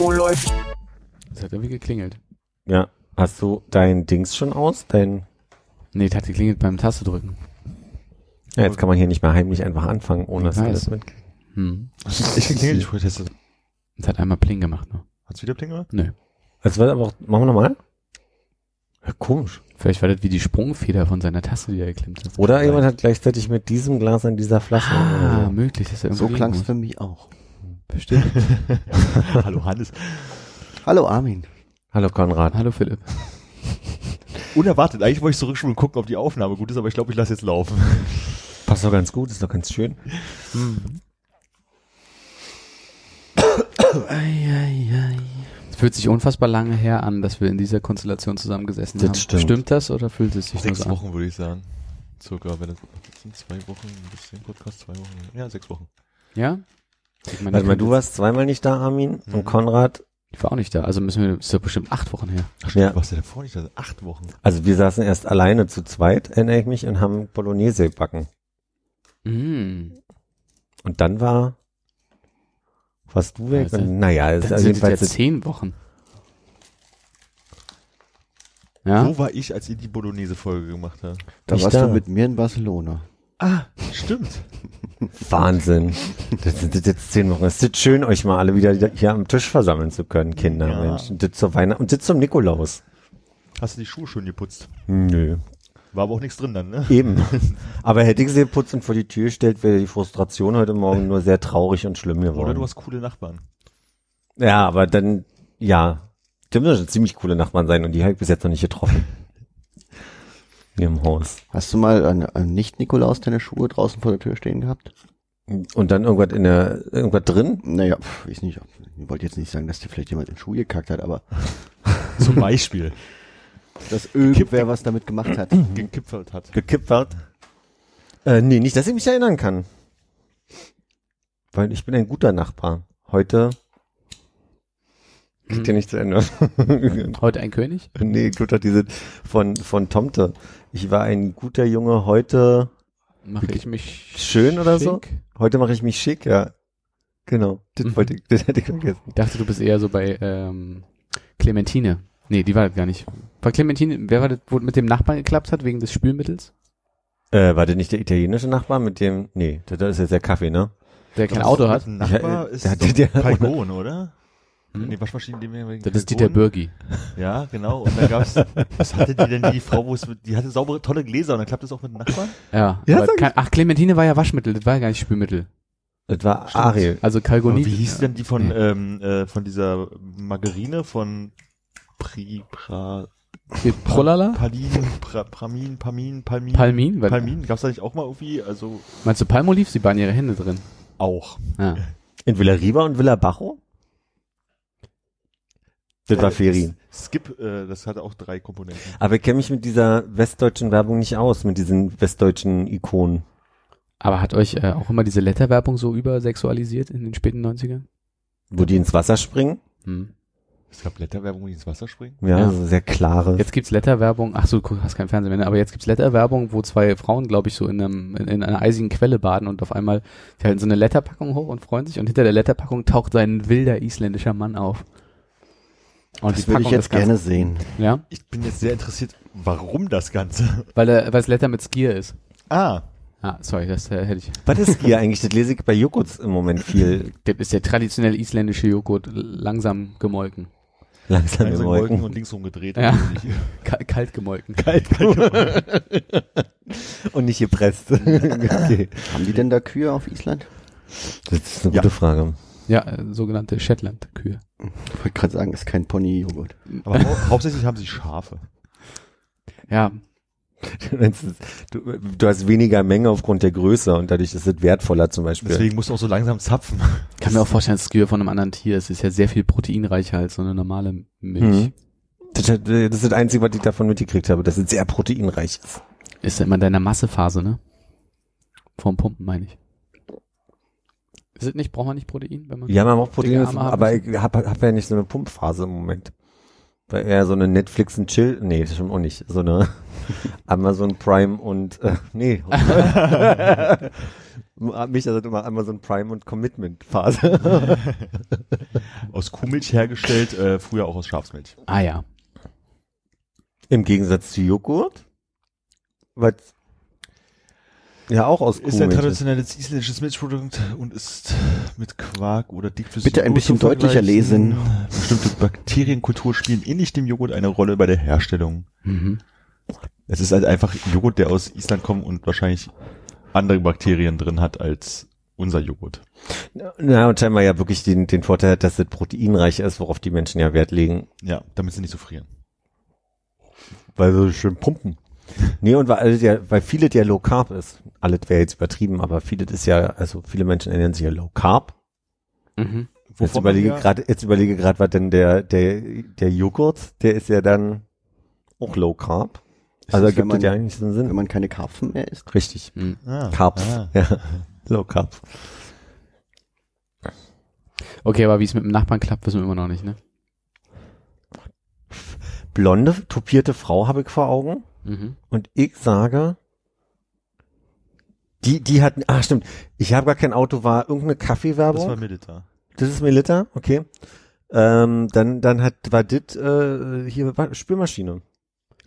Oh, läuft. Das hat irgendwie geklingelt. Ja. Hast du dein Dings schon aus? Dein, Nee, das hat geklingelt beim Taste drücken. ja, jetzt kann man hier nicht mehr heimlich einfach anfangen, ohne dass alles mit. Hm. Ich geklingelt, ich getestet. Es hat einmal Pling gemacht, ne? Hat's wieder Pling gemacht? Nö. Es wird aber auch, machen wir nochmal? Ja, komisch. Vielleicht war das wie die Sprungfeder von seiner Tasse, die er geklemmt hat. Oder jemand hat gleichzeitig mit diesem Glas an dieser Flasche. Ah, so. möglich. Das ist ja So klang's für mich auch. Bestimmt. Hallo Hannes. Hallo Armin. Hallo Konrad. Hallo Philipp. Unerwartet. Eigentlich wollte ich zurückspulen und gucken, ob die Aufnahme gut ist, aber ich glaube, ich lasse jetzt laufen. Passt doch ganz gut, ist doch ganz schön. Es fühlt sich unfassbar lange her an, dass wir in dieser Konstellation zusammengesessen Das haben. stimmt. das oder fühlt es sich Sechs nur so an? Wochen würde ich sagen. Circa, wenn das, das sind zwei Wochen, ein bisschen Podcast, zwei Wochen. Ja, sechs Wochen. Ja? Ich meine, Warte mal, ich du warst zweimal nicht da, Armin, Mhm. und Konrad. Ich war auch nicht da. Also müssen wir, ist ja bestimmt acht Wochen her. Ach, Ja. ja. warst du davor nicht da? Acht Wochen. Also wir saßen erst alleine zu zweit, erinnere ich mich, und haben Bolognese gebacken. Mm. Und dann war, warst du weg? Also, naja, es ist also es ja jedenfalls zehn Wochen. Ja? Wo war ich, als ihr die Bolognese-Folge gemacht habt? Da Nicht warst da. du mit mir in Barcelona. Ah, stimmt. Wahnsinn. Das sind jetzt zehn Wochen. Es ist schön, euch mal alle wieder hier am Tisch versammeln zu können, Kinder, Ja. Mensch. Und das zur Weihnachten und das zum Nikolaus. Hast du die Schuhe schön geputzt? Nö. War aber auch nichts drin dann, ne? Eben. Aber hätte ich sie geputzt und vor die Tür gestellt, wäre die Frustration heute Morgen nur sehr traurig und schlimm geworden. Oder du hast coole Nachbarn. Ja, aber dann, ja. Die müssen schon ziemlich coole Nachbarn sein und die habe ich bis jetzt noch nicht getroffen. Hier im Haus. Hast du mal an, an Nicht-Nikolaus deine Schuhe draußen vor der Tür stehen gehabt? Und dann irgendwas in der, irgendwas drin? Naja, pf, ich nicht. Ich wollte jetzt nicht sagen, dass dir vielleicht jemand in den Schuh gekackt hat, aber Zum Beispiel. dass irgendwer was damit gemacht hat. Gekipfert hat. Gekippt wird? Äh, nee, nicht, dass ich mich erinnern kann. Weil ich bin ein guter Nachbar. Heute geht ja nicht zu Ende. Heute ein König? nee, gut, doch diese von, von Tomte. Ich war ein guter Junge, heute Mache ich mich schön oder so? schick? Heute mache ich mich schick, ja. Genau. Das Mhm. wollte ich, das hätte ich vergessen. Ich dachte, du bist eher so bei ähm, Clementine. Nee, die war das gar nicht. War Clementine, wer war das, wo mit dem Nachbarn geklappt hat, wegen des Spülmittels? Äh, war der nicht der italienische Nachbar mit dem, nee, das das ist jetzt der Kaffee, ne? Der kein Auto hat. Nachbar Ja, ist der- doch der- Palgon, oder? Hm? Nee, Waschmaschinen, die wir Das ist Dieter Bürgi. Ja, genau. Und dann gab's, was hatte die denn, die Frau, wo es, die hatte saubere, tolle Gläser und dann klappt das auch mit den Nachbarn? Ja. Ja, kein, ach, Clementine war ja Waschmittel, das war ja gar nicht Spülmittel. Das war Stimmt. Ariel. Also Kalgonit. wie hieß denn die von, Nee. ähm, äh, von dieser Margarine von Pri, Pra, Prolala? Palin, pra, Pramin, Pamin, Palmin? Palmin? Palmin? Gab's da nicht auch mal irgendwie, also, Meinst du Palmolive? Sie waren ihre Hände drin. auch. Ja. In Villa Riva und Villa Bajo? Das war Äh, Ferien. Skip, äh, das hatte auch drei Komponenten. Aber ich kenne mich mit dieser westdeutschen Werbung nicht aus, mit diesen westdeutschen Ikonen. Aber hat euch äh, auch immer diese Letterwerbung so übersexualisiert in den späten 90ern? Wo die ins Wasser springen. Hm. Es gab Blätterwerbung, die ins Wasser springen. Ja, Ja. sehr klare. Jetzt gibt's Letterwerbung, ach so, du hast kein Fernsehen mehr, ne? aber jetzt gibt's Letterwerbung, wo zwei Frauen, glaube ich, so in, einem, in, in einer eisigen Quelle baden und auf einmal, die halten so eine Letterpackung hoch und freuen sich und hinter der Letterpackung taucht ein wilder isländischer Mann auf. Und Das würde ich jetzt gerne sehen. Ja, Ich bin jetzt sehr interessiert, warum das Ganze? weil, weil das Letter mit Skier ist. Ah, Ah, sorry, das äh, hätte ich. Was ist hier eigentlich? Das lese ich bei Joghurts im Moment viel Das ist der traditionell isländische Joghurt, langsam gemolken. langsam im Wolken Wolken. und links rumgedreht. Ja. Und nicht- Ka kalt gemolken. Und nicht gepresst. okay. Haben die denn da Kühe auf Island? Das ist eine Ja. gute Frage. Ja, äh, sogenannte Shetland-Kühe. Ich wollte gerade sagen, ist kein Pony-Joghurt. Aber hau hauptsächlich haben sie Schafe. Ja, Du, du hast weniger Menge aufgrund der Größe und dadurch ist es wertvoller zum Beispiel. Deswegen musst du auch so langsam zapfen. kann mir auch vorstellen, das ist Gehör von einem anderen Tier. Es ist ja sehr viel proteinreicher als so eine normale Milch. Mhm. Das, das ist das Einzige, was ich davon mitgekriegt habe, dass es sehr proteinreich ist. Ist ja immer in deiner Massephase, ne? Vorm Pumpen, meine ich. Ist es nicht, braucht man nicht Protein, wenn man Ja, man braucht haben aber ich habe hab ja nicht so eine Pumpphase im Moment. Weil eher so eine Netflix und Chill, nee, das stimmt auch nicht. So eine Amazon Prime und, äh, nee. Mich also immer Amazon Prime und Commitment Phase. Aus Kuhmilch hergestellt, äh, früher auch aus Schafsmilch. Ah ja. Im Gegensatz zu Joghurt. Was ja auch aus Ist ein Kuhmilch traditionelles isländisches Milchprodukt und ist mit Quark oder dickflüssigem Bitte ein bisschen deutlicher lesen. Bestimmte Bakterienkulturen spielen ähnlich dem Joghurt eine Rolle bei der Herstellung. Mhm. Es ist halt einfach Joghurt, der aus Island kommt und wahrscheinlich andere Bakterien drin hat als unser Joghurt. Na, und scheinbar ja wirklich den, den Vorteil hat, dass es proteinreich ist, worauf die Menschen ja Wert legen. Ja, damit sie nicht so frieren. Weil so schön pumpen. Nee, und weil, alles ja, weil vieles ja Low Carb ist. Alles wäre jetzt übertrieben, aber vieles ist ja, also viele Menschen ernähren sich ja Low Carb. Mhm. Jetzt überlege gerade, jetzt überlege gerade, was denn der, der, der Joghurt, der ist ja dann auch Low Carb. Ist Also das, gibt wenn es ja man- eigentlich so einen Wenn Sinn. man keine Karpfen mehr isst. Richtig. Mhm. Ah, Carbs. ah. Ja. Low Carb. Okay, aber wie es mit dem Nachbarn klappt, wissen wir immer noch nicht, ne? Blonde, topierte Frau habe ich vor Augen. Mhm. Und ich sage, die, die hatten, ah stimmt, ich habe gar kein Auto, war irgendeine Das Kaffeewerbung. war Milita. Das ist Melita, okay. Ähm, dann, dann hat, war dit, äh, hier, war Spülmaschine.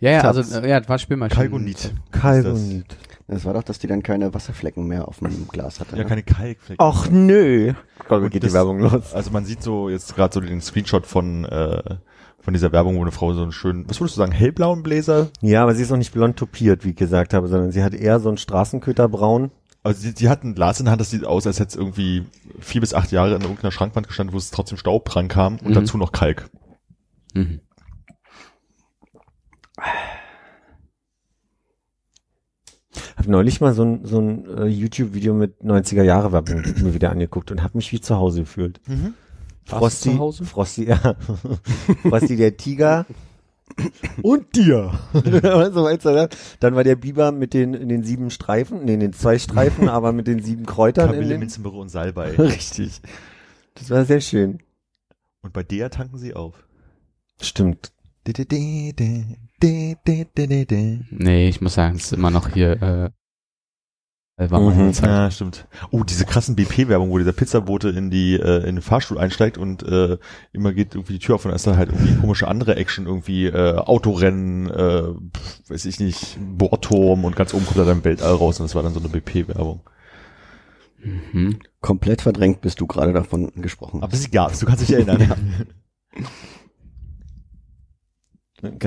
Ja, ja, Tabs. also, ja, das war Spülmaschine. Kalgonit. Kalgonit. Das war doch, dass die dann keine Wasserflecken mehr auf dem Glas hatte. Ja, ne? keine Kalkflecken. Ach nö. Gott, geht das- die Werbung los? Also man sieht so jetzt gerade so den Screenshot von äh, von dieser Werbung, wo eine Frau so einen schönen, was würdest du sagen, hellblauen Bläser? Ja, aber sie ist noch nicht blond topiert, wie ich gesagt habe, sondern sie hat eher so einen Straßenköterbraun. Also sie, sie hat ein Glas in der Hand, das sieht aus, als hätte es irgendwie vier bis acht Jahre in irgendeiner Schrankwand gestanden, wo es trotzdem Staub dran kam und Mhm. dazu noch Kalk. Mhm. Hab neulich mal so ein, so ein äh, YouTube-Video mit 90er-Jahre-Werbung mir wieder angeguckt und habe mich wie zu Hause gefühlt. Warst Frosty, du zu Hause? Frosty, ja. Frosty der Tiger und dir. so weißt du? Dann war der Biber mit den, in den sieben Streifen, nee, in den zwei Streifen, aber mit den sieben Kräutern. In Kamille, den, Minzenbüro und Salbei. richtig. Das war sehr schön. und bei der tanken sie auf. Stimmt. Nee, ich muss sagen, es ist immer noch hier, äh, Mhm. meine Zeit. Ja, stimmt. Oh, diese krassen BP-Werbung, wo dieser Pizzabote in die äh, in den Fahrstuhl einsteigt und äh, immer geht irgendwie die Tür auf und da ist da halt irgendwie komische andere Action, irgendwie äh, Autorennen, äh, weiß ich nicht, Bohrturm und ganz oben kommt da dann Weltall raus und das war dann so eine BP-Werbung. Mhm. Komplett verdrängt bist du gerade davon gesprochen. Aber sie gab's, du kannst dich erinnern.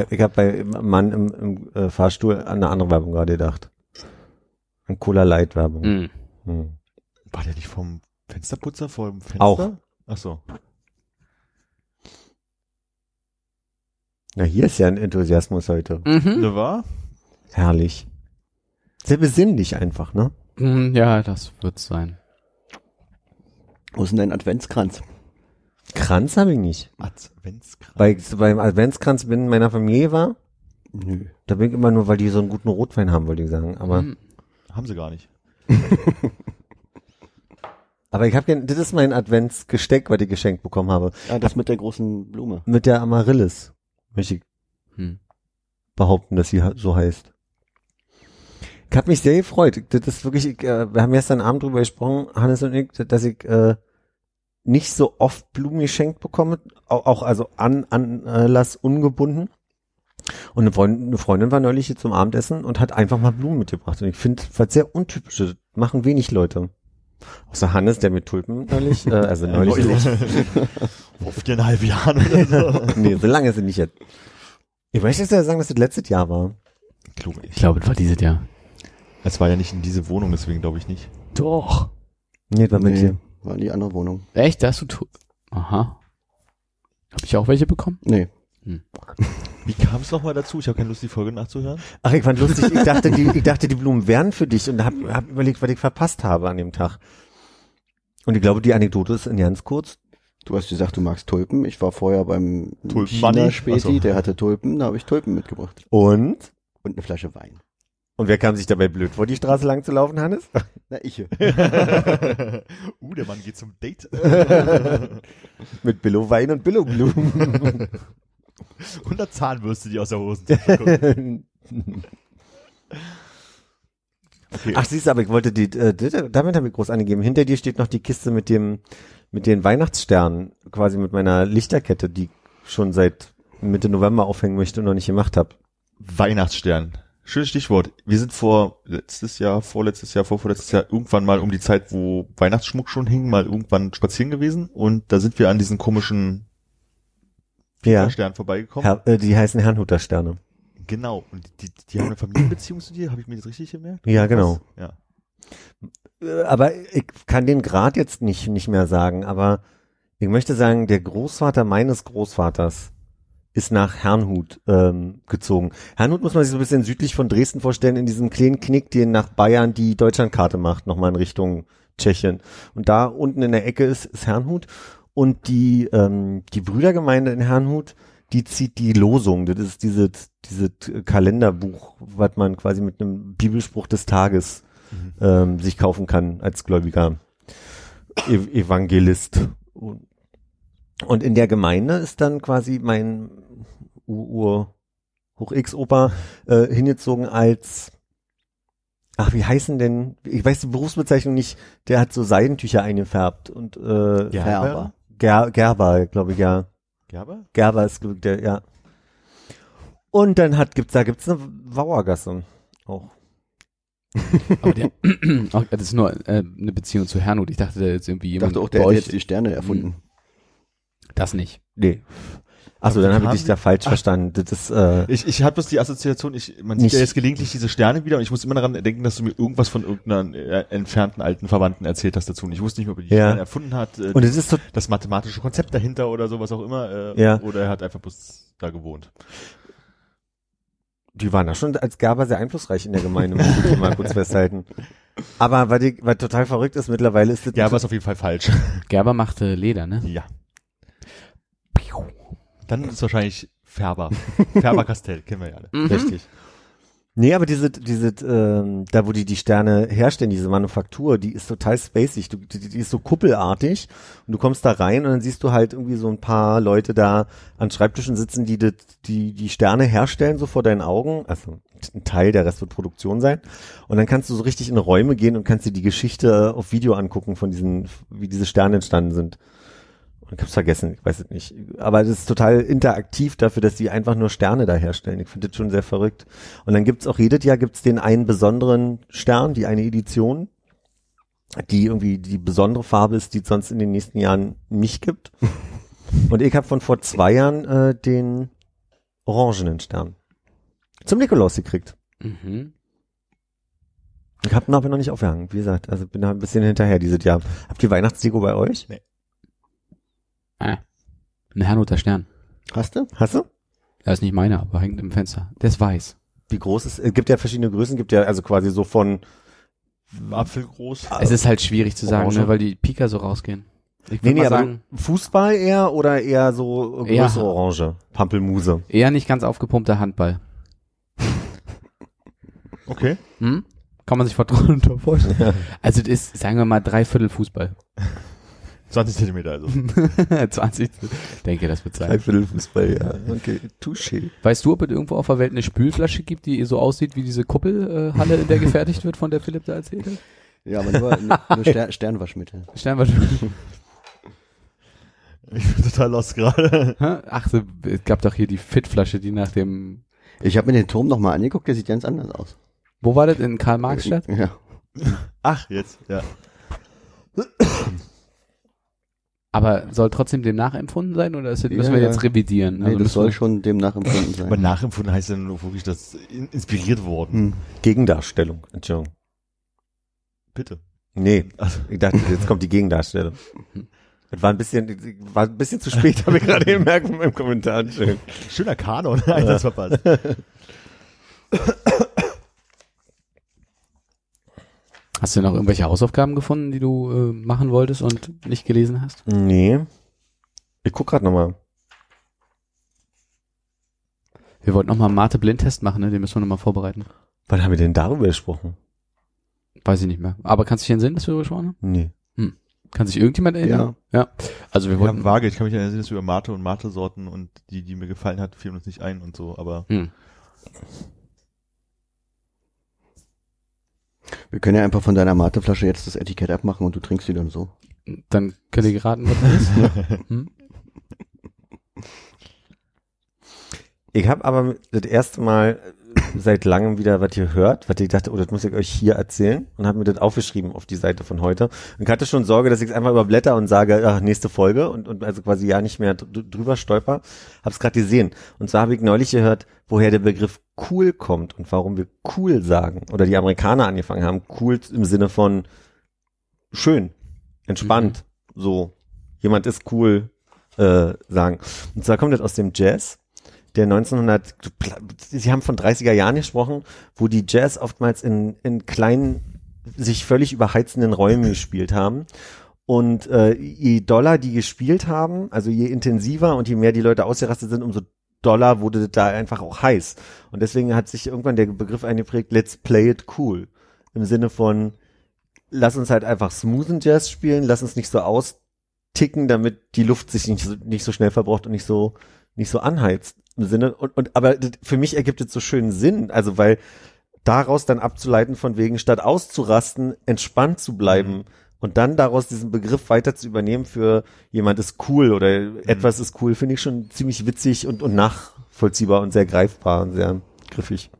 Ich habe bei Mann im, im äh, Fahrstuhl an eine andere Werbung gerade gedacht. An Cola Light Werbung. Mhm. Hm. War der nicht vom Fensterputzer vor dem Fenster? Auch. Ach so. Na, hier ist ja ein Enthusiasmus heute. Mhm. Ne war? Herrlich. Sehr besinnlich einfach, ne? Mhm, Ja, das wird's sein. Wo ist denn dein Adventskranz? Kranz habe ich nicht. Adventskranz. Weil ich so beim Adventskranz bin in meiner Familie war, Nö. da bin ich immer nur, weil die so einen guten Rotwein haben, wollte ich sagen. Aber, Mhm. Haben sie gar nicht. aber ich habe gern, das ist mein Adventsgesteck, was ich geschenkt bekommen habe. Ah, das mit der großen Blume. Mit der Amaryllis. Möchte ich Hm. behaupten, dass sie so heißt. Ich habe mich sehr gefreut. Das ist wirklich, ich, äh, wir haben gestern Abend drüber gesprochen, Hannes und ich, dass ich äh, nicht so oft Blumen geschenkt bekomme, auch, auch also an Anlass ungebunden. Und eine Freundin, eine Freundin war neulich hier zum Abendessen und hat einfach mal Blumen mitgebracht. Und ich finde, was sehr untypisch, das machen wenig Leute. Außer Hannes, der mit Tulpen neulich, äh, also neulich nicht. Vor viereinhalb Jahren oder so. Nee, so lange es nicht jetzt. Ich möchte jetzt ja sagen, dass das letztes Jahr war. Klug. Ich glaube, das war dieses Jahr. Es war ja nicht in diese Wohnung, deswegen glaube ich nicht. Doch. Nee, das war mit Nee, dir. war in die andere Wohnung. Echt? Da hast du tu Aha. Habe ich auch welche bekommen? Nee. Wie kam es nochmal dazu? Ich habe keine Lust, die Folge nachzuhören. Ach, ich fand lustig, ich dachte, die, ich dachte, die Blumen wären für dich und hab, hab überlegt, was ich verpasst habe an dem Tag. Und ich glaube, die Anekdote ist in ganz kurz. Du hast gesagt, du magst Tulpen. Ich war vorher beim Ach so. der hatte Tulpen, da habe ich Tulpen mitgebracht. Und? Und eine Flasche Wein. Und wer kam sich dabei blöd vor, die Straße lang zu laufen, Hannes? Na, ich. uh, der Mann geht zum Date. Mit Billow Wein und Billow Blumen. 100 Zahnbürste, die aus der Hose. Okay. Ach, siehst du, aber ich wollte die, äh, damit habe ich groß angegeben. Hinter dir steht noch die Kiste mit dem, mit den Weihnachtssternen, quasi mit meiner Lichterkette, die ich schon seit Mitte November aufhängen möchte und noch nicht gemacht habe. Weihnachtsstern. Schönes Stichwort. Wir sind vor letztes Jahr, vorletztes Jahr, vorvorletztes Jahr irgendwann mal um die Zeit, wo Weihnachtsschmuck schon hing, mal irgendwann spazieren gewesen und da sind wir an diesen komischen Ja. Stern vorbeigekommen. Herr, äh, die heißen Herrnhuter Sterne. Genau. Und die, die haben eine Familienbeziehung zu dir, habe ich mir das richtig gemerkt? Ja, genau. Ja. Äh, Aber ich kann den Grad jetzt nicht, nicht mehr sagen, aber ich möchte sagen, der Großvater meines Großvaters ist nach Herrnhut ähm, gezogen. Herrnhut muss man sich so ein bisschen südlich von Dresden vorstellen, in diesem kleinen Knick, den nach Bayern die Deutschlandkarte macht, nochmal in Richtung Tschechien. Und da unten in der Ecke ist, ist Herrnhut. Und die, ähm, die Brüdergemeinde in Herrnhut, die zieht die Losung. Das ist diese, diese Kalenderbuch, was man quasi mit einem Bibelspruch des Tages ähm, sich kaufen kann als gläubiger Ev Evangelist. Und, und in der Gemeinde ist dann quasi mein Ur Hoch X-Opa äh, hingezogen als Ach, wie heißen denn? Ich weiß die Berufsbezeichnung nicht. Der hat so Seidentücher eingefärbt und äh, Gerber. Ger Gerber, glaube ich, ja. Gerber? Gerber ist ich, der, ja. Und dann hat gibt's da gibt's eine Wauergasse auch. Aber der, auch, das ist nur äh, eine Beziehung zu Herrnhut. Ich dachte, da jetzt irgendwie Ich jemand dachte auch, der bei hätte euch, jetzt die Sterne erfunden. das nicht. Nee. Achso, dann habe ich dich da falsch verstanden. Das ist äh, Ich, ich habe bloß die Assoziation, ich, man sieht Nicht- ja jetzt gelegentlich diese Sterne wieder und ich muss immer daran denken, dass du mir irgendwas von irgendeiner äh, entfernten alten Verwandten erzählt hast dazu. Und ich wusste nicht mehr, ob er die Ja. Sterne erfunden hat, äh, und es ist so das mathematische Konzept dahinter oder sowas auch immer. Äh, Ja. Oder er hat einfach bloß da gewohnt. die waren da schon als Gerber sehr einflussreich in der Gemeinde, muss ich mal kurz festhalten. Aber was, ich, was total verrückt ist, mittlerweile ist das Ja, aber ist auf jeden Fall falsch. Gerber machte Leder, ne? ja. Dann ist wahrscheinlich Färber. Färber Castell, kennen wir ja alle. Mhm. Richtig. Nee, aber diese, diese, ähm, da wo die die Sterne herstellen, diese Manufaktur, die ist total spacig. Du, die, die ist so kuppelartig und du kommst da rein und dann siehst du halt irgendwie so ein paar Leute da an Schreibtischen sitzen, die das, die die Sterne herstellen so vor deinen Augen. Also ein Teil, der Rest wird Produktion sein. Und dann kannst du so richtig in Räume gehen und kannst dir die Geschichte auf Video angucken von diesen, wie diese Sterne entstanden sind. Ich hab's vergessen, ich weiß es nicht. Aber es ist total interaktiv dafür, dass die einfach nur Sterne da herstellen. Ich finde das schon sehr verrückt. Und dann gibt's auch jedes Jahr gibt's den einen besonderen Stern, die eine Edition, die irgendwie die besondere Farbe ist, die es sonst in den nächsten Jahren nicht gibt. Und ich habe von vor zwei Jahren äh, den orangenen Stern zum Nikolaus gekriegt. Mhm. Ich habe ihn aber noch nicht aufgehangen, wie gesagt. Also bin da ein bisschen hinterher dieses Jahr. Habt ihr Weihnachtsdeko bei euch? Ah. Ein Herrnhuter Stern. Hast du? Hast du? Das ist nicht meiner, aber hängt im Fenster. Der ist weiß. Wie groß ist, es gibt ja verschiedene Größen, gibt ja also quasi so von, Apfelgroß. Es ist halt schwierig zu sagen, Orange. ne, weil die Pika so rausgehen. Ich nee, würde nee, mal aber sagen, Fußball eher oder eher so größere Eher- Orange, Pampelmuse. eher nicht ganz aufgepumpter Handball. Okay. Hm? Kann man sich vertrauen vorstellen. Also das ist, sagen wir mal, dreiviertel Fußball. 20 Zentimeter also. 20. Denke, das wird sein. Dreiviertel Fußball, ja. Okay, touché. Weißt du, ob es irgendwo auf der Welt eine Spülflasche gibt, die so aussieht wie diese Kuppelhalle, Halle, in der gefertigt wird, von der Philipp da erzählt hat? Ja, aber nur, nur Stern, Sternwaschmittel. Sternwaschmittel. Ich bin total lost gerade. Ach, so, es gab doch hier die Fit-Flasche, die nach dem, Ich habe mir den Turm nochmal angeguckt, der sieht ganz anders aus. wo war das, in Karl-Marx-Stadt? Ja. Ach, jetzt, ja. Aber soll trotzdem dem nachempfunden sein oder ist das, müssen wir Ja, jetzt ja. revidieren? Nee, Also das soll schon dem nachempfunden sein. Aber nachempfunden heißt ja nur wirklich, das in, inspiriert worden. Hm. Gegendarstellung, Entschuldigung. Bitte. Nee, Also, ich dachte, jetzt kommt die Gegendarstellung. Das war ein bisschen, war ein bisschen zu spät, habe ich gerade gemerkt mit meinem Kommentar. Entschuldigung. schöner Kanon, Einsatz verpasst. Hast du noch irgendwelche Hausaufgaben gefunden, die du äh, machen wolltest und nicht gelesen hast? Nee. Ich guck grad nochmal. Wir wollten noch mal einen Mate-Blindtest machen, ne? Den müssen wir noch mal vorbereiten. Wann haben wir denn darüber gesprochen? Weiß ich nicht mehr. Aber kannst du dich entsinnen, dass wir darüber gesprochen haben? Nee. Kann sich irgendjemand erinnern? Ja. Also wir Wir wollten. haben vage, ich kann mich erinnern, dass wir über Mate und Mate-Sorten und die, die mir gefallen hat, fielen uns nicht ein und so, aber Hm. Wir können ja einfach von deiner Mateflasche jetzt das Etikett abmachen und du trinkst sie dann so. Dann könnt ihr geraten, was das ist. hm? Ich habe aber das erste Mal seit langem wieder was gehört, was ich dachte, oh, das muss ich euch hier erzählen und habe mir das aufgeschrieben auf die Seite von heute. Und ich hatte schon Sorge, dass ich es einfach überblätter und sage, ach, nächste Folge und, und also quasi ja nicht mehr dr- drüber stolper. Hab's gerade gesehen. Und zwar habe ich neulich gehört, woher der Begriff cool kommt und warum wir cool sagen. Oder die Amerikaner angefangen haben, cool im Sinne von schön, entspannt, so. Jemand ist cool, äh, sagen. Und zwar kommt das aus dem Jazz der 1900, sie haben von 30er Jahren gesprochen, wo die Jazz oftmals in, in kleinen, sich völlig überheizenden Räumen gespielt haben. Und äh, je doller die gespielt haben, also je intensiver und je mehr die Leute ausgerastet sind, umso doller wurde da einfach auch heiß. Und deswegen hat sich irgendwann der Begriff eingeprägt, let's play it cool. Im Sinne von, lass uns halt einfach smoothen Jazz spielen, lass uns nicht so austicken, damit die Luft sich nicht so, nicht so schnell verbraucht und nicht so, nicht so anheizt im Sinne und, und aber für mich ergibt es so schönen Sinn, also weil daraus dann abzuleiten von wegen statt auszurasten entspannt zu bleiben und dann daraus diesen Begriff weiter zu übernehmen für jemand ist cool oder etwas ist cool, finde ich schon ziemlich witzig und und nachvollziehbar und sehr greifbar und sehr griffig.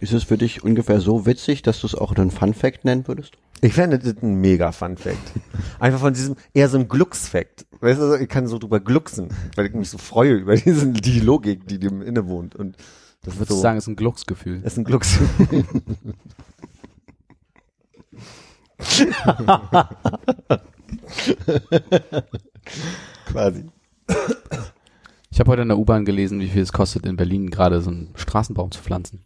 Ist es für dich ungefähr so witzig, dass du es auch einen Fun Fact nennen würdest? Ich fände das ein mega Fun Fact. Einfach von diesem, eher so ein Glücksfact. Weißt du, ich kann so drüber glucksen, weil ich mich so freue über diesen, die Logik, die dem innewohnt. Und das wird würde so, sagen, ist ein Glücksgefühl. ist ein Glucks. Quasi. Ich habe heute in der U-Bahn gelesen, wie viel es kostet, in Berlin gerade so einen Straßenbaum zu pflanzen.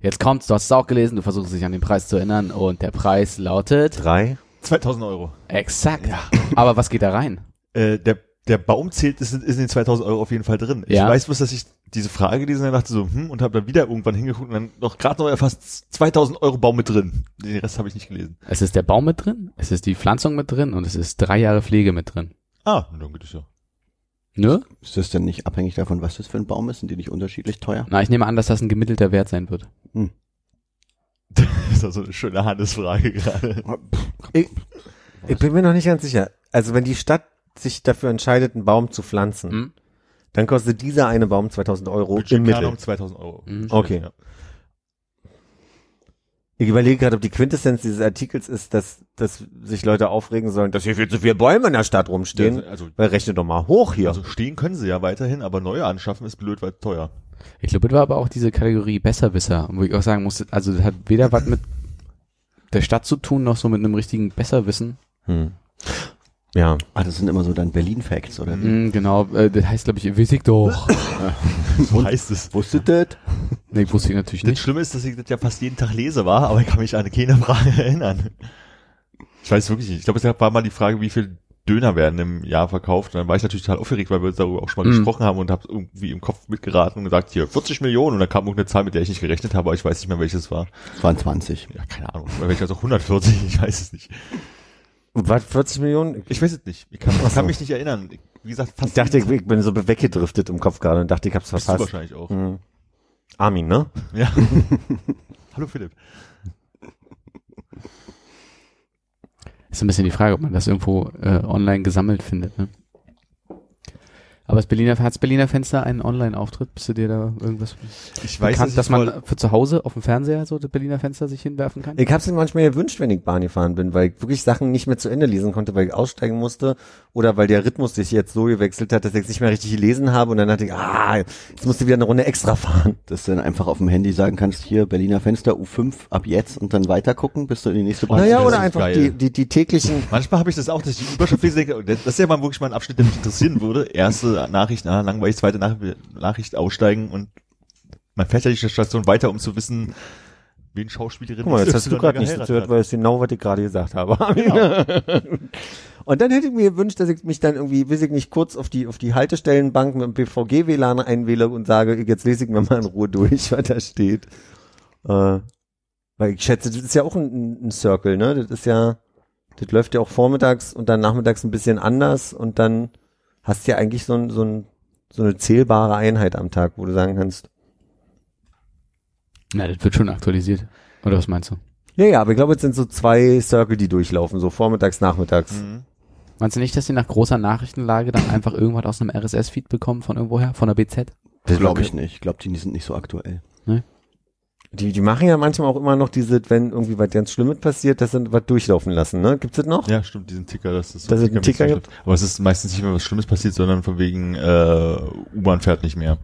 Jetzt kommt's, du hast es auch gelesen, du versuchst dich an den Preis zu erinnern und der Preis lautet Drei? 2000 Euro. exakt. Aber was geht da rein? Äh, der, der Baum zählt, ist, ist in den 2000 Euro auf jeden Fall drin. Ich Ja. weiß bloß, dass ich diese Frage gelesen habe, dachte so, hm, und habe dann wieder irgendwann hingeguckt und dann noch gerade noch erfasst 2000 Euro Baum mit drin. Den Rest habe ich nicht gelesen. Es ist der Baum mit drin, es ist die Pflanzung mit drin und es ist drei Jahre Pflege mit drin. Ah, dann geht es ja. Ne? Ist das denn nicht abhängig davon, was das für ein Baum ist? Sind die nicht unterschiedlich teuer? Na, ich nehme an, dass das ein gemittelter Wert sein wird. Das ist doch so eine schöne Hannesfrage gerade. Ich, ich bin mir noch nicht ganz sicher. Also wenn die Stadt sich dafür entscheidet, einen Baum zu pflanzen, Hm? dann kostet dieser eine Baum 2000 Euro im Mittel. Budgetplanung 2000 Euro. Mhm. Okay. Ja. Ich überlege gerade, ob die Quintessenz dieses Artikels ist, dass, dass sich Leute aufregen sollen, dass hier viel zu viele Bäume in der Stadt rumstehen. Also, Weil rechne doch mal hoch hier. also stehen können sie ja weiterhin, aber neue anschaffen ist blöd, weil teuer. Ich glaube, das war aber auch diese Kategorie Besserwisser, wo ich auch sagen musste, also das hat weder was mit der Stadt zu tun, noch so mit einem richtigen Besserwissen. hm. Ja. Ah, das sind immer so dann Berlin-Facts, oder? Mhm, genau, äh, das heißt, glaube ich, weiß ich doch. So heißt es. Wusstet ihr das? nee, wusste ich natürlich Das nicht. Schlimme ist, dass ich das ja fast jeden Tag lese war, aber ich kann mich an keine Frage erinnern. Ich weiß wirklich nicht. Ich glaube, es war mal die Frage, wie viel Döner werden im Jahr verkauft. Und dann war ich natürlich total aufgeregt, weil wir darüber auch schon mal Mhm. gesprochen haben und habe irgendwie im Kopf mitgeraten und gesagt, hier 40 Millionen. Und dann kam irgendeine Zahl, mit der ich nicht gerechnet habe, aber ich weiß nicht mehr, welches war. Es waren 20. Ja, keine Ahnung. Welches auch 140, ich weiß es nicht. Was, 40 Millionen? Ich weiß es nicht. Ich kann, ich kann mich nicht erinnern. Ich- Wie gesagt, fast Ich dachte, ich, ich bin so weggedriftet im Kopf gerade und dachte, ich hab's bist du verpasst. wahrscheinlich auch. Hm. Armin, ne? Ja. Hallo Philipp. Ist ein bisschen die Frage, ob man das irgendwo äh, online gesammelt findet. Ne? Aber das Berliner, hat's Berliner Fenster einen Online-Auftritt? Bist du dir da irgendwas Ich weiß, bekannt, dass, dass man für zu Hause auf dem Fernseher so das Berliner Fenster sich hinwerfen kann? Ich hab's mir manchmal gewünscht, wenn ich Bahn gefahren bin, weil ich wirklich Sachen nicht mehr zu Ende lesen konnte, weil ich aussteigen musste oder weil der Rhythmus sich jetzt so gewechselt hat, dass ich es nicht mehr richtig gelesen habe und dann dachte ich, ah, jetzt musst du wieder eine Runde extra fahren. Dass du dann einfach auf dem Handy sagen kannst, hier Berliner Fenster U5 ab jetzt und dann weiter gucken, bis du in die nächste Bahn Naja, das oder einfach die, die, die täglichen, Manchmal habe ich das auch, dass ich die Überschrift lese, das ist ja mal wirklich mal ein Abschnitt, der mich interessieren würde. Erste Nachricht, ah, langweilig, zweite Nach Nachricht aussteigen und man fährt ja die Station weiter, um zu wissen, wen Schauspielerin Guck mal, jetzt hast du gerade nicht hat. weil es genau, was ich gerade gesagt habe. Und dann hätte ich mir gewünscht, dass ich mich dann irgendwie, weiß ich nicht, kurz auf die, auf die Haltestellenbank mit dem BVG-WLAN einwähle und sage, jetzt lese ich mir mal in Ruhe durch, was da steht. Äh, weil ich schätze, das ist ja auch ein, ein Circle, ne? Das ist ja, das läuft ja auch vormittags und dann nachmittags ein bisschen anders und dann hast du ja eigentlich so, ein, so, ein, so eine zählbare Einheit am Tag, wo du sagen kannst, Na, das wird schon aktualisiert. Oder was meinst du? ja, ja, aber ich glaube, es sind so zwei Circle, die durchlaufen, so vormittags, nachmittags. Mhm. Meinst du nicht, dass sie nach großer Nachrichtenlage dann einfach irgendwas aus einem RSS-Feed bekommen von irgendwoher, von der BZ? Das glaube ich nicht. Ich glaube, die sind nicht so aktuell. Die, die machen ja manchmal auch immer noch diese, wenn irgendwie was ganz Schlimmes passiert, dass sie was durchlaufen lassen, ne? Gibt's das noch? Ja, stimmt, diesen Ticker, dass das so Dass es einen Ticker gibt. Aber es ist meistens nicht, wenn was Schlimmes passiert, sondern von wegen äh, U-Bahn fährt nicht mehr.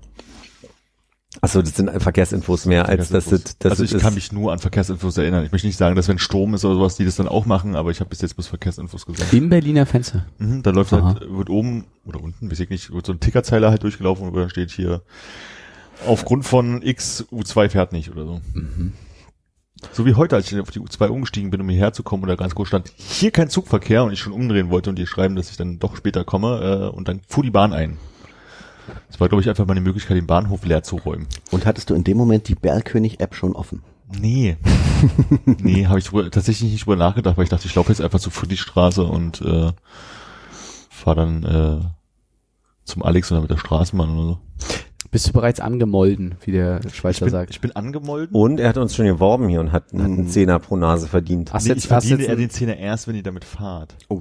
Achso, das sind Verkehrsinfos mehr, als dass das, das also ich ist. kann mich nur an Verkehrsinfos erinnern. Ich möchte nicht sagen, dass wenn Strom ist oder sowas, die das dann auch machen, aber ich habe bis jetzt bloß Verkehrsinfos gesagt. Im Berliner Fenster. Mhm, da läuft Aha. halt, wird oben oder unten, weiß ich nicht, wird so ein Tickerzeiler halt durchgelaufen und dann steht hier, aufgrund von X, U2 fährt nicht oder so. So wie heute, als ich auf die U2 umgestiegen bin, um hierher zu kommen da ganz groß stand, hier kein Zugverkehr und ich schon umdrehen wollte und die schreiben, dass ich dann doch später komme äh, und dann fuhr die Bahn ein. Das war, glaube ich, einfach meine Möglichkeit, den Bahnhof leer zu räumen. Und hattest du in dem Moment die Bergkönig-App schon offen? Nee. nee, habe ich drüber, tatsächlich nicht drüber nachgedacht, weil ich dachte, ich laufe jetzt einfach zur Friedrichstraße und äh, fahre dann äh, zum Alex oder mit der Straßenbahn oder so. Bist du bereits angemolden, wie der Ich Schweizer bin, sagt? ich bin angemolden. und er hat uns schon geworben hier und hat, hat einen Mhm. Zehner pro Nase verdient. Hast Nee, jetzt, ich verdiene einen- den Zehner erst, wenn ihr damit fahrt. Ah, Aber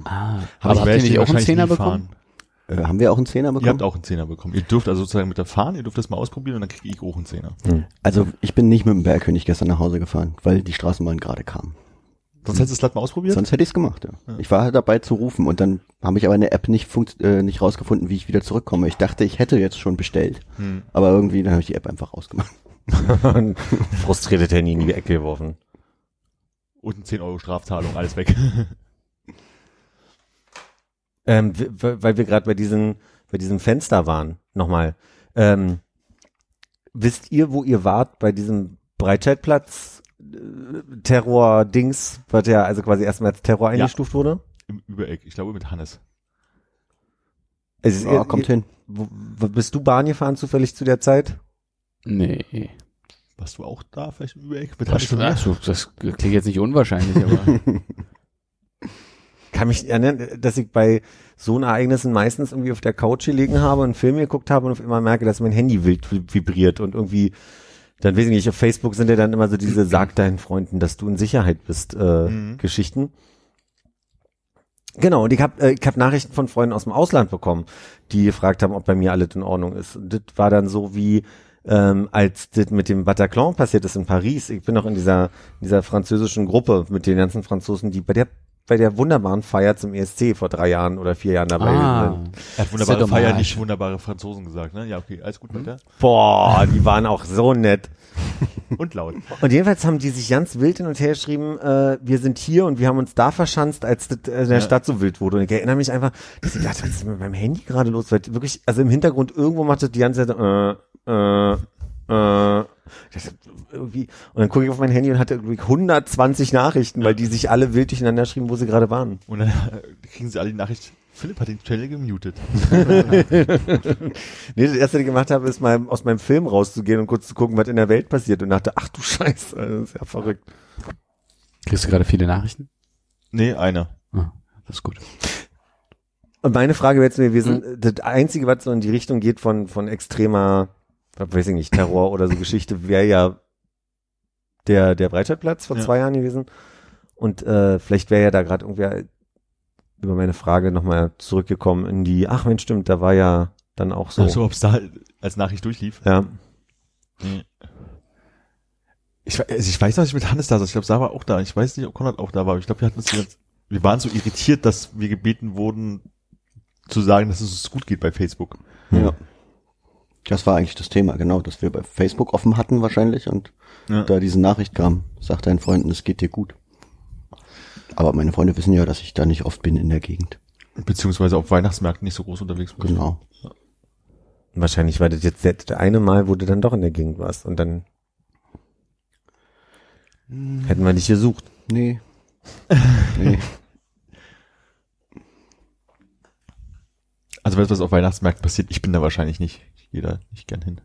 aber ich habt ihr nicht auch einen Zehner bekommen? Äh, haben wir auch einen Zehner Ihr bekommen? habt auch einen Zehner bekommen. Ihr dürft also sozusagen mit der fahren, ihr dürft das mal ausprobieren und dann kriege ich auch einen Zehner. Also ich bin nicht mit dem Bergkönig gestern nach Hause gefahren, weil die Straßenbahn gerade kam. Sonst hättest du es glatt mal ausprobiert? Sonst hätte ich es gemacht, ja. Ich war halt dabei zu rufen und dann habe ich aber in der App nicht, funkt, äh, nicht rausgefunden, wie ich wieder zurückkomme. Ich dachte, ich hätte jetzt schon bestellt, Hm. aber irgendwie dann habe ich die App einfach rausgemacht. Und frustriert Handy in die Ecke geworfen. Und eine 10 Euro Strafzahlung, alles weg. Ähm, weil wir gerade bei diesen, bei diesem Fenster waren, nochmal. Ähm, wisst ihr, wo ihr wart bei diesem Breitscheidplatz Terror-Dings, was ja also quasi erstmal als Terror eingestuft wurde? Im Übereck, ich glaube mit Hannes. Also, Ja, ihr- kommt ihr, hin. Wo, wo, bist du Bahn gefahren zufällig zu der Zeit? Nee. Warst du auch da vielleicht im Übereck? Mit Das, Hannes und mir? also, das klingt jetzt nicht unwahrscheinlich, aber Kann mich erinnern, dass ich bei so Ereignissen meistens irgendwie auf der Couch gelegen habe, einen Film geguckt habe und auf immer merke, dass mein Handy wild vibriert und irgendwie, dann weiß ich nicht, auf Facebook sind ja dann immer so diese Sag deinen Freunden, dass du in Sicherheit bist, äh, Mhm. Geschichten. Genau, und ich habe äh, ich hab Nachrichten von Freunden aus dem Ausland bekommen, die gefragt haben, ob bei mir alles in Ordnung ist. Und das war dann so wie, ähm, als das mit dem Bataclan passiert ist in Paris. Ich bin noch in dieser, in dieser französischen Gruppe mit den ganzen Franzosen, die bei der bei der wunderbaren Feier zum ESC vor drei Jahren oder vier Jahren dabei ah. Er hat wunderbare C'est Feier, nicht wunderbare Franzosen gesagt, ne? Ja, okay, alles gut weiter. Boah, die waren auch so nett. Und laut. Und jedenfalls haben die sich ganz wild hin und her geschrieben, äh, wir sind hier und wir haben uns da verschanzt, als das äh, in der Ja. Stadt so wild wurde. Und ich erinnere mich einfach, dass ich dachte, was ist mit meinem Handy gerade los? Weil wirklich, also im Hintergrund irgendwo macht das die ganze Zeit, äh, äh, äh, irgendwie, und dann gucke ich auf mein Handy und hatte irgendwie 120 Nachrichten, weil die sich alle wild durcheinander schrieben, wo sie gerade waren. Und dann äh, kriegen sie alle die Nachricht, Philipp hat den Channel gemutet. Nee, das erste, was ich gemacht habe, ist mal aus meinem Film rauszugehen und kurz zu gucken, was in der Welt passiert und dachte, ach du Scheiße, das ist ja verrückt. kriegst du gerade viele Nachrichten? Nee, einer. Ah, das ist gut. Und meine Frage wäre jetzt gewesen, Hm? das Einzige, was so in die Richtung geht von, von extremer, weiß ich nicht, Terror oder so Geschichte, wäre ja der, der Breitscheidplatz vor Ja. zwei Jahren gewesen. Und äh, vielleicht wäre ja da gerade irgendwer über meine Frage nochmal zurückgekommen in die, ach Mensch, stimmt, da war ja dann auch so. So, so ob es da als Nachricht durchlief. Ja. Ich, also ich weiß, dass ich mit Hannes da saß. Ich glaube, Sarah war auch da. Ich weiß nicht, ob Konrad auch da war. Ich glaube, wir hatten uns jetzt, wir waren so irritiert, dass wir gebeten wurden, zu sagen, dass es uns gut geht bei Facebook. Ja. Das war eigentlich das Thema, genau, dass wir bei Facebook offen hatten wahrscheinlich und Ja. da diese Nachricht kam, sag deinen Freunden, es geht dir gut. Aber meine Freunde wissen ja, dass ich da nicht oft bin in der Gegend. Beziehungsweise auf Weihnachtsmärkten nicht so groß unterwegs bin. Genau. Wahrscheinlich war das jetzt der, der eine Mal, wo du dann doch in der Gegend warst und dann Hätten wir nicht gesucht. Nee. nee. Also weißt du, was auf Weihnachtsmärkten passiert? Ich bin da wahrscheinlich nicht. Da nicht gern hin.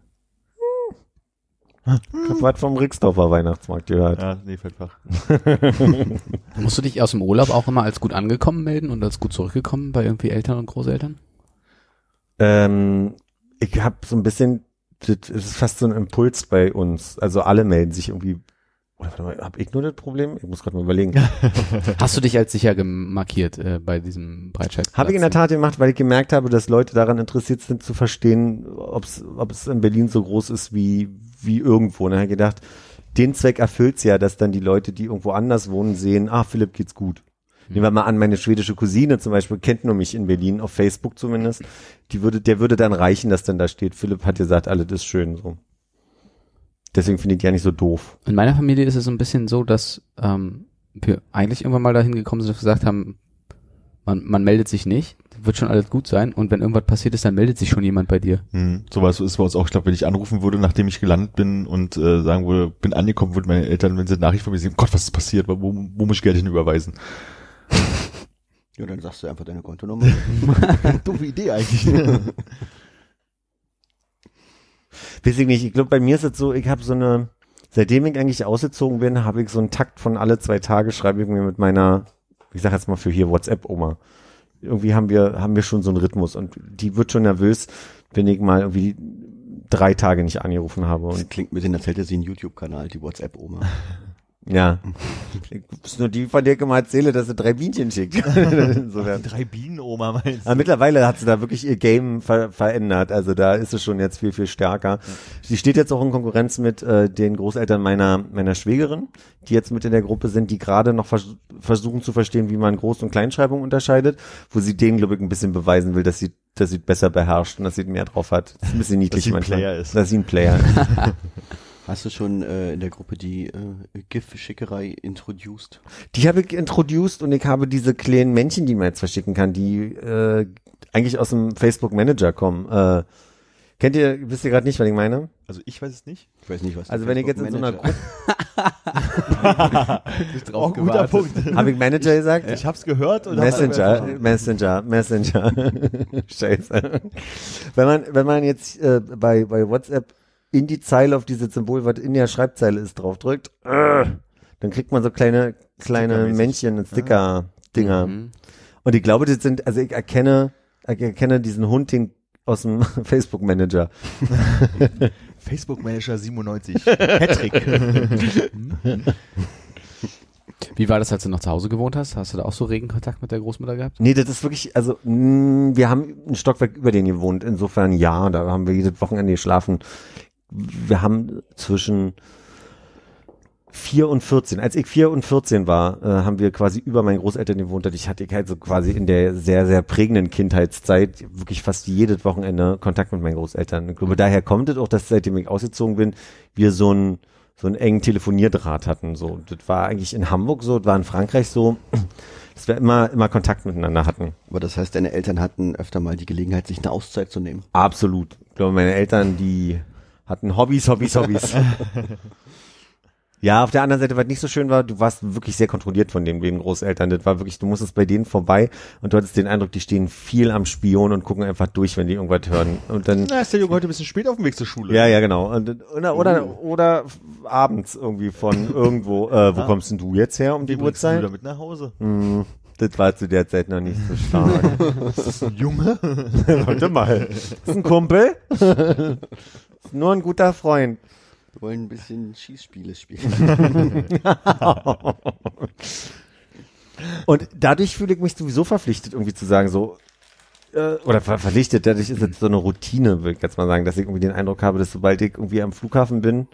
Ich hab was vom Rixdorfer Weihnachtsmarkt gehört. Ja, nee, Feldfach. Musst du dich aus dem Urlaub auch immer als gut angekommen melden und als gut zurückgekommen bei irgendwie Eltern und Großeltern? Ähm, ich habe so ein bisschen, das ist fast so ein Impuls bei uns. Also alle melden sich irgendwie. Oder warte mal, hab ich nur das Problem? Ich muss gerade mal überlegen. Hast du dich als sicher gemarkiert äh, bei diesem Breitscheidplatz? Habe ich in der Tat gemacht, weil ich gemerkt habe, dass Leute daran interessiert sind zu verstehen, ob es in Berlin so groß ist wie, wie irgendwo. Und dann habe ich gedacht, den Zweck erfüllt's ja, dass dann die Leute, die irgendwo anders wohnen, sehen, ah, Philipp geht's gut. Nehmen wir mal an, meine schwedische Cousine zum Beispiel kennt nur mich in Berlin, auf Facebook zumindest. Die würde, der würde dann reichen, dass dann da steht, Philipp hat gesagt, alles ist schön so. Deswegen finde ich die ja nicht so doof. In meiner Familie ist es so ein bisschen so, dass ähm, wir eigentlich irgendwann mal dahin gekommen sind und gesagt haben, man, man meldet sich nicht, wird schon alles gut sein und wenn irgendwas passiert ist, dann meldet sich schon jemand bei dir. Hm, sowas ist bei uns auch. Ich glaube, wenn ich anrufen würde, nachdem ich gelandet bin und äh, sagen würde, bin angekommen, würden meine Eltern, wenn sie eine Nachricht von mir sehen, Gott, was ist passiert? Wo, wo muss ich Geld hinüberweisen? Ja, dann sagst du einfach deine Kontonummer. Doofe Idee eigentlich. Weiß ich nicht, ich glaube, bei mir ist es so, ich habe so eine, seitdem ich eigentlich ausgezogen bin, habe ich so einen Takt von alle zwei Tage, schreibe ich mir mit meiner, ich sag jetzt mal für hier WhatsApp-Oma. Irgendwie haben wir, haben wir schon so einen Rhythmus und die wird schon nervös, wenn ich mal irgendwie drei Tage nicht angerufen habe und Das klingt bisschen, als hätte sie einen YouTube-Kanal, die WhatsApp-Oma. ja. Ist nur die von der ich immer erzähle, dass sie drei Bienchen schickt. Insofern. Drei Bienen, Oma, meinst Aber mittlerweile hat sie da wirklich ihr Game ver verändert. Also da ist es schon jetzt viel, viel stärker. Sie steht jetzt auch in Konkurrenz mit äh, den Großeltern meiner, meiner Schwägerin, die jetzt mit in der Gruppe sind, die gerade noch vers versuchen zu verstehen, wie man Groß- und Kleinschreibung unterscheidet, wo sie denen, glaube ich, ein bisschen beweisen will, dass sie dass sie besser beherrscht und dass sie mehr drauf hat. Das ist ein bisschen niedlich sie ein manchmal. Player ist. Dass sie ein Player ist. Hast du schon äh, in der Gruppe die äh, GIF-Schickerei introduced? Die habe ich introduced und ich habe diese kleinen Männchen, die man jetzt verschicken kann, die äh, eigentlich aus dem Facebook Manager kommen. Äh, kennt ihr, wisst ihr gerade nicht, was ich meine? Also ich weiß es nicht. Ich weiß nicht, was Also wenn ich jetzt in so einer Gruppe, Oh, guter Punkt. habe ich Manager gesagt? Ich hab's gehört und Messenger, Messenger, Messenger. Scheiße. Wenn man, wenn man jetzt äh, bei, bei WhatsApp in die Zeile auf dieses Symbol, was in der Schreibzeile ist, draufdrückt, äh, dann kriegt man so kleine, kleine. Männchen, Sticker-Dinger. Mhm. Und ich glaube, das sind, also ich erkenne, ich erkenne diesen Hund den aus dem Facebook-Manager. Facebook Manager 97. Patrick. Wie war das, als du noch zu Hause gewohnt hast? Hast du da auch so regen Kontakt mit der Großmutter gehabt? Nee, das ist wirklich, also mh, wir haben ein Stockwerk über den gewohnt. Insofern ja, da haben wir jedes Wochenende geschlafen. Wir haben zwischen vier und 14, als ich vier und 14 war, äh, haben wir quasi über meinen Großeltern gewohnt. Und Ich hatte halt so quasi in der sehr, sehr prägenden Kindheitszeit wirklich fast jedes Wochenende Kontakt mit meinen Großeltern. Ich glaube, daher kommt es auch, dass seitdem ich ausgezogen bin, wir so ein so einen engen Telefonierdraht hatten. So, das war eigentlich in Hamburg so, das war in Frankreich so, dass wir immer, immer Kontakt miteinander hatten. Aber das heißt, deine Eltern hatten öfter mal die Gelegenheit, sich eine Auszeit zu nehmen. Absolut. Ich glaube, meine Eltern, die hatten Hobbys, Hobbys, Hobbys. ja, auf der anderen Seite, was nicht so schön war, du warst wirklich sehr kontrolliert von den, den Großeltern. Das war wirklich, du musstest bei denen vorbei und du hattest den Eindruck, die stehen viel am Spion und gucken einfach durch, wenn die irgendwas hören. Und dann, Na, ist der Junge heute ein bisschen spät auf dem Weg zur Schule. ja, ja, genau. Und, oder, oder, oder abends irgendwie von irgendwo, äh, wo kommst denn du jetzt her um die Den bringst du Uhrzeit? damit nach Hause. Hm, das war zu der Zeit noch nicht so stark. Das ist ein Junge. Warte mal. Das ist ein Kumpel. ist nur ein guter Freund. Wir wollen ein bisschen Schießspiele spielen. Und dadurch fühle ich mich sowieso verpflichtet, irgendwie zu sagen, so, äh, oder ver verpflichtet, dadurch ist es so eine Routine, würde ich jetzt mal sagen, dass ich irgendwie den Eindruck habe, dass sobald ich irgendwie am Flughafen bin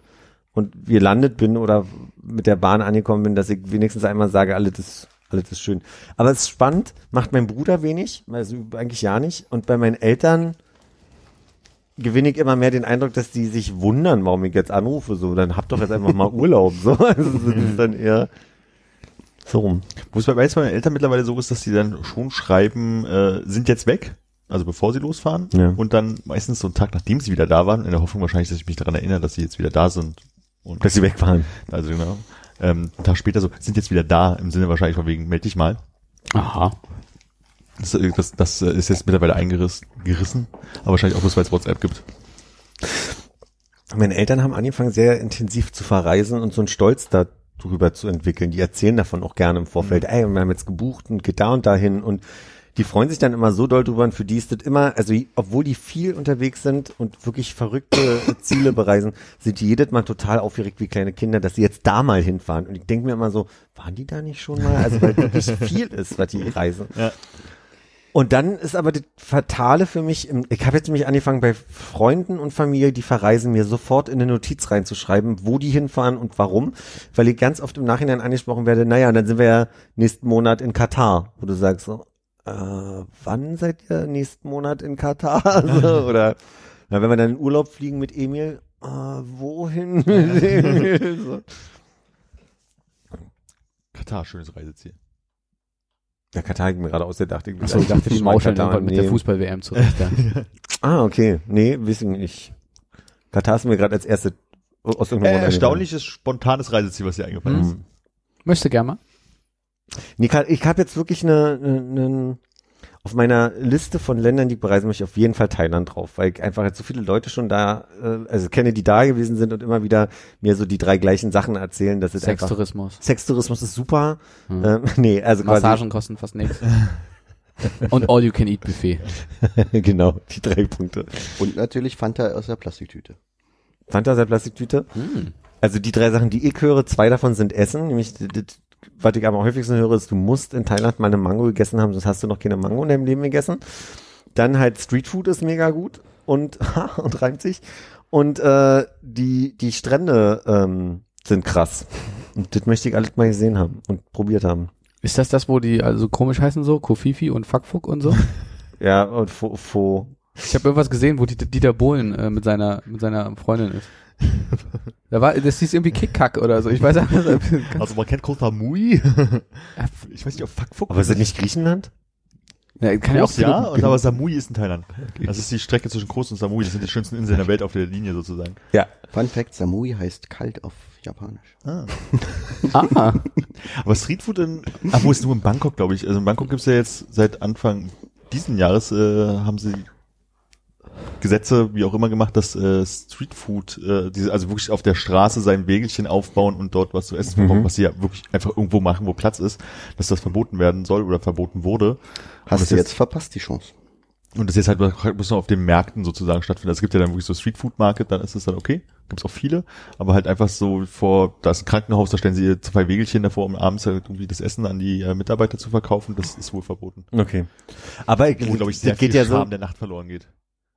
und wir landet bin oder mit der Bahn angekommen bin, dass ich wenigstens einmal sage, alles ist, alles ist schön. Aber es ist spannend, macht mein Bruder wenig, also eigentlich ja nicht. Und bei meinen Eltern gewinne ich immer mehr den Eindruck, dass die sich wundern, warum ich jetzt anrufe. So, dann habt doch jetzt einfach mal Urlaub. So, also das ist dann eher so rum. Wo es bei meiner Eltern mittlerweile so ist, dass die dann schon schreiben, äh, sind jetzt weg. Also bevor sie losfahren. Ja. Und dann meistens so einen Tag, nachdem sie wieder da waren, in der Hoffnung wahrscheinlich, dass ich mich daran erinnere, dass sie jetzt wieder da sind. Und Dass sie wegfahren. Also genau. ähm, einen Tag später so, sind jetzt wieder da, im Sinne wahrscheinlich von wegen, meld dich mal. Aha. Das, das, das äh, ist jetzt mittlerweile eingerissen, gerissen, aber wahrscheinlich auch bloß, weil es WhatsApp gibt. Meine Eltern haben angefangen, sehr intensiv zu verreisen und so einen Stolz darüber zu entwickeln. Die erzählen davon auch gerne im Vorfeld. Mhm. Ey, wir haben jetzt gebucht und geht da und dahin und die freuen sich dann immer so doll drüber und für die ist das immer, also obwohl die viel unterwegs sind und wirklich verrückte Ziele bereisen, sind die jedes Mal total aufgeregt wie kleine Kinder, dass sie jetzt da mal hinfahren. Und ich denke mir immer so, waren die da nicht schon mal? Also weil wirklich viel ist, was die reisen. Ja. Und dann ist aber das Fatale für mich, ich habe jetzt nämlich angefangen bei Freunden und Familie, die verreisen, mir sofort in eine Notiz reinzuschreiben, wo die hinfahren und warum, weil ich ganz oft im Nachhinein angesprochen werde, naja, und dann sind wir ja nächsten Monat in Katar, wo du sagst so, äh, wann seid ihr nächsten Monat in Katar? so, oder na, wenn wir dann in Urlaub fliegen mit Emil, äh, wohin? so. Katar, schönes Reiseziel. Ja, Katar ich mir gerade ausgedacht. Ich, Achso, ich dachte, die mauscheln Katar, mit der nee. Fußball-WM zurecht. Ja. Ah, okay. Nee, wissen nicht. Katar ist mir gerade als erste aus irgendeinem Äh, erstaunliches, spontanes Reiseziel, was dir eingefallen ist. Mhm. Möchte gerne mal. Nee, ich habe jetzt wirklich eine, eine, eine auf meiner Liste von Ländern, die ich bereisen möchte, auf jeden Fall Thailand drauf, weil ich einfach jetzt so viele Leute schon da, äh, also kenne, die da gewesen sind und immer wieder mir so die drei gleichen Sachen erzählen, dass es einfach Sextourismus. Sextourismus ist super. Hm. Ähm, nee, also quasi Massagen kosten fast nichts. Und All-You-Can-Eat-Buffet. genau, die drei Punkte. Und natürlich Fanta aus der Plastiktüte. Fanta der Plastiktüte. Hm. Also die drei Sachen, die ich höre, zwei davon sind Essen, nämlich das, das, was ich aber am häufigsten höre, ist, du musst in Thailand mal eine Mango gegessen haben, sonst hast du noch keine Mango in deinem Leben gegessen. Dann halt Streetfood ist mega gut und und reimt sich. Und äh, die die Strände ähm, sind krass. Und das möchte ich alles mal gesehen haben und probiert haben. Ist das das, wo die also komisch heißen so? Kofifi und Fuckfuck und so? Ja, und fo, fo Ich habe irgendwas gesehen, wo die, Dieter Bohlen äh, mit seiner mit seiner Freundin ist. Da war, das hieß irgendwie Kickkack oder so. Ich weiß auch nicht. Also man kennt Koh Samui. ich weiß nicht, ob Fuck Fuck. aber ist das nicht Griechenland? Ja, kann ja auch Groß, ja, viele- und aber Samui ist in Thailand. Das ist die Strecke zwischen Groß und Samui. Das sind die schönsten Inseln der Welt auf der Linie sozusagen. Ja. Fun Fact, Samui heißt kalt auf Japanisch. Ah, Aber Streetfood in, ach, wo ist nur in Bangkok, glaube ich. Also in Bangkok gibt's ja jetzt seit Anfang diesen Jahres, äh, haben sie Gesetze, wie auch immer gemacht, dass äh, Streetfood, äh, diese, also wirklich auf der Straße sein Wägelchen aufbauen und dort was zu essen verkaufen, was sie ja wirklich einfach irgendwo machen, wo Platz ist, dass das verboten werden soll oder verboten wurde. Hast du jetzt- jetzt verpasst die Chance. Und das jetzt halt muss noch auf den Märkten sozusagen stattfinden. Es gibt ja dann wirklich so Street Food Market, dann ist es dann okay. Gibt's auch viele. Aber halt einfach so vor, da ist ein Krankenhaus, da stellen sie ihr zwei Wägelchen davor, um abends halt irgendwie das Essen an die äh, Mitarbeiter zu verkaufen. Das ist wohl verboten. Okay. Aber ich, Wo, glaube ich, sehr das geht viel ja Charme so, der Nacht verloren geht.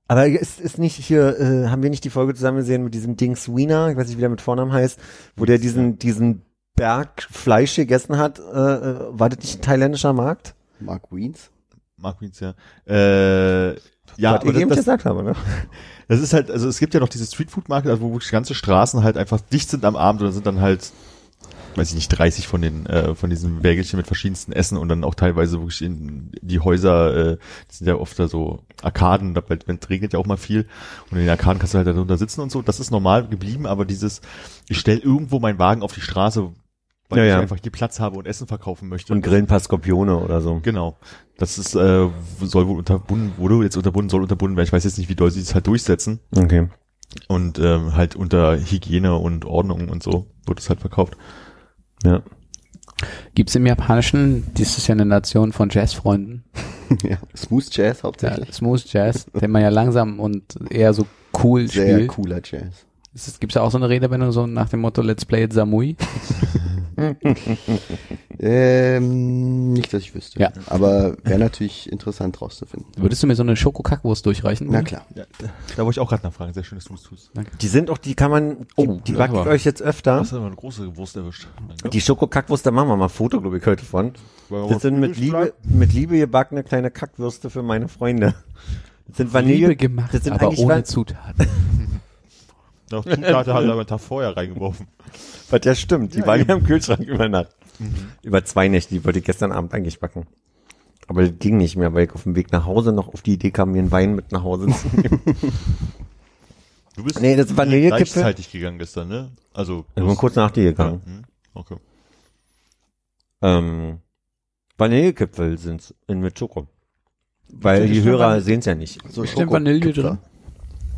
Aber ist, ist nicht hier, äh, haben wir nicht die Folge zusammen gesehen mit diesem Ding Sweener, ich weiß nicht, wie der mit Vornamen heißt, wo der diesen, diesen Berg Fleisch gegessen hat, äh, äh, war das nicht ein thailändischer Markt? Mark Wiens? Mark Wiens, ja. Äh, ja, was ich aber eben das, gesagt habe, ne? das ist halt, also es gibt ja noch diese Street Food Market, also wo wirklich ganze Straßen halt einfach dicht sind am Abend und da sind dann halt weiß ich nicht, 30 von den, äh, von diesen Wägelchen mit verschiedensten Essen und dann auch teilweise wirklich in die Häuser, äh, die sind ja oft da so Arkaden, da, wenn es regnet ja auch mal viel und in den Arkaden kannst du halt da drunter sitzen und so, das ist normal geblieben, aber dieses, ich stell irgendwo meinen Wagen auf die Straße, weil Ja, ich ja. einfach hier Platz habe und Essen verkaufen möchte. Und grillen ein paar Skorpione oder so. Genau. Das ist, äh, soll wohl unterbunden, wurde jetzt unterbunden, soll unterbunden werden. Ich weiß jetzt nicht, wie doll sie es halt durchsetzen. Okay. Und ähm, halt unter Hygiene und Ordnung und so wird es halt verkauft. Ja. Gibt's im Japanischen, dies ist ja eine Nation von Jazzfreunden, ja. Smooth Jazz ja, hauptsächlich. Smooth Jazz, den man ja langsam und eher so cool Sehr spielt. cooler Jazz. Ist es- auch so eine Redewendung so nach dem Motto Let's play it Samui? Ähm, nicht, dass ich wüsste. Ja. Aber wäre natürlich interessant rauszufinden. Würdest du mir so eine Schokokackwurst durchreichen? Na klar. Ja, da wollte ich auch gerade nachfragen. Sehr schönes Tus-Tus. Die sind auch, die kann man, die, Oh, die das backe ich euch jetzt öfter. Hast du aber eine große Wurst erwischt. Danke. Die Schokokackwurst, da machen wir mal ein Foto, glaube ich, heute von. Das sind mit Liebe, mit Liebe gebackene kleine Kackwürste für meine Freunde. Das sind Vanille, Liebe gemacht, das sind aber ohne Zutaten. Noch Zutaten hat er aber einen Tag vorher reingeworfen. Was ja stimmt, die Ja, waren ja im Kühlschrank über Nacht. Über zwei Nächte, die wollte ich gestern Abend eigentlich backen. Aber das ging nicht mehr, weil ich auf dem Weg nach Hause noch auf die Idee kam, mir einen Wein mit nach Hause zu nehmen. Du bist Nee, das Vanillekipfel- gleichzeitig gegangen gestern, ne? Also, Ich bin kurz nach dir ja, gegangen. hm, Okay. Ähm, Vanillekipfel sind's in mit Schoko. Weil die Hörer Vanille- sehen's ja nicht. So Bestimmt Vanille drin.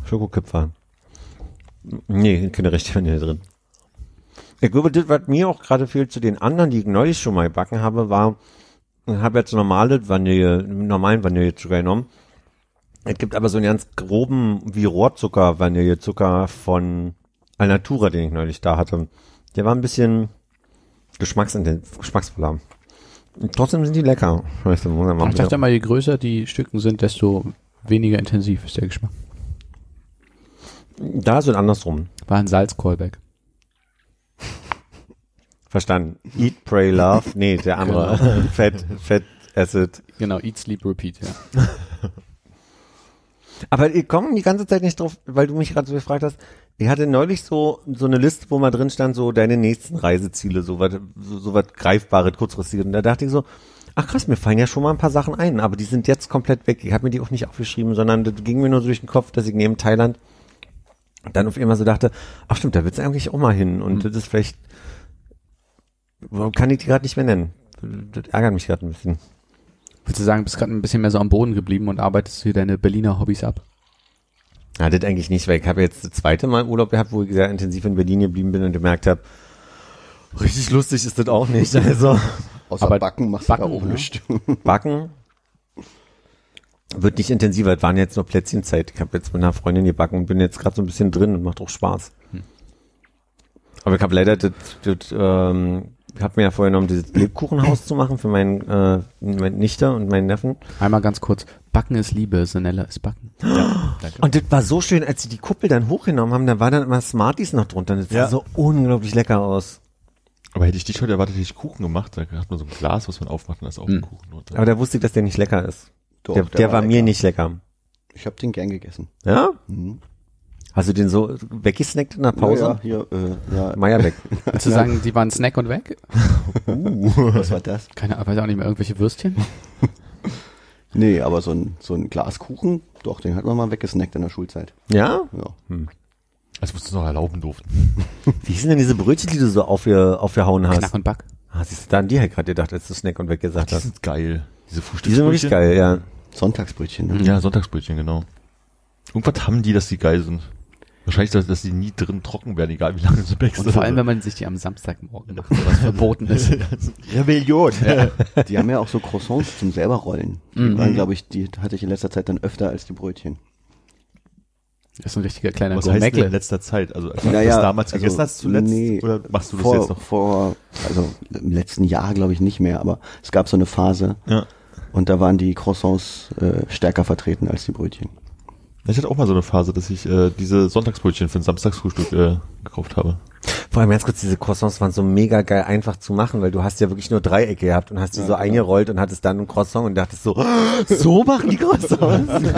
Schokokipfer. Nee, keine richtige Vanille drin. Ich glaube, das, was mir auch gerade fehlt zu den anderen, die ich neulich schon mal gebacken habe, war, ich habe jetzt normale Vanille, normalen Vanillezucker genommen. Es gibt aber so einen ganz groben, wie Rohrzucker, Vanillezucker von Alnatura, den ich neulich da hatte. Der war ein bisschen geschmacksintensiv, geschmacksvoller. Trotzdem sind die lecker. Weißt du, Ich dachte mal, je größer die Stücken sind, desto weniger intensiv ist der Geschmack. Da ist es andersrum. War ein Salz-Callback. Verstanden. Eat, pray, love. Nee, der andere. Fett, Fett, Acid. Genau, Eat, Sleep, Repeat, ja. Aber ich komme die ganze Zeit nicht drauf, weil du mich gerade so gefragt hast. Ich hatte neulich so, so eine Liste, wo mal drin stand, so deine nächsten Reiseziele, so was, so, so was Greifbares, kurzfristiges. Und da dachte ich so, ach krass, mir fallen ja schon mal ein paar Sachen ein, aber die sind jetzt komplett weg. Ich habe mir die auch nicht aufgeschrieben, sondern das ging mir nur so durch den Kopf, dass ich neben Thailand dann auf einmal so dachte, ach stimmt, da willst du eigentlich auch mal hin. Und das ist vielleicht, warum kann ich die gerade nicht mehr nennen? Das ärgert mich gerade ein bisschen. Würdest du sagen, du bist gerade ein bisschen mehr so am Boden geblieben und arbeitest hier deine Berliner Hobbys ab? Ja, das eigentlich nicht, weil ich habe jetzt das zweite Mal Urlaub gehabt, wo ich sehr intensiv in Berlin geblieben bin und gemerkt habe, richtig lustig ist das auch nicht. Also Außer Aber Backen machst Backen, du auch ne? nichts. Backen wird nicht intensiver. Es waren jetzt nur Plätzchenzeit. Ich habe jetzt mit einer Freundin gebacken und bin jetzt gerade so ein bisschen drin und macht auch Spaß. Aber ich habe leider das, das ähm, ich habe mir ja vorgenommen, dieses Lebkuchenhaus zu machen für meinen äh, meine Nichte und meinen Neffen. Einmal ganz kurz. Backen ist Liebe, Sanella ist Backen. Und das war so schön, als sie die Kuppel dann hochgenommen haben, da war dann immer Smarties noch drunter. Das Ja. sah so unglaublich lecker aus. Aber hätte ich dich heute erwartet, hätte ich Kuchen gemacht. Da hat man so ein Glas, was man aufmacht und da ist auch ein Hm. Kuchen drunter. Aber da wusste ich, dass der nicht lecker ist. Doch, der, der, war, mir lecker. nicht lecker. Ich habe den gern gegessen. Ja? Mhm. Hast du den so weggesnackt in der Pause? Ja, hier, äh, ja. Meier weg. Würdest du sagen, die waren Snack und weg? Uh, was war das? Keine Ahnung, weiß auch nicht mehr, irgendwelche Würstchen? Nee, aber so ein, so ein Glas Kuchen, doch, den hat man mal weggesnackt in der Schulzeit. Ja? Ja. Als musst du noch erlauben durften. Wie sind denn diese Brötchen, die du so aufge, aufgehauen hast? Knack und Back. Ah, siehst du, da an die halt gerade gedacht, als du Snack und weg gesagt Die hast. sind geil. Diese Die sind wirklich Frühstücksbrötchen. geil, ja. Sonntagsbrötchen. Ne? Ja, Sonntagsbrötchen, genau. Irgendwas haben die, dass die geil sind. Wahrscheinlich, dass, dass die nie drin trocken werden, egal wie lange du sie backst. Und vor allem, wenn man sich die am Samstagmorgen macht, was verboten ist. Rebellion. Die haben ja auch so Croissants zum selber rollen. Die Mhm. waren, glaube ich, die hatte ich in letzter Zeit dann öfter als die Brötchen. Das ist ein richtiger kleiner Was heißt denn in letzter Zeit? Also, als du Naja, das damals also, gegessen hast zuletzt? nee, oder machst du das vor, jetzt noch? Vor, also im letzten Jahr glaube ich nicht mehr, aber es gab so eine Phase Ja. Und da waren die Croissants äh, stärker vertreten als die Brötchen. Ich hatte auch mal so eine Phase, dass ich äh, diese Sonntagsbrötchen für ein Samstagsfrühstück äh, gekauft habe. Vor allem ganz kurz, diese Croissants waren so mega geil einfach zu machen, weil du hast ja wirklich nur Dreiecke gehabt und hast die so eingerollt und hattest dann ein Croissant und dachtest so, so machen die Croissants?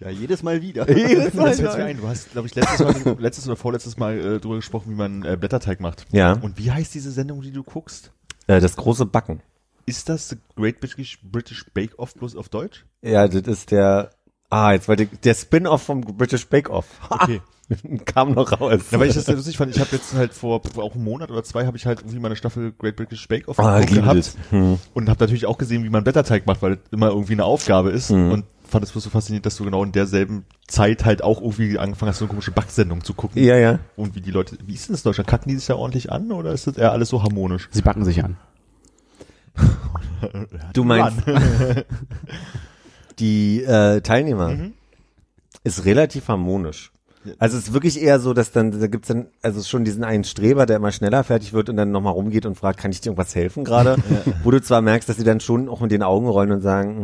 Ja, jedes Mal wieder. Jedes Mal Das fällt mir ein. Du hast, glaube ich, letztes, Mal, letztes oder vorletztes Mal äh, drüber gesprochen, wie man äh, Blätterteig macht. Ja. Und wie heißt diese Sendung, die du guckst? Äh, das große Backen. Ist das The Great British, British Bake Off bloß auf Deutsch? Ja, das ist der, ah, jetzt wollte ich, der Spin-off vom British Bake Off. Okay. Kam noch raus. Ja, weil ich das sehr lustig fand. Ich habe jetzt halt vor auch einem Monat oder zwei habe ich halt irgendwie meine Staffel Great British Bake Off Ah, das. Hm. und habe natürlich auch gesehen, wie man Blätterteig macht, weil das immer irgendwie eine Aufgabe ist Mhm. und fand es bloß so faszinierend, dass du genau in derselben Zeit halt auch irgendwie angefangen hast, so eine komische Backsendung zu gucken. Ja, ja. Und wie die Leute, wie ist denn das in Deutschland? Kacken die sich da ordentlich an oder ist das eher alles so harmonisch? Sie backen sich an. Du meinst, die äh, Teilnehmer Mhm. ist relativ harmonisch. Also es ist wirklich eher so, dass dann, da gibt's dann, also schon diesen einen Streber, der immer schneller fertig wird und dann nochmal rumgeht und fragt, kann ich dir irgendwas helfen gerade? Wo du zwar merkst, dass sie dann schon auch mit den Augen rollen und sagen,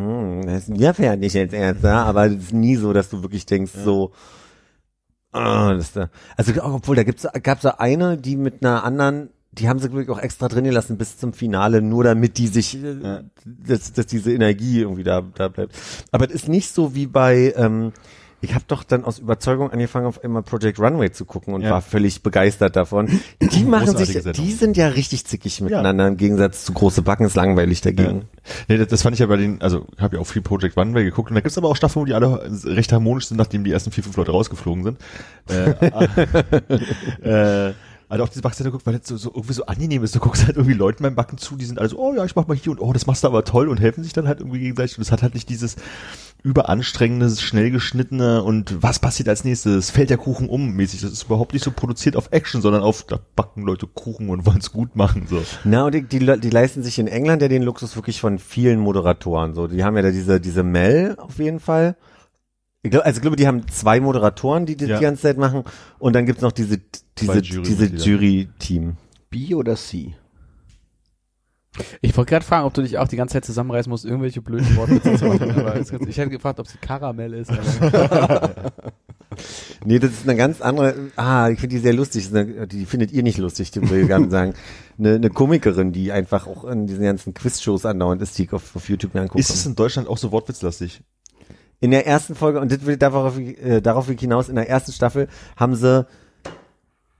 hm, das ist mir fertig jetzt erst, ja? aber es ist nie so, dass du wirklich denkst, so, ah, das da. Also obwohl, da gibt's, gab's so eine, die mit einer anderen, die haben sie wirklich auch extra drin gelassen bis zum Finale, nur damit die sich, äh, dass, dass diese Energie irgendwie da, da bleibt. Aber es ist nicht so wie bei, ähm, ich habe doch dann aus Überzeugung angefangen, auf einmal Project Runway zu gucken und Ja. war völlig begeistert davon. Die machen sich, Sendung. die sind ja richtig zickig miteinander im Gegensatz zu große Backen ist langweilig dagegen. Nee, das, das fand ich ja bei den, also habe ja auch viel Project Runway geguckt und da gibt's aber auch Staffeln, wo die alle recht harmonisch sind, nachdem die ersten vier, fünf Leute rausgeflogen sind. Äh, äh, Also auch diese Backseite guckt, weil das so, so irgendwie so angenehm ist. Du guckst halt irgendwie Leuten beim Backen zu, die sind alle so, oh ja, ich mach mal hier und oh, das machst du aber toll und helfen sich dann halt irgendwie gegenseitig. Und es hat halt nicht dieses überanstrengende, schnell geschnittene und was passiert als nächstes? Fällt der Kuchen um mäßig. Das ist überhaupt nicht so produziert auf Action, sondern auf, da backen Leute Kuchen und wollen es gut machen. So. Na, und die, die, die leisten sich in England ja den Luxus wirklich von vielen Moderatoren. So, die haben ja da diese, diese Mel auf jeden Fall. Ich glaub, also ich glaube, die haben zwei Moderatoren, die das Ja. die ganze Zeit machen. Und dann gibt's noch diese, diese, Zwei diese. Jury-Team. B oder C? Ich wollte gerade fragen, ob du dich auch die ganze Zeit zusammenreißen musst, irgendwelche blöden Wortwitze zu machen. Aber es- ich hätte gefragt, ob sie Karamell ist. Nee, das ist eine ganz andere, ah, ich finde die sehr lustig. Eine, die findet ihr nicht lustig, die will ich gerne sagen. Eine, eine Komikerin, die einfach auch in diesen ganzen Quiz-Shows andauernd ist, die ich auf, auf YouTube mir angucke. Ist es in Deutschland auch so wortwitzlastig? In der ersten Folge, und das will darauf, äh, darauf hinaus, in der ersten Staffel haben sie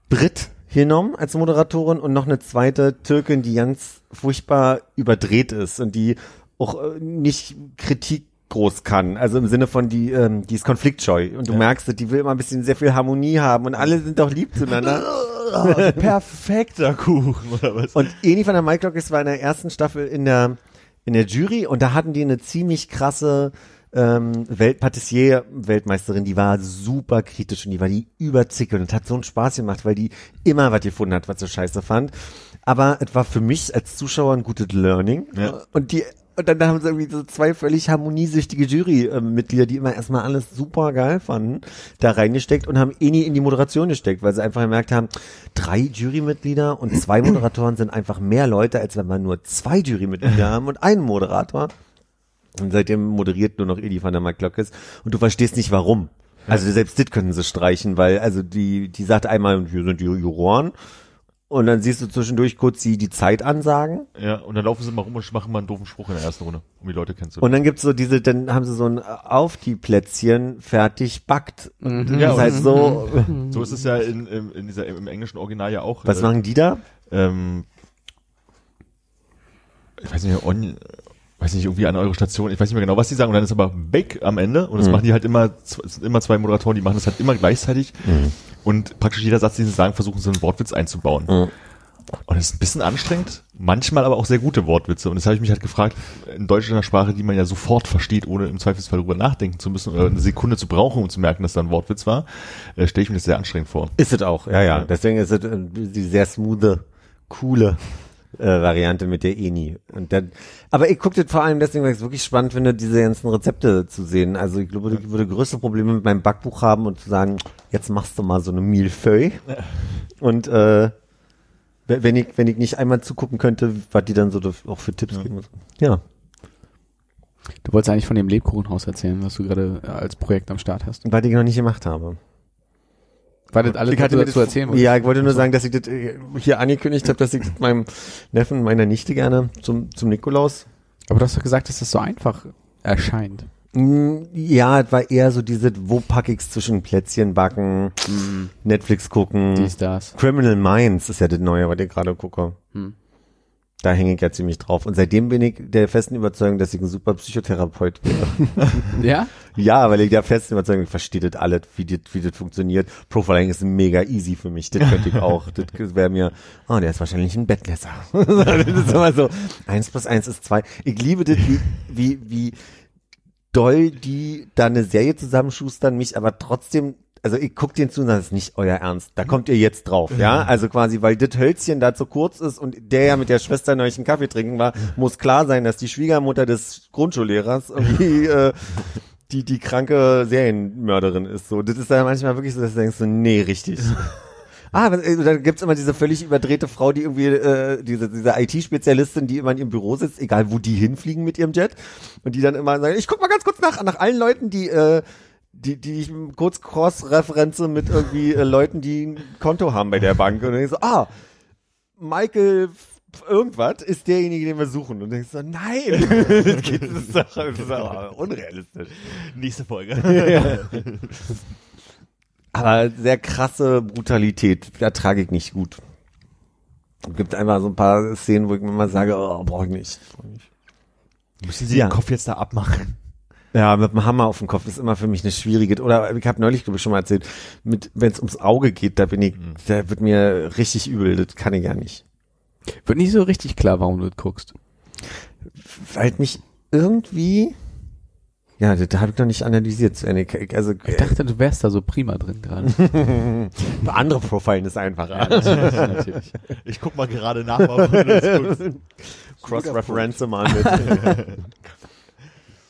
Brit genommen als Moderatorin und noch eine zweite Türkin, die ganz furchtbar überdreht ist und die auch äh, nicht Kritik groß kann. Also im Sinne von, die, ähm, die ist konfliktscheu. Und du merkst, die will immer ein bisschen sehr viel Harmonie haben und alle sind doch lieb zueinander. Perfekter Kuchen, oder was? Und Eni von der Maiklocke war in der ersten Staffel in der, in der Jury und da hatten die eine ziemlich krasse ähm, Weltpatissier-Weltmeisterin, die war super kritisch und die war die überzickelt und hat so einen Spaß gemacht, weil die immer was gefunden hat, was sie scheiße fand. Aber es war für mich als Zuschauer ein gutes Learning. Ja. Und die und dann haben sie irgendwie so zwei völlig harmoniesüchtige Jury-Mitglieder, die immer erstmal alles super geil fanden, da reingesteckt und haben eh nie in die Moderation gesteckt, weil sie einfach gemerkt haben, drei Jurymitglieder und zwei Moderatoren sind einfach mehr Leute, als wenn man nur zwei Jurymitglieder haben und einen Moderator. Und seitdem moderiert nur noch Edi van der Mark-Glockes und du verstehst nicht warum. Also selbst das können sie streichen, weil also die die sagt einmal, hier sind die Juroren und dann siehst du zwischendurch kurz die die Zeit ansagen Ja, und dann laufen sie mal rum und machen mal einen doofen Spruch in der ersten Runde, um die Leute kennenzulernen. Und dann gibt's so diese, dann haben sie so ein auf die Plätzchen fertig backt. Und Ja, das heißt so, so ist es ja in, in, in dieser, im englischen Original ja auch. was äh, machen die da? ähm, ich weiß nicht, on, weiß nicht, irgendwie an eure Station, ich weiß nicht mehr genau, was die sagen, und dann ist aber Bake am Ende, und das Mhm. machen die halt immer, es sind immer zwei Moderatoren, die machen das halt immer gleichzeitig, Mhm. und praktisch jeder Satz, den sie sagen, versuchen sie einen Wortwitz einzubauen. Mhm. Und es ist ein bisschen anstrengend, manchmal aber auch sehr gute Wortwitze. Und das habe ich mich halt gefragt, in deutscher Sprache, die man ja sofort versteht, ohne im Zweifelsfall darüber nachdenken zu müssen oder eine Sekunde zu brauchen, um zu merken, dass da ein Wortwitz war, äh, stelle ich mir das sehr anstrengend vor. Ist es auch, ja, ja. Ja. Deswegen ist es äh, die sehr smoothe, coole äh, Variante mit der Eni. Und dann, aber ich gucke das vor allem deswegen, weil ich es wirklich spannend finde, diese ganzen Rezepte zu sehen. Also ich glaube, ich würde größte Probleme mit meinem Backbuch haben und zu sagen, jetzt machst du mal so eine Millefeuille. Und äh, wenn ich, wenn ich nicht einmal zugucken könnte, was die dann so auch für Tipps Ja. geben. Ja. du wolltest eigentlich von dem Lebkuchenhaus erzählen, was du gerade äh, als Projekt am Start hast. Was ich noch nicht gemacht habe. War das alles, was du dazu erzählen wolltest? Ja, ich wollte nur sagen, dass ich das äh, hier angekündigt habe, dass ich das meinem Neffen, meiner Nichte gerne zum, zum Nikolaus. Aber du hast doch gesagt, dass das so einfach erscheint. Mm, Ja, es war eher so diese, wo pack ich's zwischen Plätzchen backen, Netflix gucken. Dies, das. Criminal Minds ist ja das Neue, was ich gerade gucke. Hm. Da hänge ich ja ziemlich drauf. Und seitdem bin ich der festen Überzeugung, dass ich ein super Psychotherapeut wäre. Ja? ja, weil ich der festen Überzeugung, ich verstehe das alles, wie das, wie das funktioniert. Profiling ist mega easy für mich. Das könnte ich auch. Das wäre mir, oh, der ist wahrscheinlich ein Bettlässer. das ist immer so, eins plus eins ist zwei. Ich liebe das, wie, wie, wie doll die da eine Serie zusammenschustern, mich aber trotzdem also ich guck den zu und sage, das ist nicht euer Ernst. Da kommt ihr jetzt drauf, ja? Also quasi, weil das Hölzchen da zu kurz ist und der ja mit der Schwester neulich einen Kaffee trinken war, muss klar sein, dass die Schwiegermutter des Grundschullehrers irgendwie äh, die die kranke Serienmörderin ist. So, das ist dann manchmal wirklich so, dass du denkst, so, nee, richtig. Ah, äh, dann gibt's immer diese völlig überdrehte Frau, die irgendwie, äh, diese, diese IT-Spezialistin, die immer in ihrem Büro sitzt, egal wo die hinfliegen mit ihrem Jet, und die dann immer sagen, ich guck mal ganz kurz nach, nach allen Leuten, die, äh, die, die ich kurz cross-referenze mit irgendwie äh, Leuten, die ein Konto haben bei der Bank. Und dann denkst du, ah, Michael irgendwas ist derjenige, den wir suchen. Und denkst du, nein, das, geht, das ist doch, das ist doch unrealistisch. Nächste Folge. Aber sehr krasse Brutalität, ertrage ich nicht gut. Es gibt einfach so ein paar Szenen, wo ich mir mal sage, oh, brauche ich nicht. Müssen Sie Ja. den Kopf jetzt da abmachen? Ja, mit dem Hammer auf dem Kopf ist immer für mich eine schwierige. Oder ich habe neulich, glaube ich, schon mal erzählt, mit wenn es ums Auge geht, da bin ich, da wird mir richtig übel. Das kann ich ja nicht. Wird nicht so richtig klar, warum du das guckst. Weil mich irgendwie, ja, das habe ich noch nicht analysiert. Also Ich dachte, du wärst da so prima drin gerade. andere Profilen ist einfacher. Natürlich. Ich guck mal gerade nach, warum du das guckst. Cross-Reference mal mit.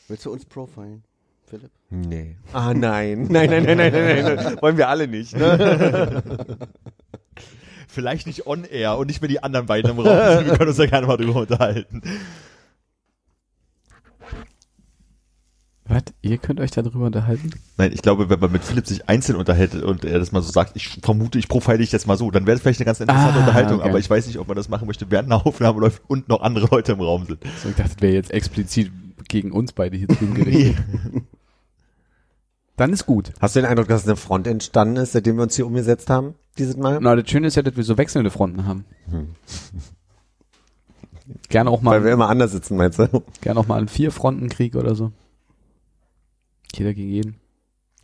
Willst du uns profilen, Philipp? nee. Ah nein. Nein, nein, nein, nein, nein, nein, nein. Wollen wir alle nicht. Ne? Vielleicht nicht on air und nicht mehr die anderen beiden im Raum. sind. Wir können uns da gerne mal drüber unterhalten. Was? Ihr könnt euch darüber unterhalten? Nein, ich glaube, wenn man mit Philipp sich einzeln unterhält und er das mal so sagt, ich vermute, ich profile dich jetzt mal so, dann wäre es vielleicht eine ganz interessante Ah, Unterhaltung, okay. aber ich weiß nicht, ob man das machen möchte, während eine Aufnahme läuft und noch andere Leute im Raum sind. So, ich dachte, das wäre jetzt explizit gegen uns beide hier drüben gerichtet. Dann ist gut. Hast du den Eindruck, dass eine Front entstanden ist, seitdem wir uns hier umgesetzt haben? Dieses Mal? Na, das Schöne ist ja, dass wir so wechselnde Fronten haben. Gerne auch Weil wir mal, immer anders sitzen, meinst du? gerne auch mal einen Vier-Fronten-Krieg oder so. Jeder gegen jeden.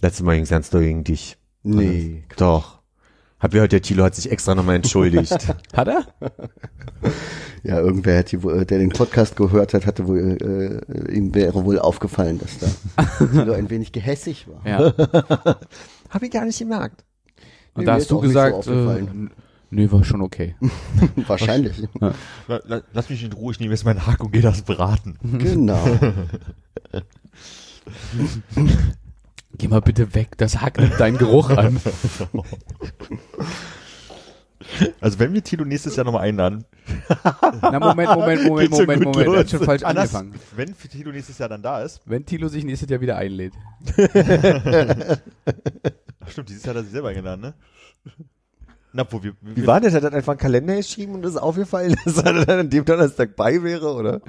Letztes Mal ging es ganz doll gegen dich. Nee. Doch. Hab gehört, der Thilo hat sich extra nochmal entschuldigt. Hat er? Ja, irgendwer, hätte, der den Podcast gehört hat, hatte wohl, äh, ihm wäre wohl aufgefallen, dass da Thilo ein wenig gehässig war. Ja. Hab ich gar nicht gemerkt. Und Nee, da hast du nicht so gesagt, äh, nö, war schon okay. Wahrscheinlich. La- Lass mich in Ruhe, ich nehme jetzt meinen Hack und gehe das braten. Genau. Geh mal bitte weg, das Hack nimmt deinen Geruch an. Also wenn wir Tilo nächstes Jahr nochmal einladen, Na, Moment, Moment, Moment, Geht schon Moment, Moment. Er hat los. schon falsch Anders, angefangen. wenn Tilo nächstes Jahr dann da ist, Wenn Tilo sich nächstes Jahr wieder einlädt. ach stimmt, dieses Jahr hat er sich selber eingeladen, ne? Na, wo wir, wir Wie war das? Hat er einfach einen Kalender geschrieben und ist aufgefallen, dass er dann an dem Donnerstag bei wäre, oder?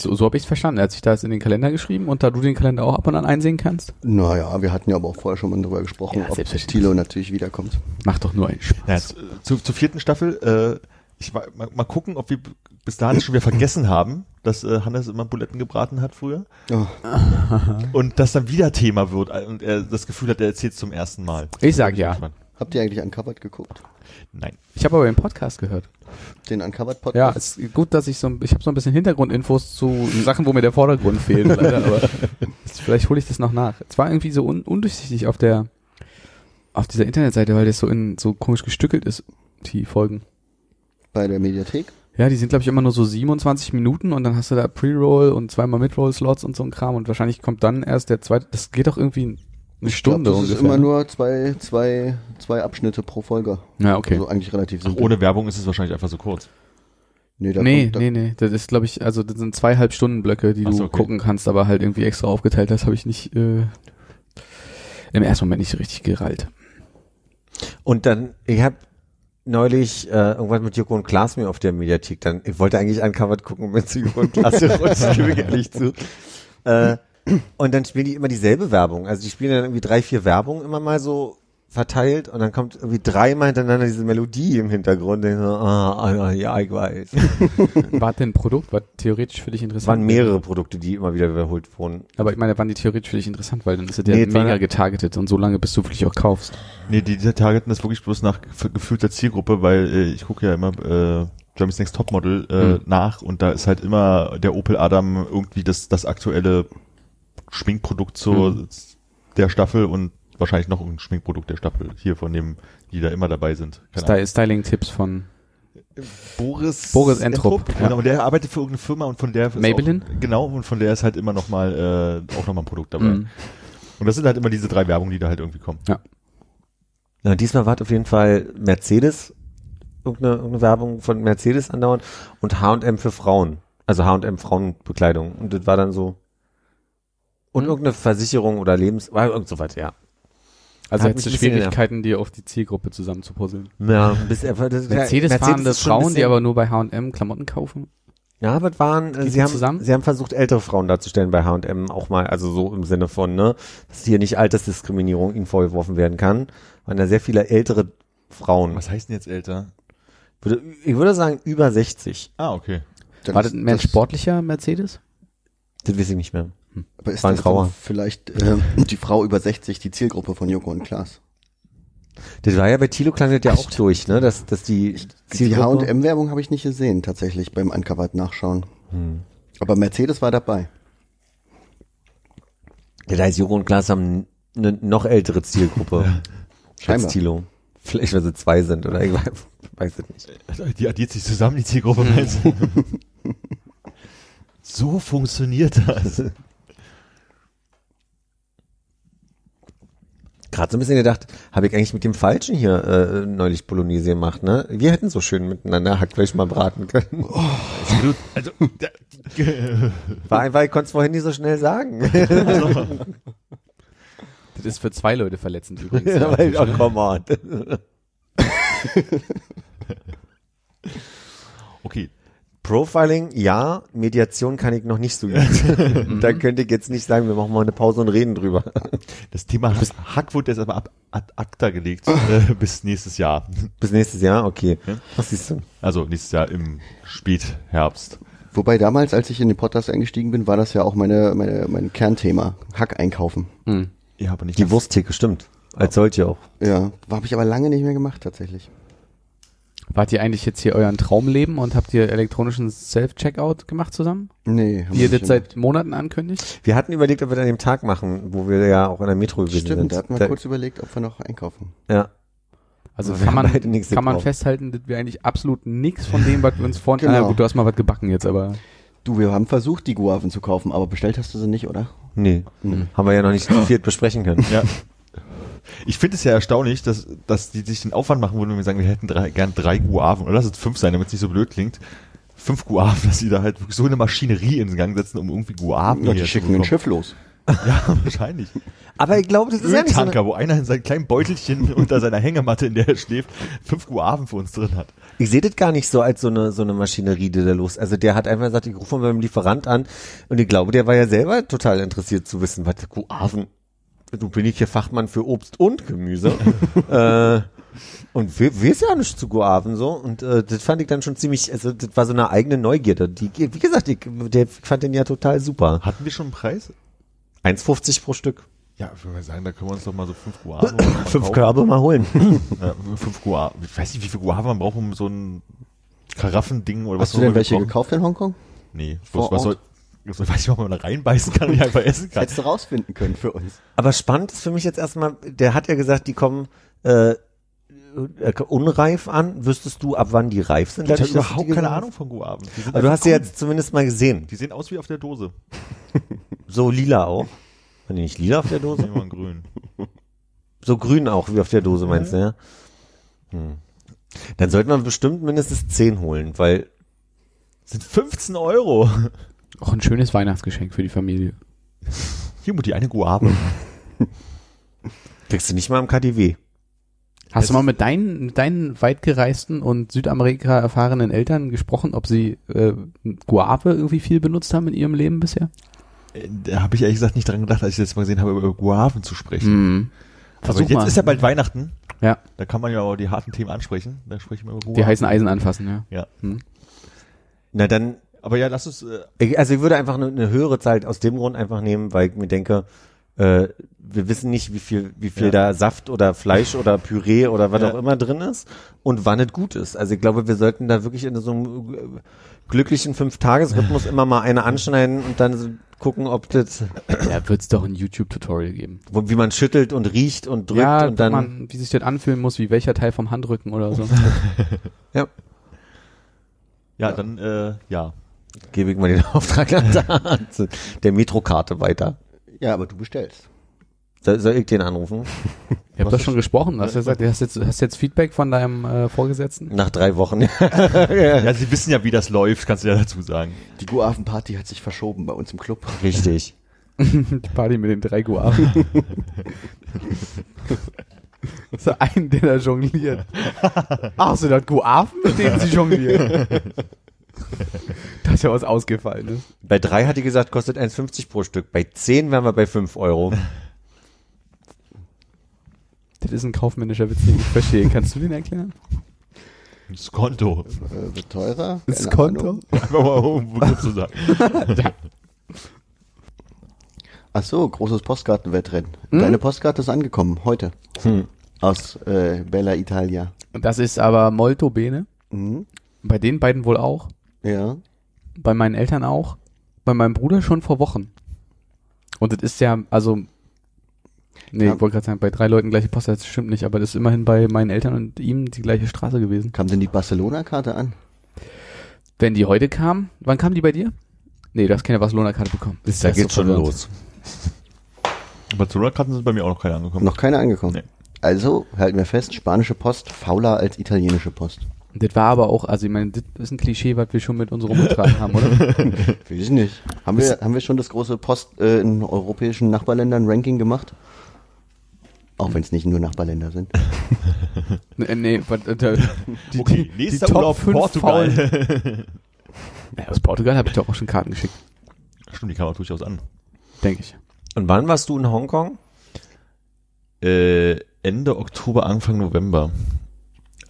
So, so habe ich es verstanden. Er hat sich das in den Kalender geschrieben und da du den Kalender auch ab und an einsehen kannst, Naja, wir hatten ja aber auch vorher schon mal drüber gesprochen, Ja, ob. Tilo natürlich wiederkommt. mach doch nur einen Spaß. Jetzt, äh, zu, zur vierten Staffel, äh, ich mal, mal gucken, ob wir bis dahin schon wieder vergessen haben, dass äh, Hannes immer Buletten gebraten hat früher Oh, und das dann wieder Thema wird äh, und er das Gefühl hat, er erzählt es zum ersten Mal. Ich sag ja. habt ihr eigentlich Uncovered geguckt? Nein. Ich habe aber den Podcast gehört. Den Uncovered Ja, Podcast? es ist gut, dass ich so, ein- ich habe so ein bisschen Hintergrundinfos zu Sachen, wo mir der Vordergrund fehlt, leider, aber vielleicht hole ich das noch nach. Es war irgendwie so un, undurchsichtig auf der, auf dieser Internetseite, weil das so in, so komisch gestückelt ist, die Folgen. Bei der Mediathek? Ja, die sind, glaube ich, immer nur so 27 Minuten und dann hast du da Pre-Roll und zweimal Mid-Roll-Slots und so ein Kram und wahrscheinlich kommt dann erst der zweite, das geht doch irgendwie eine Ich Stunde glaub, das ungefähr. ist immer ne? nur zwei, zwei, zwei Abschnitte pro Folge. Ja, okay. Also eigentlich relativ Ach, simpel. ohne Werbung ist es wahrscheinlich einfach so kurz. nee, da nee, kommt, da, nee, nee, das ist, glaube ich, also das sind zweieinhalb Stunden Blöcke, die Ach du so, okay. gucken kannst, aber halt irgendwie extra aufgeteilt. Das habe ich nicht äh, im ersten Moment nicht so richtig gerallt. Und dann, ich habe neulich äh, irgendwas mit Joko und Klaas mir auf der Mediathek dann, ich wollte eigentlich uncovered gucken, wenn zu Joko und Klaas gerutscht, gebe ich ehrlich zu. Äh, und dann spielen die immer dieselbe Werbung. Also die spielen dann irgendwie drei, vier Werbungen immer mal so verteilt und dann kommt irgendwie dreimal hintereinander diese Melodie im Hintergrund. Und so, ah, ah, ja, ich weiß. War denn ein Produkt, war theoretisch für dich Es interessant? waren mehrere Produkte, die immer wieder wiederholt wurden. Aber ich meine, waren die theoretisch für dich interessant, weil dann ist es ja Nee, mega getargetet und so lange, bis du wirklich auch kaufst. Nee, die, die targeten das wirklich bloß nach gef- gefühlter Zielgruppe, weil äh, ich gucke ja immer äh, Jeremy's Next Topmodel äh, Mhm. nach und da ist halt immer der Opel Adam irgendwie das, das aktuelle Schminkprodukt zur Mhm. der Staffel und wahrscheinlich noch ein Schminkprodukt der Staffel hier von dem, die da immer dabei sind. Sty Styling-Tipps von Boris, Boris Entrup, ja. Genau, und der arbeitet für irgendeine Firma und von der ist Maybelline? Auch, genau, und von der ist halt immer noch mal äh, auch noch mal ein Produkt dabei. Mhm. Und das sind halt immer diese drei Werbungen, die da halt irgendwie kommen. Ja, diesmal war es auf jeden Fall Mercedes, irgendeine, irgendeine Werbung von Mercedes andauernd und H&M für Frauen. Also H&M Frauenbekleidung. Und das war dann so. Und Hm. irgendeine Versicherung oder Lebens, war irgend so was, ja. Also Hat jetzt Schwierigkeiten, dir auf die Zielgruppe zusammenzupuzzeln. Ja, bis das, ist schon ein Frauen, die aber nur bei H&M Klamotten kaufen? Ja, aber waren, äh, Die sie haben, zusammen? sie haben versucht, ältere Frauen darzustellen bei H&M auch mal, also so im Sinne von, ne, dass hier nicht Altersdiskriminierung ihnen vorgeworfen werden kann. Waren da sehr viele ältere Frauen. Was heißt denn jetzt älter? Würde, ich würde sagen, über 60. Ah, okay. Dann War das ein sportlicher Mercedes? Das weiß ich nicht mehr. Aber ist War ein das vielleicht äh, die Frau über 60 die Zielgruppe von Joko und Klaas? Das war ja bei Thilo klang das ja auch durch, ne? Dass, dass die Die Zielgruppe- H&M-Werbung habe ich nicht gesehen, tatsächlich, beim Uncovered Nachschauen. Hm. Aber Mercedes war dabei. Das heißt, Juro und Klaas haben eine noch ältere Zielgruppe als Scheinbar. Thilo. Vielleicht, weil sie zwei sind oder ich weiß, weiß es nicht. Die addiert sich zusammen, die Zielgruppe. meinst du? so funktioniert das. Gerade so ein bisschen gedacht, habe ich eigentlich mit dem Falschen hier äh, neulich Bolognese gemacht, ne? Wir hätten so schön miteinander Hackfleisch mal braten können. Also, also, War einfach, ich konnte es vorhin nicht so schnell sagen. Das ist für zwei Leute verletzend übrigens. Ja, weil, oh, come on. Profiling, ja. Mediation kann ich noch nicht so gut. da könnte ich jetzt nicht sagen, wir machen mal eine Pause und reden drüber. das Thema Hack wurde jetzt aber ab, ad acta gelegt äh, bis nächstes Jahr. Bis nächstes Jahr, okay. Ja. Was siehst du? Also nächstes Jahr im Spätherbst. Wobei damals, als ich in den Podcast eingestiegen bin, war das ja auch meine, meine, mein Kernthema. Hack einkaufen. Hm. Ja, aber nicht Die Wursttheke, stimmt. Als solche auch. Ja, habe ich aber lange nicht mehr gemacht, tatsächlich. Wart ihr eigentlich jetzt hier euren Traumleben und habt ihr elektronischen Self-Checkout gemacht zusammen? Nee. haben Wie wir ihr das seit Monaten ankündigt? Wir hatten überlegt, ob wir das an dem Tag machen, wo wir ja auch in der Metro gewesen Stimmt, sind. da hatten wir kurz überlegt, ob wir noch einkaufen. ja. Also kann man, kann man festhalten, dass wir eigentlich absolut nichts von dem, was wir uns vorhin... Genau. Ah, gut, du hast mal was gebacken jetzt, aber... Du, wir haben versucht, die Guaven zu kaufen, aber bestellt hast du sie nicht, oder? Nee, haben wir ja noch nicht so viel besprechen können. Ja. Ich finde es ja erstaunlich, dass, dass die sich den Aufwand machen würden, wenn wir sagen, wir hätten drei, gern drei Guaven, oder lass es fünf sein, damit es nicht so blöd klingt. Fünf Guaven, dass sie da halt wirklich so eine Maschinerie in Gang setzen, um irgendwie Guaven Ja, die schicken ein. Schiff los. Ja, wahrscheinlich. Aber ich glaube, das ist ja nicht so eine, wo einer in seinem kleinen Beutelchen unter seiner Hängematte, in der er schläft, fünf Guaven für uns drin hat. Ich sehe das gar nicht so als so eine, so eine Maschinerie, die da los. Also der hat einfach gesagt, ich rufe mal beim Lieferant an und ich glaube, der war ja selber total interessiert zu wissen, was Guaven. Du bin ich hier Fachmann für Obst und Gemüse. äh, und wir, wir ist ja nicht zu Guaven so. Und äh, das fand ich dann schon ziemlich, also das war so eine eigene Neugierde. Die, wie gesagt, ich, der fand den ja total super. Hatten wir schon einen Preis? 1,50 pro Stück. Ja, ich würde mal sagen, da können wir uns doch mal so fünf Guaven Fünf kaufen. Körbe mal holen. Ja, fünf Guaven. Ich weiß nicht, wie viel Guaven man braucht, um so ein Karaffending oder was Hast du denn welche gekauft in Hongkong? Nee, Vor was, was soll, Was weiß ich, ob man da reinbeißen kann und nicht einfach essen kann. Hättest du rausfinden können für uns. Aber spannend ist für mich jetzt erstmal, der hat ja gesagt, die kommen äh, äh, unreif an. Wüsstest du, ab wann die reif sind? Ich habe überhaupt keine gesehen Ahnung von Guaven. Sind Aber du hast sie jetzt zumindest mal gesehen. Die sehen aus wie auf der Dose. So lila auch. War die nicht lila auf der Dose? sind immer grün. So grün auch wie auf der Dose, meinst du, ja? Hm. Dann sollte man bestimmt mindestens 10 holen, weil Sind 15 Euro. Auch ein schönes Weihnachtsgeschenk für die Familie. Hier, Mutti, eine Guave. kriegst du nicht mal im KDW. Hast Es du mal mit deinen, mit deinen weitgereisten und Südamerika erfahrenen Eltern gesprochen, ob sie äh, Guave irgendwie viel benutzt haben in ihrem Leben bisher? Äh, Da habe ich ehrlich gesagt nicht dran gedacht, als ich das mal gesehen habe, über Guaven zu sprechen. Mhm. Aber Versuch jetzt mal. ist ja bald Weihnachten. Ja, Da kann man ja auch die harten Themen ansprechen. Da sprechen wir über Guaven. die heißen Eisen anfassen, ja. Ja. Hm. Na dann, Aber ja, lass uns, äh, ich, also ich würde einfach eine, eine höhere Zahl aus dem Grund einfach nehmen, weil ich mir denke, äh, wir wissen nicht, wie viel, wie viel Ja. da Saft oder Fleisch oder Püree oder was Ja. auch immer drin ist und wann es gut ist. Also ich glaube, wir sollten da wirklich in so einem glücklichen Fünf-Tages-Rhythmus immer mal eine anschneiden und dann so gucken, ob das, Da wird's doch ein YouTube-Tutorial geben. wo- wie man schüttelt und riecht und drückt ja, und dann, man, wie sich das anfühlen muss, wie welcher Teil vom Handrücken oder so. ja, ja, dann, äh, ja. Gebe ich mal den Auftrag an der, der Metrokarte weiter. Ja, aber du bestellst. Soll, soll ich den anrufen? Ich habe doch schon gesprochen. Hast du gesagt, du hast jetzt, hast jetzt Feedback von deinem äh, Vorgesetzten? Nach drei Wochen. Ja, sie wissen ja, wie das läuft, kannst du ja dazu sagen. Die Guaven-Party hat sich verschoben bei uns im Club. Richtig. Die Party mit den drei Guaven. so einen, der da jongliert. Ach, so das Guaven, mit denen sie jonglieren. Das ist ja was Ausgefallenes. Bei drei hat die gesagt, kostet 1,50 pro Stück. Bei zehn wären wir bei fünf Euro. Das ist ein kaufmännischer Witz, den ich verstehe. Kannst du den erklären? Das Konto. Äh, wird teurer. Das Konto? Einfach mal um Begriff zu sagen. Ach so, großes Postkartenwettrennen. Hm? Deine Postkarte ist angekommen, heute. Hm. Aus äh, Bella Italia. Das ist aber molto bene. Mhm. Bei den beiden wohl auch. Ja. Bei meinen Eltern auch. Bei meinem Bruder schon vor Wochen. Und das ist ja, also, nee, Ja. ich wollte gerade sagen, bei drei Leuten gleiche Post, das stimmt nicht, aber das ist immerhin bei meinen Eltern und ihm die gleiche Straße gewesen. Kam denn die Barcelona-Karte an? Wenn die heute kam, wann kam die bei dir? Nee, du hast keine Barcelona-Karte bekommen. Das Da geht's so schon los. Barcelona-Karten sind bei mir auch noch keine angekommen. Noch keine angekommen. Nee. Also, halten wir fest, spanische Post fauler als italienische Post. Das war aber auch, also ich meine, das ist ein Klischee, was wir schon mit unserem rumgetragen haben, oder? Weiß ich nicht. Haben wir, haben wir schon das große Post äh, in europäischen Nachbarländern Ranking gemacht? Auch wenn es nicht nur Nachbarländer sind. nee, nee, was, äh, Die, Okay, die, nächster die Top Urlaub fünf Portugal. ja, aus Portugal habe ich doch auch schon Karten geschickt, Stimmt, die kam auch durchaus an. denke ich. Und wann warst du in Hongkong? Äh, Ende Oktober, Anfang November.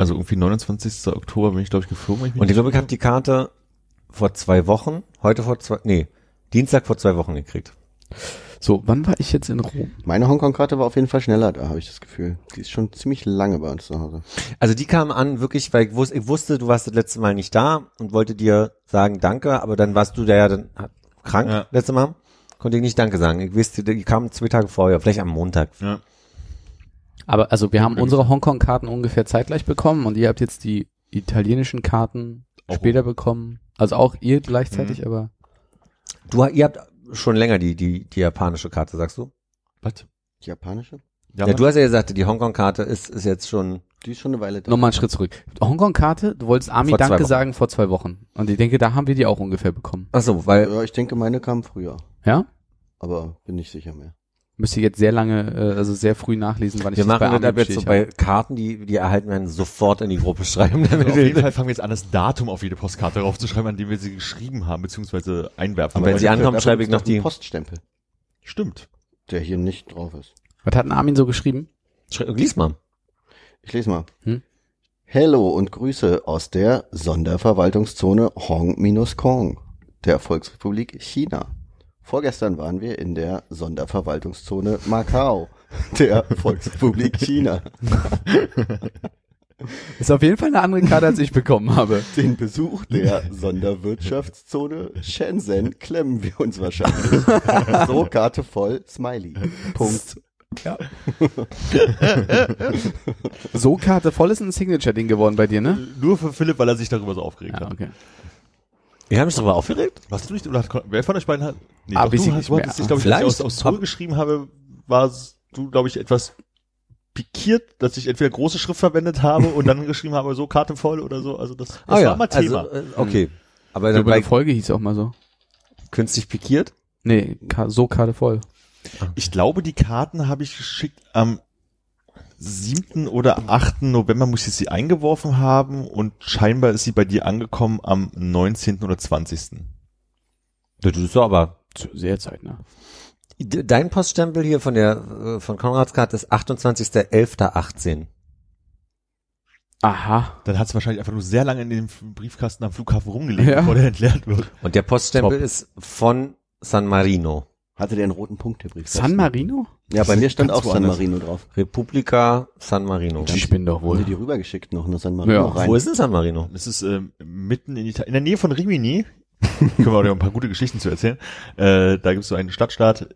Also irgendwie 29. Oktober bin ich, glaube ich, geflogen. Ich Und ich glaube, ich habe die Karte vor zwei Wochen, heute vor zwei, nee, Dienstag vor zwei Wochen gekriegt. So, wann war ich jetzt in Rom? Meine Hongkong-Karte war auf jeden Fall schneller da, habe ich das Gefühl. Die ist schon ziemlich lange bei uns zu Hause. Also die kam an wirklich, weil ich wusste, ich wusste, du warst das letzte Mal nicht da und wollte dir sagen Danke, aber dann warst du da ja dann krank Ja. letzte Mal. Konnte ich nicht Danke sagen. Ich wusste, die kam zwei Tage vorher, vielleicht am Montag. Ja. Aber also wir haben unsere Hongkong-Karten ungefähr zeitgleich bekommen und ihr habt jetzt die italienischen Karten Auch. später bekommen. Also auch ihr gleichzeitig, aber Du, ihr habt schon länger die, die, die japanische Karte, sagst du? Was? Die japanische? Ja, du hast ja gesagt, die Hongkong-Karte ist, ist jetzt schon, Die ist schon eine Weile da. nochmal einen Schritt zurück. Hongkong-Karte, du wolltest Ami Vor Danke Wochen. sagen vor zwei Wochen. Und ich denke, da haben wir die auch ungefähr bekommen. ach so, weil, Ja, ich denke, meine kam früher. Ja? Aber bin nicht sicher mehr. Müsst ihr jetzt sehr lange, äh, also sehr früh nachlesen, wann ich wir das machen bei das jetzt so bei habe. Karten, die, die erhalten werden, sofort in die Gruppe schreiben, damit Also auf jeden wir, Fall fangen wir jetzt an, das Datum auf jede Postkarte draufzuschreiben, an dem wir sie geschrieben haben, beziehungsweise einwerfen. Und wenn sie Dafür schreibe ich noch die, Poststempel, Stimmt. der hier nicht drauf ist. Was hat denn Armin so geschrieben? Schrei- lies mal. Ich lese mal. Hm? Hello und Grüße aus der Sonderverwaltungszone Hong-Kong der Volksrepublik China. Vorgestern waren wir in der Sonderverwaltungszone Macau der Volksrepublik China. Ist auf jeden Fall eine andere Karte, als ich bekommen habe. Den Besuch der Sonderwirtschaftszone Shenzhen klemmen wir uns wahrscheinlich. So, Karte voll, Smiley. Punkt. So Karte voll ist ein Signature-Ding geworden bei dir, ne? Nur für Philipp, weil er sich darüber so aufgeregt Ja, hat. okay. Wir haben mich darüber aufgeregt? Hast du nicht, oder hat, wer von euch beiden hat? Nee, Ah, doch, weiß ich du, hast, nicht du hattest dich, glaube ich, als ich aus, aus Seoul geschrieben habe, warst du, glaube ich, etwas pikiert, dass ich entweder große Schrift verwendet habe und dann geschrieben habe, so Karte voll oder so. Also das, das Ah war mal Thema. Also, äh, okay. Aber Ich dann glaube, bei die Folge hieß auch mal so. künstlich pikiert? Nee, Ka so Karte voll. Ich glaube, die Karten habe ich geschickt am 7. oder 8. November muss ich sie eingeworfen haben und scheinbar ist sie bei dir angekommen am 19. oder 20. Das ist so, aber Zu sehr zeitnah. de- dein Poststempel hier von der, äh, von Konrads Karte ist 28.11.18. Aha. Dann hat es wahrscheinlich einfach nur sehr lange in dem Briefkasten am Flughafen rumgelegen, Ja. bevor der entleert wird. Und der Poststempel Top. ist von San Marino. Hatte der einen roten Punkt, der Brief? San Marino? Ja, bei mir stand auch San. Marino drauf. Republika San Marino. Die spinnen doch Haben die wohl. die rübergeschickt noch nach San Marino Ja. rein? Wo ist denn San Marino? Das ist ähm, mitten in Italien, in der Nähe von Rimini. Können wir auch noch ein paar gute Geschichten zu erzählen. Äh, da gibt es so einen Stadtstaat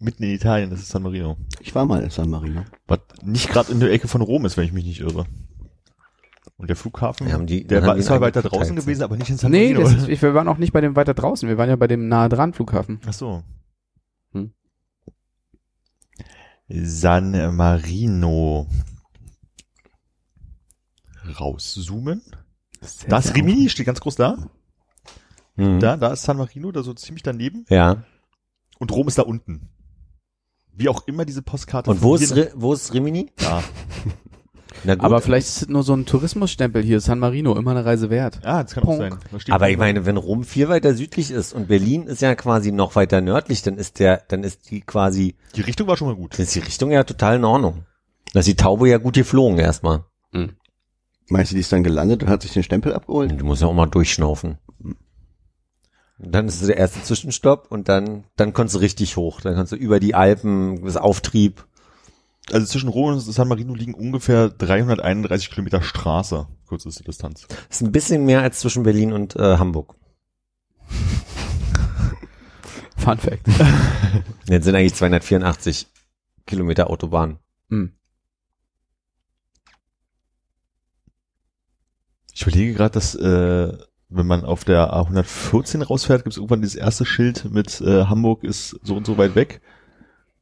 mitten in Italien, das ist San Marino. Ich war mal in San Marino. Was nicht gerade in der Ecke von Rom ist, wenn ich mich nicht irre. Und der Flughafen, haben die- der war, ist zwar ihn weiter draußen gewesen, aber nicht in San Nee, Marino. das ist, ich, wir waren auch nicht bei dem weiter draußen. Wir waren ja bei dem nahe dran Flughafen. Ach so. Hm. San Marino. Rauszoomen. Da ist Rimini, steht ganz groß da. Mhm. Da, da ist San Marino, da so ziemlich daneben. Ja. Und Rom ist da unten. Wie auch immer diese Postkarte Und wo ist, wo ist Rimini? da. Na gut. Aber vielleicht ist es nur so ein Tourismusstempel hier, San Marino, immer eine Reise wert. Ja, das kann auch Punkt. sein. Aber ich meine, wenn Rom viel weiter südlich ist und Berlin ist ja quasi noch weiter nördlich, dann ist der, dann ist die quasi, die Richtung war schon mal gut. dann ist die Richtung ja total in Ordnung. Da ist die Taube ja gut geflogen erstmal. Meinst du, die ist dann gelandet und hat sich den Stempel abgeholt? Du musst ja auch mal durchschnaufen. Dann ist es der erste Zwischenstopp und dann, dann kommst du richtig hoch. Dann kannst du über die Alpen, das Auftrieb. Also zwischen Rom und San Marino liegen ungefähr 331 Kilometer Straße, kürzeste Distanz. Das ist ein bisschen mehr als zwischen Berlin und äh, Hamburg. Fun Fact. Jetzt sind eigentlich 284 Kilometer Autobahn. Hm. Ich überlege gerade, dass äh, wenn man auf der A114 rausfährt, gibt es irgendwann dieses erste Schild mit äh, Hamburg ist so und so weit weg.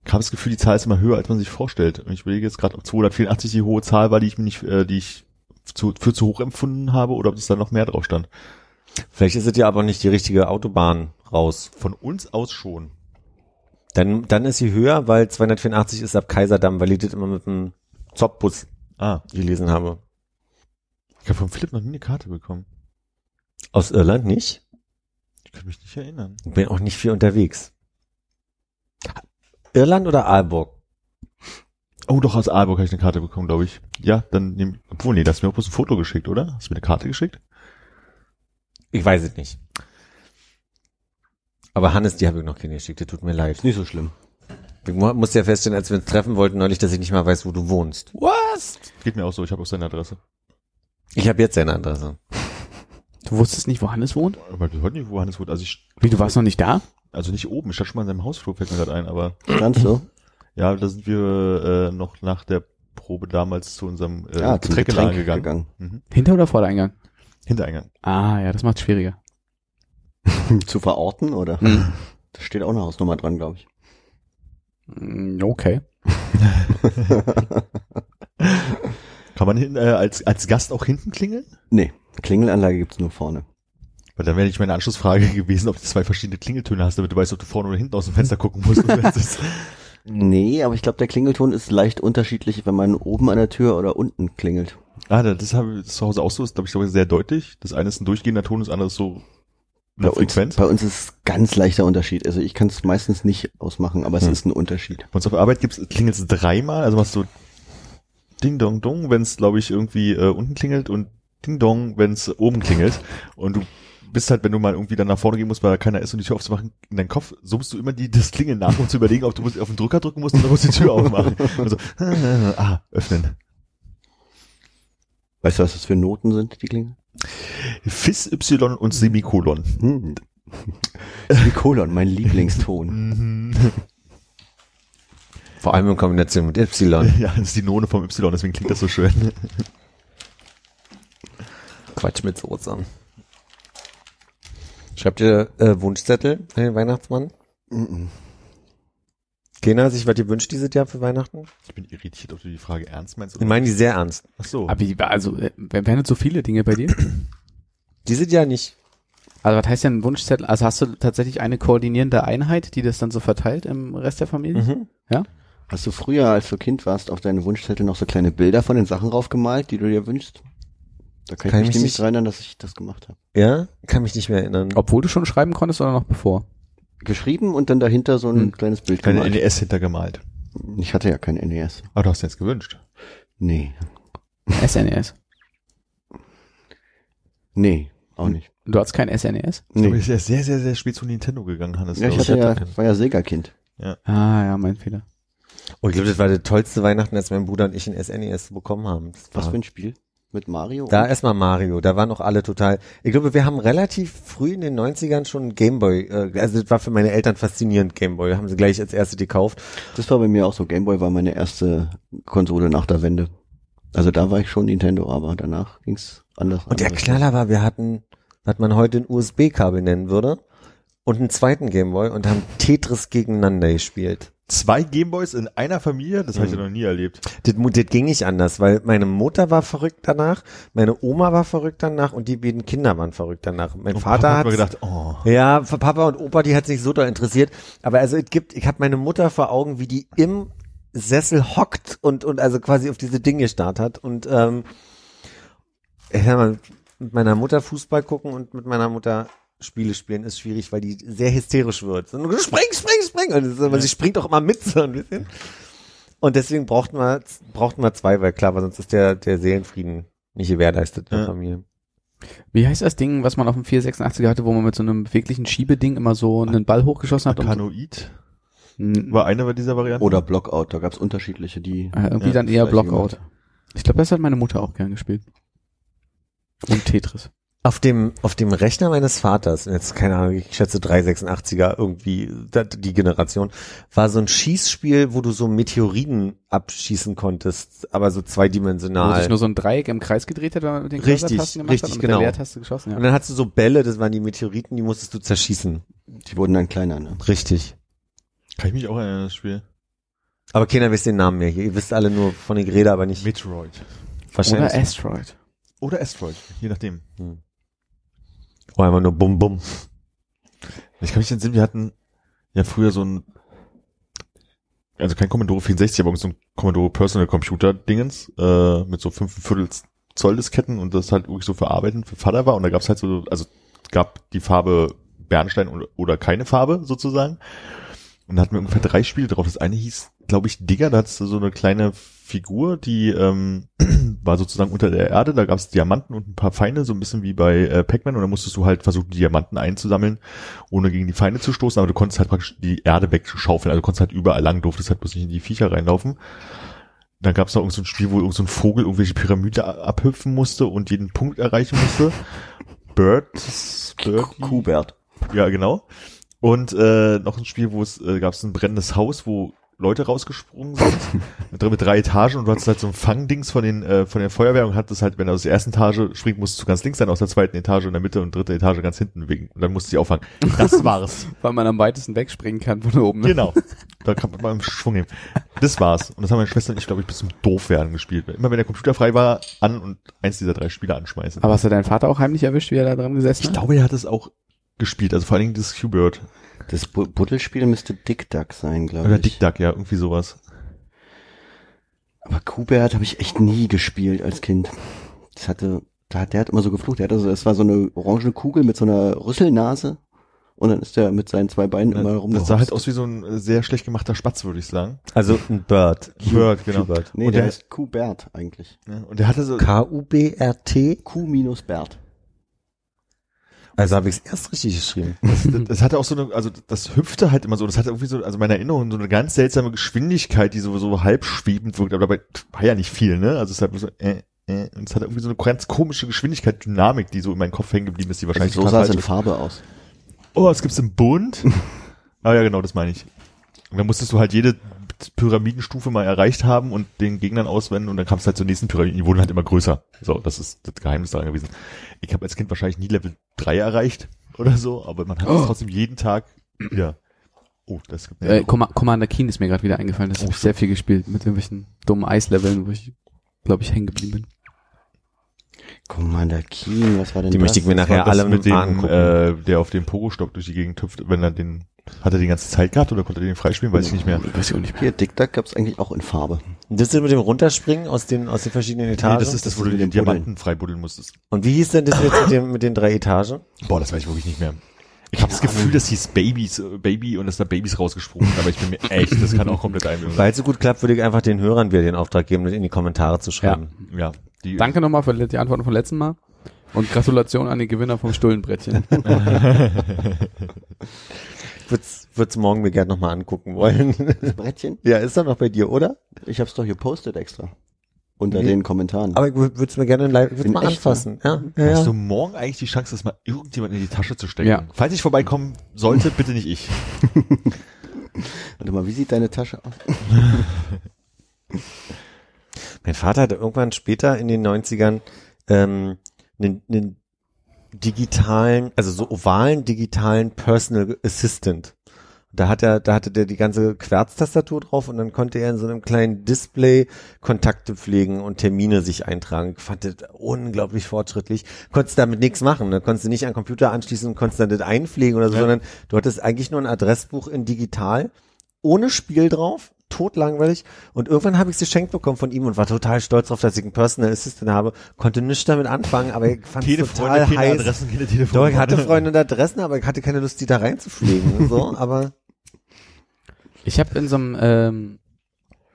Ich habe das Gefühl, die Zahl ist immer höher, als man sich vorstellt. Und ich überlege jetzt gerade, ob 284 die hohe Zahl war, die ich mir nicht, äh, die ich zu, für zu hoch empfunden habe, oder ob es da noch mehr drauf stand. Vielleicht ist es ja aber nicht die richtige Autobahn raus. Von uns aus schon. Dann, dann ist sie höher, weil 284 ist ab Kaiserdamm, weil ich das immer mit dem Zopbus Ah, gelesen habe. ich habe von Philipp noch nie eine Karte bekommen. Aus Irland nicht? Ich kann mich nicht erinnern. Bin auch nicht viel unterwegs. Irland oder Aalborg? Oh, doch, aus Aalborg habe ich eine Karte bekommen, glaube ich. Ja, dann nehm, obwohl, nee, da hast du mir auch bloß ein Foto geschickt, oder? Hast du mir eine Karte geschickt? Ich weiß es nicht. Aber Hannes, die habe ich noch keine geschickt, das tut mir leid. Ist nicht so schlimm. Ich mu- musste ja feststellen, als wir uns treffen wollten neulich, dass ich nicht mal weiß, wo du wohnst. Was? Geht mir auch so, ich habe auch seine Adresse. Ich habe jetzt seine Adresse. Du wusstest nicht, wo Hannes wohnt? Aber ich heute nicht, wo Hannes wohnt. Also ich, Wie, du warst noch nicht da? Also nicht oben, ich stand schon mal in seinem Hausflur, fällt mir gerade ein, aber Ganz so. ja, da sind wir äh, noch nach der Probe damals zu unserem äh, Ja, zum Getränkeladen Getränk gegangen. gegangen. Mhm. Hinter- oder Vordereingang? Hintereingang. Ah, ja, das macht schwieriger. Zu verorten, oder? Hm. Da steht auch eine Hausnummer dran, glaube ich. Mm, Okay. Kann man hin, äh, als, als Gast auch hinten klingeln? Nee, Klingelanlage gibt's nur vorne. Weil dann wäre nicht meine Anschlussfrage gewesen, ob du zwei verschiedene Klingeltöne hast, damit du weißt, ob du vorne oder hinten aus dem Fenster gucken musst. Nee, aber ich glaube, der Klingelton ist leicht unterschiedlich, wenn man oben an der Tür oder unten klingelt. ah, das, habe ich zu Hause auch so, ist glaube ich sehr deutlich. Das eine ist ein durchgehender Ton, das andere ist so Bei eine uns, Frequenz. bei uns ist ganz leichter Unterschied. Also ich kann es meistens nicht ausmachen, aber es Hm. ist ein Unterschied. Bei uns auf der Arbeit gibt's klingelt's dreimal, also machst du Ding Dong Dong, wenn es glaube ich irgendwie äh, unten klingelt und Ding Dong, wenn es oben klingelt und du bist halt, wenn du mal irgendwie dann nach vorne gehen musst, weil da keiner ist und die Tür aufzumachen, in deinem Kopf summst du immer die, das Klingeln nach, um zu überlegen, ob du musst auf den Drücker drücken musst oder musst die Tür aufmachen. Also, ah, öffnen. Weißt du, was das für Noten sind, die Klingel? Fis, Y und Semikolon. Hm. Semikolon, mein Lieblingston. Mhm. Vor allem in Kombination mit Y. Ja, das ist die None vom Y, deswegen klingt das so schön. Quatsch mit Soße. Schreibt ihr äh, Wunschzettel an den Weihnachtsmann? Mhm. Keiner hat sich was gewünscht dieses Jahr für Weihnachten? Ich bin irritiert, ob du die Frage ernst meinst. Ich meine die sehr ernst. Ach so. Aber wie, also, äh, wären nicht so viele Dinge bei dir? Dieses Jahr nicht. Also, was heißt denn ein Wunschzettel? Also, hast du tatsächlich eine koordinierende Einheit, die das dann so verteilt im Rest der Familie? Mhm. Hast du früher, als du Kind warst, auf deine Wunschzettel noch so kleine Bilder von den Sachen raufgemalt, die du dir wünschst? Da kann, Kann ich ich mich nämlich nicht- erinnern, dass ich das gemacht habe. Ja? Kann mich nicht mehr erinnern. Obwohl du schon schreiben konntest oder noch bevor? Geschrieben und dann dahinter so ein Hm. kleines Bild Keine gemalt. NES hintergemalt. Ich hatte ja kein NES. Aber du hast dir jetzt gewünscht. Nee. SNES. Nee, auch nicht. Du hast kein SNES? Ich glaube, Nee. ist ja sehr, sehr, sehr spät zu Nintendo gegangen, Hannes. Ja, ich hatte ja, hatte- war ja Sega-Kind. Ah, ja, mein Fehler. Oh, ich glaube, das war der tollste Weihnachten, als mein Bruder und ich ein SNES bekommen haben. Das Was war- für ein Spiel? Mit Mario? Da erstmal Mario, da waren auch alle total. Ich glaube, wir haben relativ früh in den 90ern schon Gameboy, äh, also das war für meine Eltern faszinierend Gameboy, haben sie gleich als erste gekauft. Das war bei mir auch so. Gameboy war meine erste Konsole nach der Wende. Also da war ich schon Nintendo, aber danach ging's anders. Und der. Knaller war, wir hatten, was man heute ein USB-Kabel nennen würde, und einen zweiten Gameboy und haben Tetris gegeneinander gespielt. Zwei Gameboys in einer Familie, das habe ich Mhm. ja noch nie erlebt. Das, das ging nicht anders, weil meine Mutter war verrückt danach, meine Oma war verrückt danach und die beiden Kinder waren verrückt danach. Mein Und Vater hat gedacht, oh, Ja, für Papa und Opa, die hat sich so doll interessiert. Aber also es gibt, ich habe meine Mutter vor Augen, wie die im Sessel hockt und und also quasi auf diese Dinge gestarrt hat. Und ähm, ich sag mal, mit meiner Mutter Fußball gucken und mit meiner Mutter Spiele spielen ist schwierig, weil die sehr hysterisch wird. Und spring, spring, spring. Und das ist, aber sie springt auch immer mit so ein bisschen. Und deswegen brauchten wir, brauchten wir zwei, weil klar war, sonst ist der, der Seelenfrieden nicht gewährleistet in der Ja. Familie. Wie heißt das Ding, was man auf dem 486er hatte, wo man mit so einem beweglichen Schiebeding immer so einen Ball hochgeschossen hat? so- Kanoid war eine dieser Varianten. Oder Blockout, da gab's unterschiedliche, die äh, irgendwie Ja, dann eher Blockout. Ich glaube, das hat meine Mutter auch gern gespielt. Und Tetris. Auf dem, auf dem Rechner meines Vaters, jetzt keine Ahnung, ich schätze 386er irgendwie, die Generation, war so ein Schießspiel, wo du so Meteoriten abschießen konntest, aber so Wo zweidimensional. sich nur so ein Dreieck im Kreis gedreht hat, wenn man mit den Richtig, gemacht richtig, hat und genau. mit der Leertaste geschossen. Und Ja. dann hattest du so Bälle, das waren die Meteoriten, die musstest du zerschießen. die wurden dann kleiner, ne? Richtig. Kann ich mich auch erinnern an das Spiel. Aber keiner wisst den Namen mehr. Ihr wisst alle nur von den Geräten, aber nicht Metroid. wahrscheinlich. Oder Asteroid. Oder Asteroid, je nachdem. Hm. Oh, einfach nur Bum Bum. Ich kann mich entsinnen, wir hatten ja früher so ein, also kein Commodore 64, aber so ein Commodore Personal Computer Dingens, äh, mit so 5 Viertel Zoll Disketten und das halt wirklich so für Arbeiten für Vater war und da gab es halt so, also gab die Farbe Bernstein oder keine Farbe sozusagen. Und da hatten wir ungefähr drei Spiele drauf. Das eine hieß, glaube ich, Digger, da hattest du so eine kleine Figur, die ähm, war sozusagen unter der Erde, da gab es Diamanten und ein paar Feinde, so ein bisschen wie bei äh, Pac-Man und da musstest du halt versuchen, die Diamanten einzusammeln, ohne gegen die Feinde zu stoßen, aber du konntest halt praktisch die Erde wegschaufeln, also du konntest halt überall lang, durftest halt bloß nicht in die Viecher reinlaufen. Dann gab es noch irgend so ein Spiel, wo irgend so ein Vogel irgendwelche Pyramide abhüpfen musste und jeden Punkt erreichen musste. Bird, Birdie? Kubert. Ja, genau. Und äh, noch ein Spiel, wo es äh, gab es ein brennendes Haus, wo Leute rausgesprungen sind mit, drei- mit drei Etagen und du hattest halt so ein Fangdings von den äh, von der Feuerwehr und hattest halt, wenn du aus der ersten Etage springt, musstest du ganz links sein, aus der zweiten Etage in der Mitte und dritte Etage ganz hinten wegen und dann musst du sie auffangen. Das war's. Weil man am weitesten wegspringen kann von oben. Ne? genau. Da kann man mal im Schwung nehmen. Das war's. Und das haben meine Schwester und ich, glaube ich, bis zum Doofwerden gespielt. Immer wenn der Computer frei war, an und eins dieser drei Spiele anschmeißen. Aber hast du deinen Vater auch heimlich erwischt, wie er da dran gesessen ich hat? glaube, er hat es auch gespielt, also vor allen Dingen das Q-Bird. Das Bu- Buddelspiel müsste Dick Duck sein, glaube Oder ich. Dick Duck, ja, irgendwie sowas. Aber Kubert habe ich echt nie gespielt als Kind. Das hatte, da hat, der hat immer so geflucht. Der hatte so, es war so eine orangene Kugel mit so einer Rüsselnase. Und dann ist der mit seinen zwei Beinen immer Das rumgehopst. sah halt aus wie so ein äh, sehr schlecht gemachter Spatz, würde ich sagen. Also ein Bird. Bird, genau. Bird. Nee, Und der der- heißt Kubert eigentlich. Ja, und der hatte so, K-U-B-R-T. Q minus Bert. Also habe ich es erst richtig geschrieben. das, das hatte auch so eine, also das hüpfte halt immer so, das hatte irgendwie so, also meine Erinnerung, so eine ganz seltsame Geschwindigkeit, die so, so halb schwebend wirkt, aber dabei war ja nicht viel, ne? Also es hat so, äh, äh, und es hatte irgendwie so eine ganz komische Geschwindigkeit, Dynamik, die so in meinem Kopf hängen geblieben ist, die wahrscheinlich Also so sah es in. Farbe aus. Oh, es gibt's im Bund? ah ja, genau, das meine ich. Und dann musstest du halt jede Pyramidenstufe mal erreicht haben und den Gegnern auswenden und dann kamst du halt zur nächsten Pyramide. Die wurden halt immer größer. So, das ist das Geheimnis daran gewesen. Ich habe als Kind wahrscheinlich nie Level 3 erreicht oder so, aber man hat es Oh. trotzdem jeden Tag wieder. Oh, das gibt Äh, Comma- Commander Keen ist mir gerade wieder eingefallen. Das habe ich sehr viel gespielt mit irgendwelchen dummen Eisleveln, wo ich, glaube ich, hängen geblieben bin. Commander Keen, was war denn Die das? möchte ich mir nachher alle mit dem, angucken. äh, der auf dem Pogo-Stock durch die Gegend hüpft, wenn er den, hat er die ganze Zeit gehabt oder konnte er den freispielen, weiß ich nicht mehr. Weiß ich auch nicht mehr. Hier, Dick Duck gab's eigentlich auch in Farbe. Das ist mit dem Runterspringen aus den, aus den verschiedenen Etagen. Nee, das ist das, wo das du mit den Buddeln. Diamanten freibuddeln musstest. Und wie hieß denn das jetzt mit, dem, mit den drei Etagen? Boah, das weiß ich wirklich nicht mehr. Ich habe das Gefühl, das hieß Babys, äh, Baby und dass da Babys rausgesprungen sind, aber ich bin mir echt, das kann auch komplett sein. Weil es so gut klappt, würde ich einfach den Hörern wieder den Auftrag geben, das in die Kommentare zu schreiben. Ja, die, Danke nochmal für die Antworten vom letzten Mal. Und Gratulation an den Gewinner vom Stullenbrettchen. Würd's, würd's morgen mir gerne nochmal angucken wollen. Das Brettchen? ja, ist doch noch bei dir, oder? Ich hab's doch gepostet extra. Unter Nee. den Kommentaren. Aber ich würde es mir gerne live, würd's mal echt, anfassen. Ja, ja, hast du morgen eigentlich die Chance, das mal irgendjemand in die Tasche zu stecken? Ja. Falls ich vorbeikommen sollte, bitte nicht ich. Warte mal, wie sieht deine Tasche aus? Mein Vater hatte irgendwann später in den 90ern ähm, einen, einen digitalen, also so ovalen digitalen Personal Assistant. Da hat er, da hatte der die ganze Querztastatur drauf und dann konnte er in so einem kleinen Display Kontakte pflegen und Termine sich eintragen. Ich fand das unglaublich fortschrittlich. Konntest damit nichts machen. Da konntest du nicht an den Computer anschließen und konntest dann das einpflegen oder so, Ja. sondern du hattest eigentlich nur ein Adressbuch in digital, ohne Spiel drauf, totlangweilig. Und irgendwann habe ich es geschenkt bekommen von ihm und war total stolz darauf, dass ich einen Personal Assistant habe. Konnte nichts damit anfangen, aber ich fand es Keine total Freunde, keine heiß. Adressen, keine Doch, Telefonnummer. ich hatte Freunde und Adressen, aber ich hatte keine Lust, die da reinzupflegen. so, aber Ich habe in so einem, ähm,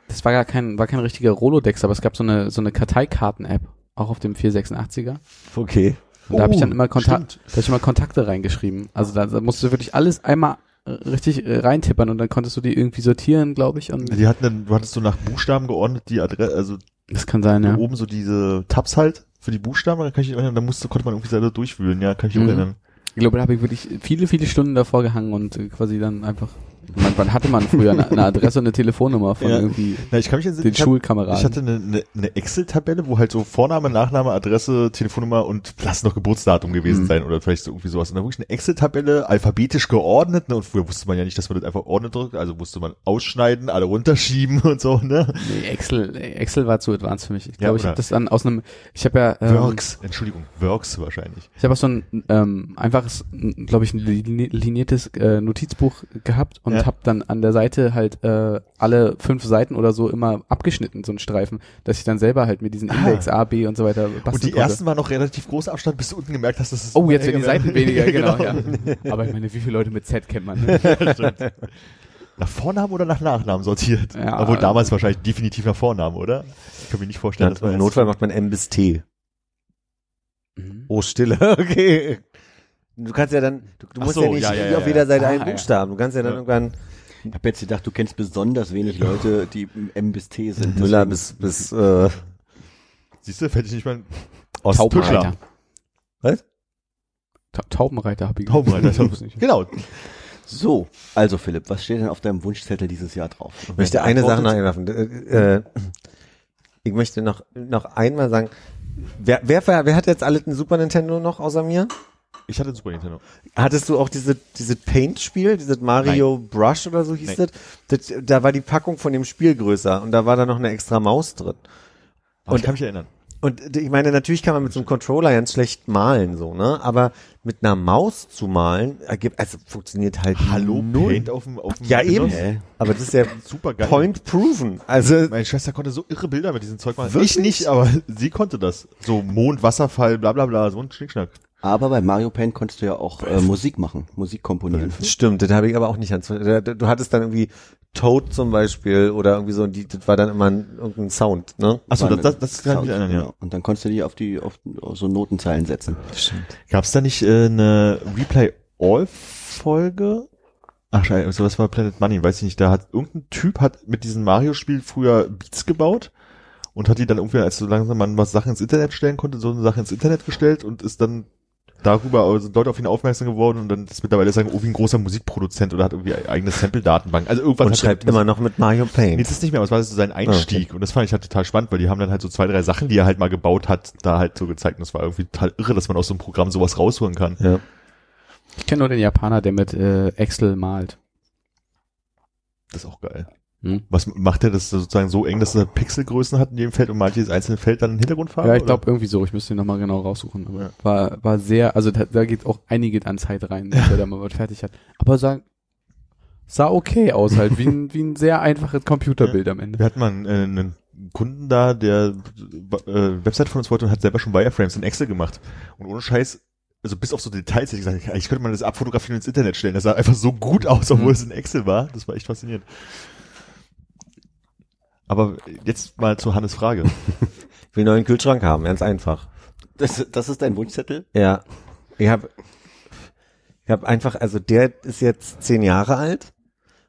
das war gar kein, war kein richtiger Rolodex, aber es gab so eine, so eine Karteikarten-App, auch auf dem 486er. okay. Und da habe ich dann Oh, immer Kontakt, da hab ich immer Kontakte reingeschrieben. Also da, da musst du wirklich alles einmal richtig äh, reintippern und dann konntest du die irgendwie sortieren, glaube ich. Und Die hatten dann, du hattest so nach Buchstaben geordnet, die Adresse, also das kann sein, ja. oben so diese Tabs halt für die Buchstaben, dann kann ich erinnern, da musste, konnte man irgendwie selber durchwühlen, ja, kann ich mich Mhm. erinnern. Ich glaube, da habe ich wirklich viele, viele Stunden davor gehangen und quasi dann einfach. Man, wann hatte man früher eine, eine Adresse und eine Telefonnummer von Ja. irgendwie Na, ich kann mich den ich hab- Schulkameraden? Ich hatte eine, eine, eine Excel-Tabelle, wo halt so Vorname, Nachname, Adresse, Telefonnummer und lass noch Geburtsdatum gewesen Mhm. sein oder vielleicht so irgendwie sowas. Und dann wirklich eine Excel-Tabelle, alphabetisch geordnet, ne? Und früher wusste man ja nicht, dass man das einfach ordnet drückt, also musste man ausschneiden, alle runterschieben und so, ne? nee, Excel, Excel war zu advanced für mich. Ich Ja, glaube, ich oder- habe das dann aus einem, ich habe ja, ähm, Works, Entschuldigung, Works wahrscheinlich. ich habe auch so ein ähm, einfaches, glaube ich, ein lini- liniertes äh, Notizbuch gehabt und Ja. habe dann an der Seite halt äh, alle fünf Seiten oder so immer abgeschnitten, so einen Streifen, dass ich dann selber halt mit diesen Ah. Index A, B und so weiter basteln Und die konnte. ersten waren noch relativ großer Abstand, bis du unten gemerkt hast, dass es Oh, jetzt werden die Seiten weniger, genau, genau. ja. Aber ich meine, wie viele Leute mit Z kennt man? Ne? Stimmt. Nach Vornamen oder nach Nachnamen sortiert? Ja. Obwohl damals wahrscheinlich definitiv nach Vornamen, oder? Ich kann mir nicht vorstellen, Ja, dass man Im Notfall macht man M bis T. Mhm. Oh, Stille, okay. Du kannst ja dann, du, du musst so, ja nicht ja, ja, auf jeder Seite Ah, einen. Buchstaben. Du kannst ja dann Ja. irgendwann Ich habe jetzt gedacht, du kennst besonders wenig Leute, die M bis T sind. Müller bis, bis, äh, Siehst du, fällt ich nicht mal Taubenreiter. Was? Ta Taubenreiter habe ich Taubenreiter. Ich nicht. Genau. So, also Philipp, was steht denn auf deinem Wunschzettel dieses Jahr drauf? Ich möchte eine Sache noch einwerfen. Äh, äh, ich möchte noch, noch einmal sagen, wer, wer, wer hat jetzt alle ein Super Nintendo noch außer mir? Ich hatte ein Super Nintendo. Hattest du auch diese, diese Paint-Spiel, dieses Mario Brush oder so hieß Nein. das? das? Da war die Packung von dem Spiel größer und da war da noch eine extra Maus drin. Aber Und- ich kann mich erinnern. Und ich meine, natürlich kann man mit so einem Controller ganz schlecht malen, so, ne? Aber mit einer Maus zu malen, ergibt, also funktioniert halt Hallo, null. Paint auf dem, auf dem Ja, eben. Windows? Hä? Aber das ist ja Super geil. point proven. Also, Meine Schwester konnte so irre Bilder mit diesem Zeug machen. Wirklich? Ich nicht, aber sie konnte das. So Mond, Wasserfall, bla bla bla, so ein Schnickschnack. Aber bei Mario Paint konntest du ja auch äh, Musik machen, Musik komponieren. stimmt, das habe ich aber auch nicht ganz, du hattest dann irgendwie Toad zum Beispiel oder irgendwie so, die, das war dann immer ein, irgendein Sound, ne? Achso, das, das, das kann ich erinnern, ja. genau. Und dann konntest du die auf die auf, auf so Notenzeilen setzen. Stimmt. Gab's da nicht äh, eine Replay All Folge? Ach scheiße, so was war Planet Money, weiß ich nicht. Da hat irgendein Typ hat mit diesem Mario-Spiel früher Beats gebaut und hat die dann irgendwie, als so langsam man was Sachen ins Internet stellen konnte, so eine Sache ins Internet gestellt und ist dann darüber also Leute auf ihn aufmerksam geworden und dann ist mittlerweile sagen, oh, wie ein großer Musikproduzent oder hat irgendwie eigene Sample-Datenbank. Also irgendwas Und schreibt er- immer noch mit Mario Nee, Paint. das ist nicht mehr, aber es war so sein Einstieg und das fand ich halt total spannend, weil die haben dann halt so zwei, drei Sachen, die er halt mal gebaut hat, da halt so gezeigt und das war irgendwie total irre, dass man aus so einem Programm sowas rausholen kann. Ja. Ich kenne nur den Japaner, der mit äh, Excel malt. Das ist auch geil. Hm? Was macht er das sozusagen so eng, dass er Pixelgrößen hat in jedem Feld und malt jedes einzelne Feld dann in Hintergrundfarbe? Ja, ich glaube irgendwie so. Ich müsste ihn nochmal genau raussuchen. Aber Ja. war, war sehr, also da, da geht auch einige an Zeit rein, bis er da mal was fertig hat. Aber sah, sah okay aus halt, wie ein, wie ein sehr einfaches Computerbild am Ende. Wir hatten mal einen, äh, einen Kunden da, der äh, Website von uns wollte und hat selber schon Wireframes in Excel gemacht. Und ohne Scheiß, also bis auf so Details hätte ich gesagt, eigentlich könnte man das abfotografieren und ins Internet stellen. Das sah einfach so gut aus, obwohl Mhm. es in Excel war. Das war echt faszinierend. Aber jetzt mal zu Hannes Frage. Ich will einen neuen Kühlschrank haben, ganz einfach. Das, das ist dein Wunschzettel? Ja. Ich habe ich hab einfach, also der ist jetzt zehn Jahre alt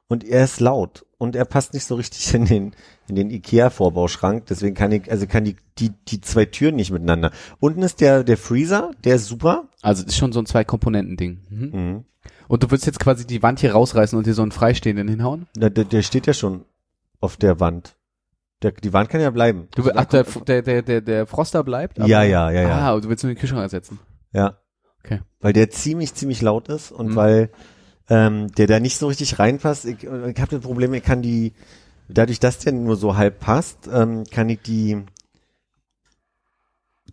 und er ist laut und er passt nicht so richtig in den in den Ikea Vorbauschrank, deswegen kann ich also kann die die die zwei Türen nicht miteinander. Unten ist der der Freezer, der ist super. Also ist schon so ein Zwei-Komponenten-Ding. Mhm. Mhm. Und du willst jetzt quasi die Wand hier rausreißen und dir so einen freistehenden hinhauen? Der, der, der steht ja schon auf der Wand. Der, die Wand kann ja bleiben. Du, will- ach, der, der, der, der, der Froster bleibt? Ja, ja, ja, ja. Ah, du willst nur den Kühlschrank ersetzen. Ja. Okay. Weil der ziemlich, ziemlich laut ist und Mhm. weil ähm, der da nicht so richtig reinpasst. Ich, ich habe das Problem, ich kann die, dadurch, dass der nur so halb passt, ähm, kann ich die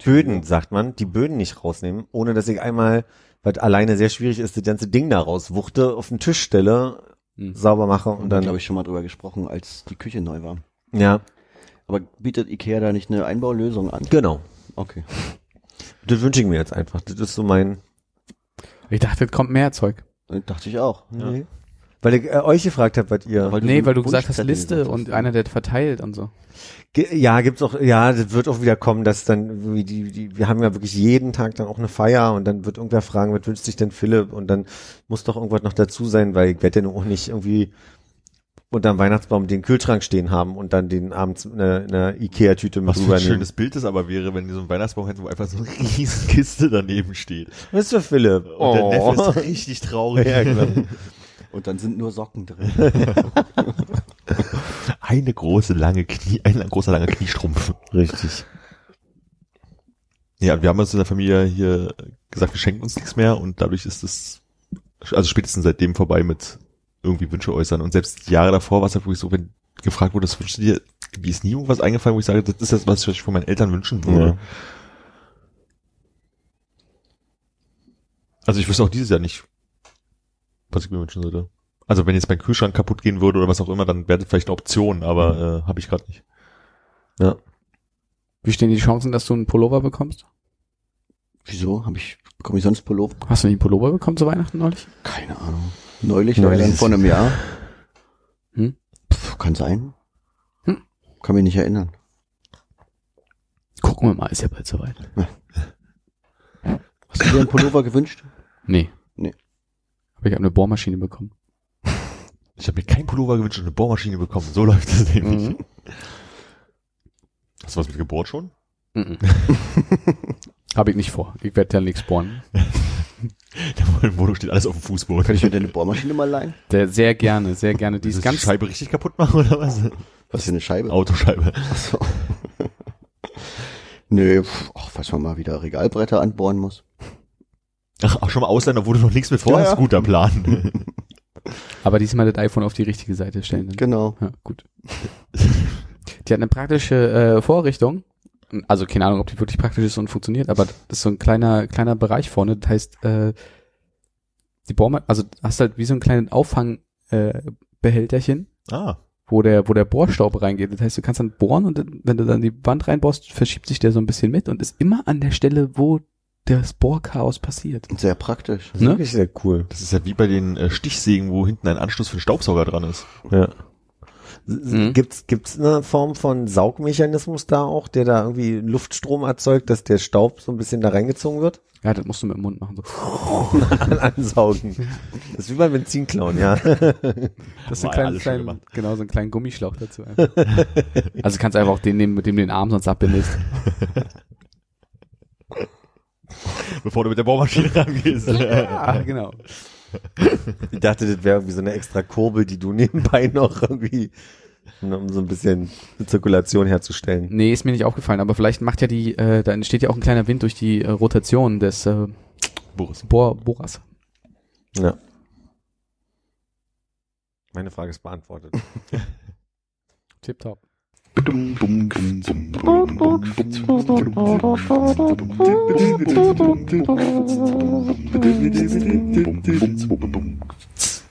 Böden, sagt man, die Böden nicht rausnehmen, ohne dass ich einmal, was alleine sehr schwierig ist, das ganze Ding da rauswuchte, auf den Tisch stelle, Mhm. sauber mache und Und dann dann, glaube ich schon mal drüber gesprochen, als die Küche neu war. ja, Aber bietet Ikea da nicht eine Einbaulösung an? genau. Okay. Das wünsche ich mir jetzt einfach. Das ist so mein, Ich dachte, es kommt mehr Zeug. Äh, Dachte ich auch. nee. Weil ich äh, euch gefragt habe, was ihr. Weil Nee, so weil du gesagt hast Liste und einer, der verteilt und so. Ge- Ja, gibt's auch, ja, das wird auch wieder kommen, dass dann, wie die, die, wir haben ja wirklich jeden Tag dann auch eine Feier und dann wird irgendwer fragen, was wünscht sich denn Philipp? Und dann muss doch irgendwas noch dazu sein, weil ich werde ja auch nicht irgendwie unterm Weihnachtsbaum den Kühlschrank stehen haben und dann den abends in einer, in einer Ikea-Tüte mit Was für ein rübernehmen. schönes Bild das aber wäre, wenn die so ein Weihnachtsbaum hätten, wo einfach so eine riesen Kiste daneben steht. Was ist für Philipp? Und der Neffe ist richtig traurig. ja, genau. Und dann sind nur Socken drin. Eine große lange Knie, ein großer langer Kniestrumpf. Richtig. Ja, wir haben uns in der Familie hier gesagt, wir schenken uns nichts mehr und dadurch ist es, also spätestens seitdem vorbei mit irgendwie Wünsche äußern. Und selbst Jahre davor war es halt wirklich so, wenn gefragt wurde, was wünschst du dir, mir ist nie irgendwas eingefallen, wo ich sage, das ist das, was ich euch von meinen Eltern wünschen würde. Ja. Also ich wüsste auch dieses Jahr nicht, was ich mir wünschen würde. Also wenn jetzt mein Kühlschrank kaputt gehen würde oder was auch immer, dann wäre das vielleicht eine Option, aber äh, habe ich gerade nicht. Ja. Wie stehen die Chancen, dass du einen Pullover bekommst? Wieso? Hab ich, bekomme ich sonst Pullover? Hast du nicht einen Pullover bekommen zu Weihnachten neulich? Keine Ahnung. Neulich, Neulich vor einem Jahr? Hm? Pff, kann sein. Hm. Kann mich nicht erinnern. Gucken wir mal, ist ja bald soweit. Hast du dir einen Pullover gewünscht? Nee. Nee. Aber ich habe eine Bohrmaschine bekommen. Ich habe mir keinen Pullover gewünscht und eine Bohrmaschine bekommen. So läuft das nämlich. Mhm. Hast du was mit gebohrt schon? Mhm. habe ich nicht vor. Ich werde ja nichts bohren. Der Modo steht alles auf dem Fußboden. Kann ich mir deine Bohrmaschine mal leihen? Der sehr gerne, sehr gerne. Die ist ganz die Scheibe richtig kaputt machen oder was? Was für eine Scheibe? Autoscheibe. Achso. Nö, ach, falls man mal wieder Regalbretter anbohren muss. Ach, auch schon mal Ausländer, wo du noch nichts mit vorhast. Ja, ja. Guter Plan. Aber diesmal das iPhone auf die richtige Seite stellen. Dann. Genau. Ja, gut. Die hat eine praktische äh, Vorrichtung. Also keine Ahnung, ob die wirklich praktisch ist und funktioniert, aber das ist so ein kleiner kleiner Bereich vorne. Das heißt, äh, die Bohrma also hast halt wie so einen kleinen Auffangbehälterchen, äh, Behälterchen, ah. wo der wo der Bohrstaub reingeht. Das heißt, du kannst dann bohren und dann, wenn du dann die Wand reinbohrst, verschiebt sich der so ein bisschen mit und ist immer an der Stelle, wo das Bohrchaos passiert. Sehr praktisch. Das ist Ne? wirklich sehr cool. Das ist ja wie bei den äh, Stichsägen, wo hinten ein Anschluss für den Staubsauger dran ist. Ja. Mhm. Gibt's gibt's eine Form von Saugmechanismus da auch, der da irgendwie Luftstrom erzeugt, dass der Staub so ein bisschen da reingezogen wird? Ja, das musst du mit dem Mund machen. So. Ansaugen. Das ist wie beim Benzinklauen, ja. Das ist ein wir ja kleiner, alles schon klein, gemacht. genau, so ein kleinen Gummischlauch dazu. einfach. also kannst einfach auch den nehmen, mit dem du den Arm sonst abbindest. Bevor du mit der Bohrmaschine rangehst. Ah, genau. Ich dachte, das wäre irgendwie so eine extra Kurbel, die du nebenbei noch irgendwie, um so ein bisschen eine Zirkulation herzustellen. Nee, ist mir nicht aufgefallen, aber vielleicht macht ja die, äh, da entsteht ja auch ein kleiner Wind durch die äh, Rotation des äh, Boris. Bohr, Bohrers. Ja. Meine Frage ist beantwortet. Tipptopp.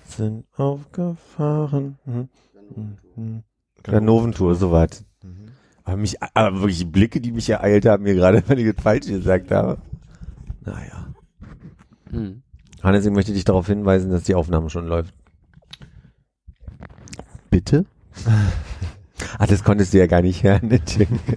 Sind aufgefahren. Mhm. Mhm. Ganoventour, soweit. Mhm. Aber mich, aber wirklich die Blicke, die mich ereilt haben, mir gerade, wenn ich das falsch gesagt habe. Naja. Hannes, ich möchte dich darauf hinweisen, dass die Aufnahme schon läuft. Bitte? ah, das konntest du ja gar nicht hören. Tim?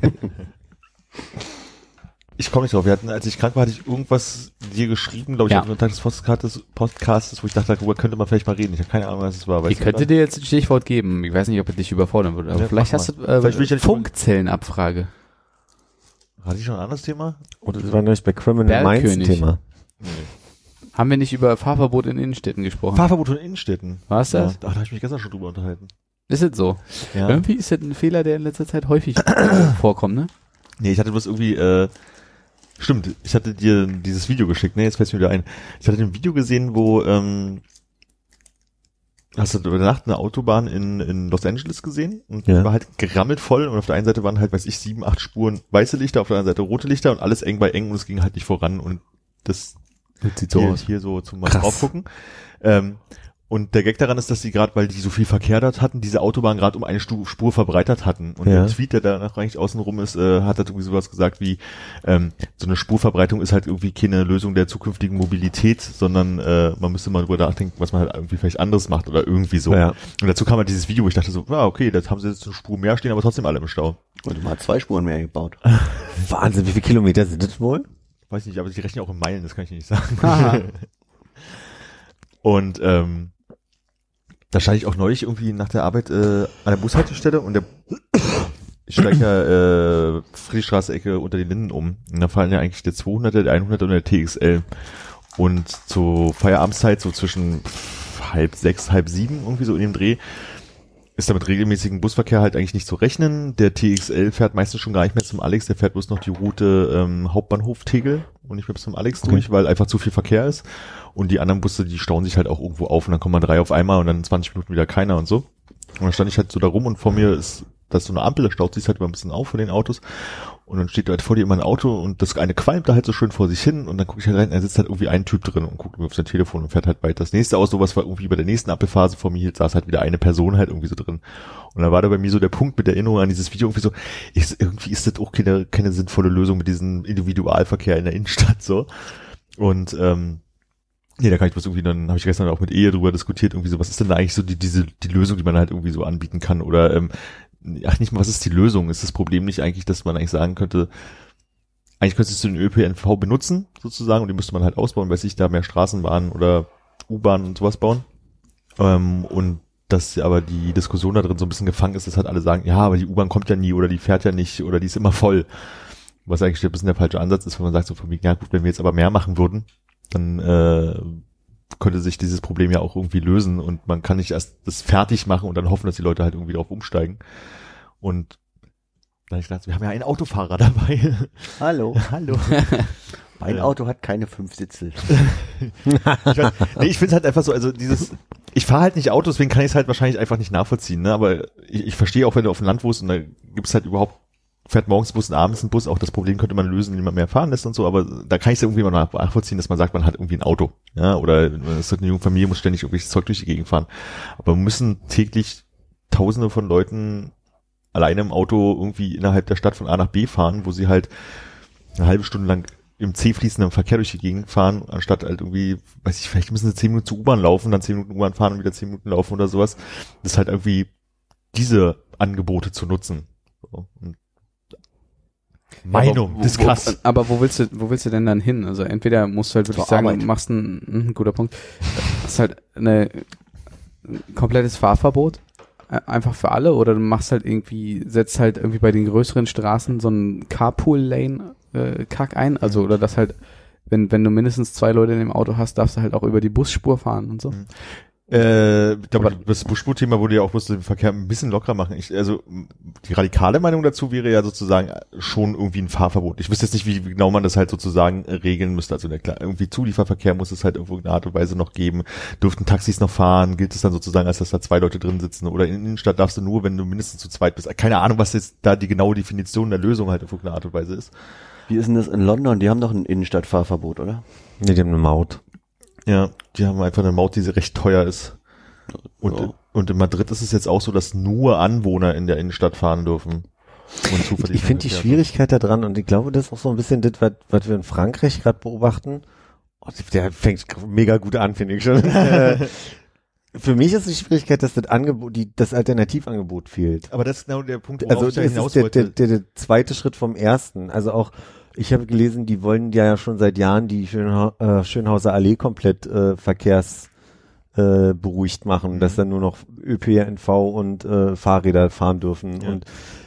Ich komme nicht drauf. Wir hatten, als ich krank war, hatte ich irgendwas dir geschrieben, glaube ich, Ja. am Tag des Podcastes, Podcastes, wo ich dachte, darüber könnte man vielleicht mal reden. Ich habe keine Ahnung, was es war. Weißt Ich du könnte dir jetzt ein Stichwort geben. Ich weiß nicht, ob er dich überfordern würde, aber Ja, vielleicht hast du äh, Vielleicht will ich ja nicht- Funkzellenabfrage. Hatte ich schon ein anderes Thema? Oder das war neulich bei Criminal Minds. Thema. Nee. Haben wir nicht über Fahrverbot in Innenstädten gesprochen? Fahrverbot in Innenstädten. War's Ja, das? da habe ich mich gestern schon drüber unterhalten. Ist es so? Ja. Irgendwie ist das ein Fehler, der in letzter Zeit häufig äh, vorkommt, ne? Nee, ich hatte bloß irgendwie, äh, stimmt, ich hatte dir dieses Video geschickt, ne, jetzt fällt mir wieder ein. Ich hatte ein Video gesehen, wo, ähm, hast du über Nacht eine Autobahn in, in Los Angeles gesehen und Ja. die war halt gerammelt voll und auf der einen Seite waren halt, weiß ich, sieben, acht Spuren weiße Lichter, auf der anderen Seite rote Lichter und alles eng bei eng und es ging halt nicht voran und das Das sieht hier, hier so zum mal drauf gucken. Ähm, Und der Gag daran ist, dass sie gerade, weil die so viel Verkehr dort hatten, diese Autobahn gerade um eine Spur verbreitert hatten. Und Ja. der Tweet, der danach eigentlich außenrum ist, äh, hat halt irgendwie sowas gesagt wie, ähm, so eine Spurverbreitung ist halt irgendwie keine Lösung der zukünftigen Mobilität, sondern äh, man müsste mal drüber nachdenken, was man halt irgendwie vielleicht anderes macht oder irgendwie so. Ja. Und dazu kam halt dieses Video, wo ich dachte so, ah, okay, das haben sie jetzt eine Spur mehr stehen, aber trotzdem alle im Stau. Und man hat zwei Spuren mehr gebaut. Wahnsinn, wie viele Kilometer sind das wohl? Weiß nicht, aber die rechnen auch in Meilen, das kann ich nicht sagen. Und ähm, da stand ich auch neulich irgendwie nach der Arbeit äh, an der Bushaltestelle und der ich steige ja äh, Friedrichstraße-Ecke unter den Linden um. Und da fallen ja eigentlich der 200er, der 100er und der TXL. Und zur Feierabendszeit, so zwischen halb sechs, halb sieben, irgendwie so in dem Dreh, ist da mit regelmäßigen Busverkehr halt eigentlich nicht zu rechnen. Der TXL fährt meistens schon gar nicht mehr zum Alex, der fährt bloß noch die Route ähm, Hauptbahnhof Tegel und nicht mehr bis zum Alex durch, weil einfach zu viel Verkehr ist. Und die anderen Busse, die stauen sich halt auch irgendwo auf und dann kommen mal drei auf einmal und dann in 20 Minuten wieder keiner und so. Und dann stand ich halt so da rum und vor mir ist das ist so eine Ampel, da staut sich halt immer ein bisschen auf von den Autos. Und dann steht halt vor dir immer ein Auto und das eine qualmt da halt so schön vor sich hin und dann gucke ich halt rein, da sitzt halt irgendwie ein Typ drin und guckt irgendwie auf sein Telefon und fährt halt weiter. Das nächste Auto, was war irgendwie bei der nächsten Ampelphase vor mir hielt, saß halt wieder eine Person halt irgendwie so drin. Und da war da bei mir so der Punkt mit der Erinnerung an dieses Video irgendwie so, ich, irgendwie ist das auch keine, keine sinnvolle Lösung mit diesem Individualverkehr in der Innenstadt so. Und ähm, Nee, da kann ich bloß irgendwie, dann habe ich gestern auch mit Ehe drüber diskutiert, irgendwie so, was ist denn da eigentlich so die, diese, die Lösung, die man halt irgendwie so anbieten kann? Oder ähm, ach nicht mal, was ist die Lösung? Ist das Problem nicht eigentlich, dass man eigentlich sagen könnte, eigentlich könntest du den ÖPNV benutzen, sozusagen, und den müsste man halt ausbauen, weil sich da mehr Straßenbahnen oder U-Bahnen und sowas bauen. Ähm, und dass aber die Diskussion da drin so ein bisschen gefangen ist, dass halt alle sagen, ja, aber die U-Bahn kommt ja nie oder die fährt ja nicht oder die ist immer voll. Was eigentlich ein bisschen der falsche Ansatz ist, wenn man sagt so von mir, ja gut, wenn wir jetzt aber mehr machen würden, dann äh, könnte sich dieses Problem ja auch irgendwie lösen und man kann nicht erst das fertig machen und dann hoffen, dass die Leute halt irgendwie darauf umsteigen. Und dann ich gedacht, wir haben ja einen Autofahrer dabei. Hallo. Hallo. Mein. Auto hat keine fünf Sitze. Ich, mein, nee, ich finde es halt einfach so, also dieses, ich fahre halt nicht Auto, deswegen kann ich es halt wahrscheinlich einfach nicht nachvollziehen, ne? Aber ich, ich verstehe auch, wenn du auf dem Land wohnst und da gibt es halt überhaupt, fährt morgens ein Bus und abends ein Bus, auch das Problem könnte man lösen, indem man mehr fahren lässt und so, aber da kann ich es irgendwie mal nachvollziehen, dass man sagt, man hat irgendwie ein Auto, ja, oder ist halt eine junge Familie, muss ständig irgendwelches Zeug durch die Gegend fahren. Aber müssen täglich Tausende von Leuten alleine im Auto irgendwie innerhalb der Stadt von A nach B fahren, wo sie halt eine halbe Stunde lang im zäh fließenden Verkehr durch die Gegend fahren, anstatt halt irgendwie, weiß ich, vielleicht müssen sie zehn Minuten zur U-Bahn laufen, dann zehn Minuten U-Bahn fahren und wieder zehn Minuten laufen oder sowas. Das ist halt irgendwie diese Angebote zu nutzen. Und Meinung, wo- Discuss. Aber wo willst du, wo willst du denn dann hin? Also entweder musst du halt wirklich Zur sagen, Arbeit. du machst ein, ein guter Punkt, hast halt eine, ein komplettes Fahrverbot, äh, einfach für alle, oder du machst halt irgendwie, setzt halt irgendwie bei den größeren Straßen so einen Carpool-Lane äh, Kack ein, also oder das halt, wenn, wenn du mindestens zwei Leute in dem Auto hast, darfst du halt auch über die Busspur fahren und so. Äh, ich glaube, das Buschspur-Thema würde ja auch bloß den Verkehr ein bisschen lockerer machen. Ich, also die radikale Meinung dazu wäre ja sozusagen schon irgendwie ein Fahrverbot. Ich wüsste jetzt nicht, wie genau man das halt sozusagen regeln müsste. Also klar, irgendwie Zulieferverkehr muss es halt irgendwo in einer Art und Weise noch geben. Dürften Taxis noch fahren? Gilt es dann sozusagen, als dass da zwei Leute drin sitzen? Oder in der Innenstadt darfst du nur, wenn du mindestens zu zweit bist. Keine Ahnung, was jetzt da die genaue Definition der Lösung halt auf irgendeine Art und Weise ist. Wie ist denn das in London? Die haben doch ein Innenstadtfahrverbot, oder? Nee, die haben eine Maut. Ja, die haben einfach eine Maut, die recht teuer ist. Und, Ja. und in Madrid ist es jetzt auch so, dass nur Anwohner in der Innenstadt fahren dürfen. Und Ich, ich finde die Schwierigkeit da dran und ich glaube, das ist auch so ein bisschen das, was, wir in Frankreich gerade beobachten. Oh, der fängt mega gut an, finde ich schon. Äh, Für mich ist die Schwierigkeit, dass das Angebot, die, das Alternativangebot fehlt. Aber das ist genau der Punkt, worauf Also ich da hinaus ist der, der, der, der zweite Schritt vom ersten. Also auch, ich habe gelesen, die wollen ja schon seit Jahren die Schönha äh, Schönhauser Allee komplett äh, verkehrs äh, beruhigt machen, Mhm. dass dann nur noch ÖPNV und äh, Fahrräder fahren dürfen. Ja. Und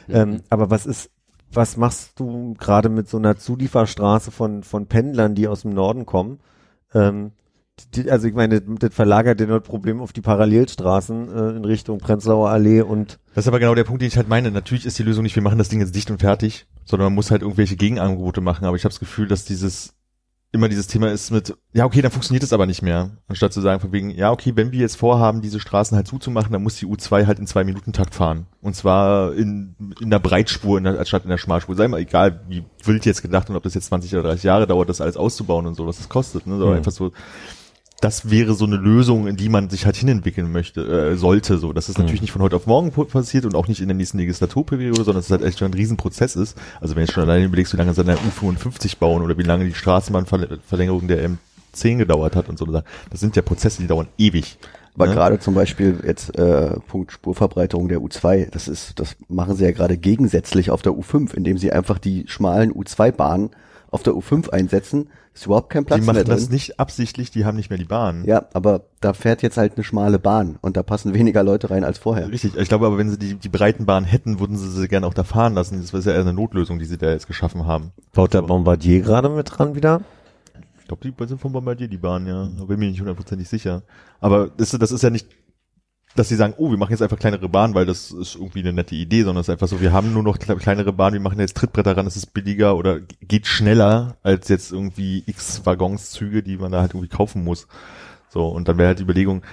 ähm, aber was ist, was machst du gerade mit so einer Zulieferstraße von von Pendlern, die aus dem Norden kommen? Ähm, die, also ich meine, das verlagert das Problem auf die Parallelstraßen äh, in Richtung Prenzlauer Allee und Das ist aber genau der Punkt, den ich halt meine. Natürlich ist die Lösung nicht, wir machen das Ding jetzt dicht und fertig, sondern man muss halt irgendwelche Gegenangebote machen. Aber ich habe das Gefühl, dass dieses immer dieses Thema ist mit, ja okay, dann funktioniert es aber nicht mehr. Anstatt zu sagen von wegen, ja okay, wenn wir jetzt vorhaben, diese Straßen halt zuzumachen, dann muss die U2 halt in zwei Minuten Takt fahren. Und zwar in, in der Breitspur in der, anstatt in der Schmalspur. Sei mal egal, wie wild jetzt gedacht und ob das jetzt 20 oder 30 Jahre dauert, das alles auszubauen und so, was das kostet. Ne? Sondern Mhm. einfach so, das wäre so eine Lösung, in die man sich halt hinentwickeln möchte, äh, sollte. So, dass es natürlich nicht von heute auf morgen passiert und auch nicht in der nächsten Legislaturperiode, sondern es halt echt schon ein Riesenprozess ist. Also wenn du jetzt schon alleine überlegst, wie lange sie an der U55 bauen oder wie lange die Straßenbahnverlängerung der M10 gedauert hat und so, das sind ja Prozesse, die dauern ewig. Aber Ne? gerade zum Beispiel jetzt äh, Punkt Spurverbreiterung der U2, das ist, das machen sie ja gerade gegensätzlich auf der U5, indem sie einfach die schmalen U2-Bahnen auf der U5 einsetzen. Ist überhaupt kein Platz Die mehr machen drin. das nicht absichtlich, die haben nicht mehr die Bahn. Ja, aber da fährt jetzt halt eine schmale Bahn und da passen weniger Leute rein als vorher. Richtig, ich glaube aber, wenn sie die, die breiten Bahnen hätten, würden sie sie gerne auch da fahren lassen. Das ist ja eher eine Notlösung, die sie da jetzt geschaffen haben. Baut der Bombardier gerade mit dran wieder? Ich glaube, die sind von Bombardier, die Bahn, ja. Da bin mir nicht hundertprozentig sicher. Aber das, das ist ja nicht, dass sie sagen, oh, wir machen jetzt einfach kleinere Bahnen, weil das ist irgendwie eine nette Idee, sondern es ist einfach so, wir haben nur noch kle- kleinere Bahnen, wir machen jetzt Trittbretter ran, das ist billiger oder geht schneller als jetzt irgendwie x Waggonszüge, die man da halt irgendwie kaufen muss. So, und dann wäre halt die Überlegung,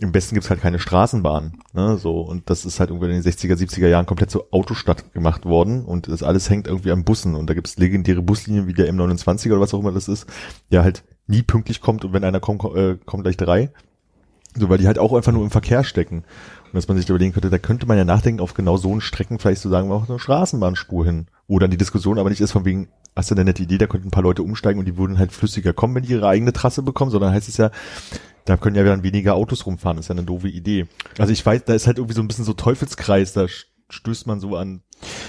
im Besten gibt's halt keine Straßenbahn. Ne, so, und das ist halt irgendwie in den 60er, 70er Jahren komplett zur Autostadt gemacht worden und das alles hängt irgendwie an Bussen und da gibt's legendäre Buslinien wie der M29 oder was auch immer das ist, der halt nie pünktlich kommt und wenn einer kommt, ko- äh, kommt gleich drei. So, weil die halt auch einfach nur im Verkehr stecken. Und dass man sich überlegen könnte, da könnte man ja nachdenken, auf genau so einen Strecken vielleicht zu sagen, wir machen eine Straßenbahnspur hin. Wo dann die Diskussion aber nicht ist von wegen, hast du eine nette Idee, da könnten ein paar Leute umsteigen und die würden halt flüssiger kommen, wenn die ihre eigene Trasse bekommen, sondern heißt es ja, da können ja dann weniger Autos rumfahren, ist ja eine doofe Idee. Also ich weiß, da ist halt irgendwie so ein bisschen so Teufelskreis, da stößt man so an.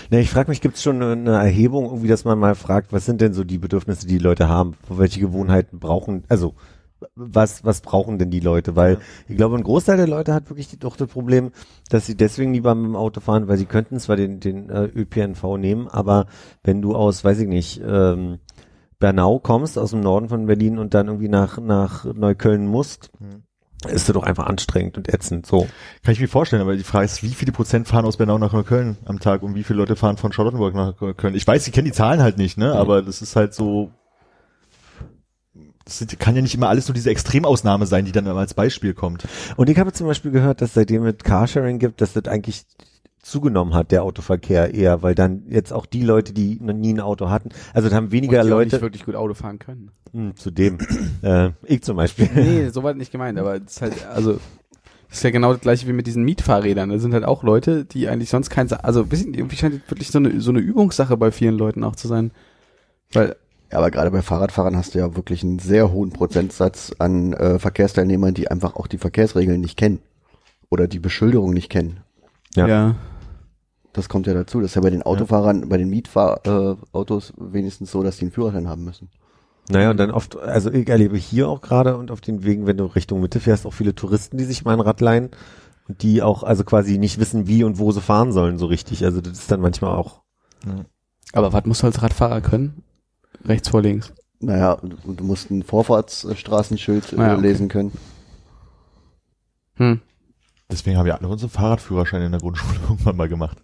Ne, ich frage mich, gibt es schon eine, eine Erhebung, irgendwie, dass man mal fragt, was sind denn so die Bedürfnisse, die die Leute haben? Welche Gewohnheiten brauchen, also was, was brauchen denn die Leute? Weil ich glaube, ein Großteil der Leute hat wirklich doch das Problem, dass sie deswegen lieber mit dem Auto fahren, weil sie könnten zwar den, den äh, ÖPNV nehmen, aber wenn du aus, weiß ich nicht, ähm, Bernau kommst, aus dem Norden von Berlin und dann irgendwie nach, nach Neukölln musst, ist das doch einfach anstrengend und ätzend, so. Kann ich mir vorstellen, aber die Frage ist, wie viele Prozent fahren aus Bernau nach Neukölln am Tag und wie viele Leute fahren von Charlottenburg nach Neukölln? Ich weiß, ich kenne die Zahlen halt nicht, ne, aber das ist halt so, das kann ja nicht immer alles nur diese Extremausnahme sein, die dann immer als Beispiel kommt. Und ich habe zum Beispiel gehört, dass seitdem es Carsharing gibt, dass das eigentlich zugenommen hat, der Autoverkehr eher, weil dann jetzt auch die Leute, die noch nie ein Auto hatten, also da haben weniger Und die auch Leute, nicht wirklich gut Auto fahren können. hm, zu dem, äh, ich zum Beispiel. Nee, so weit nicht gemeint, aber es ist halt, also, das ist ja genau das gleiche wie mit diesen Mietfahrrädern. Da sind halt auch Leute, die eigentlich sonst kein, also, ein bisschen, irgendwie scheint es wirklich so eine, so eine Übungssache bei vielen Leuten auch zu sein. Weil, Ja, aber gerade bei Fahrradfahrern hast du ja wirklich einen sehr hohen Prozentsatz an äh, Verkehrsteilnehmern, die einfach auch die Verkehrsregeln nicht kennen oder die Beschilderung nicht kennen. Ja. ja, Das kommt ja dazu. Das ist ja bei den Autofahrern, bei den Mietfahrautos äh, Autos wenigstens so, dass die einen Führerschein haben müssen. Naja, und dann oft, also ich erlebe hier auch gerade und auf den Wegen, wenn du Richtung Mitte fährst, auch viele Touristen, die sich mal ein Rad leihen und die auch also quasi nicht wissen, wie und wo sie fahren sollen so richtig. Also das ist dann manchmal auch, aber was musst du als Radfahrer können? Rechts vor links. Naja, du, du musst ein Vorfahrtsstraßenschild äh, Ah ja, okay. lesen können. Hm. Deswegen haben wir alle unsere Fahrradführerscheine in der Grundschule irgendwann mal gemacht.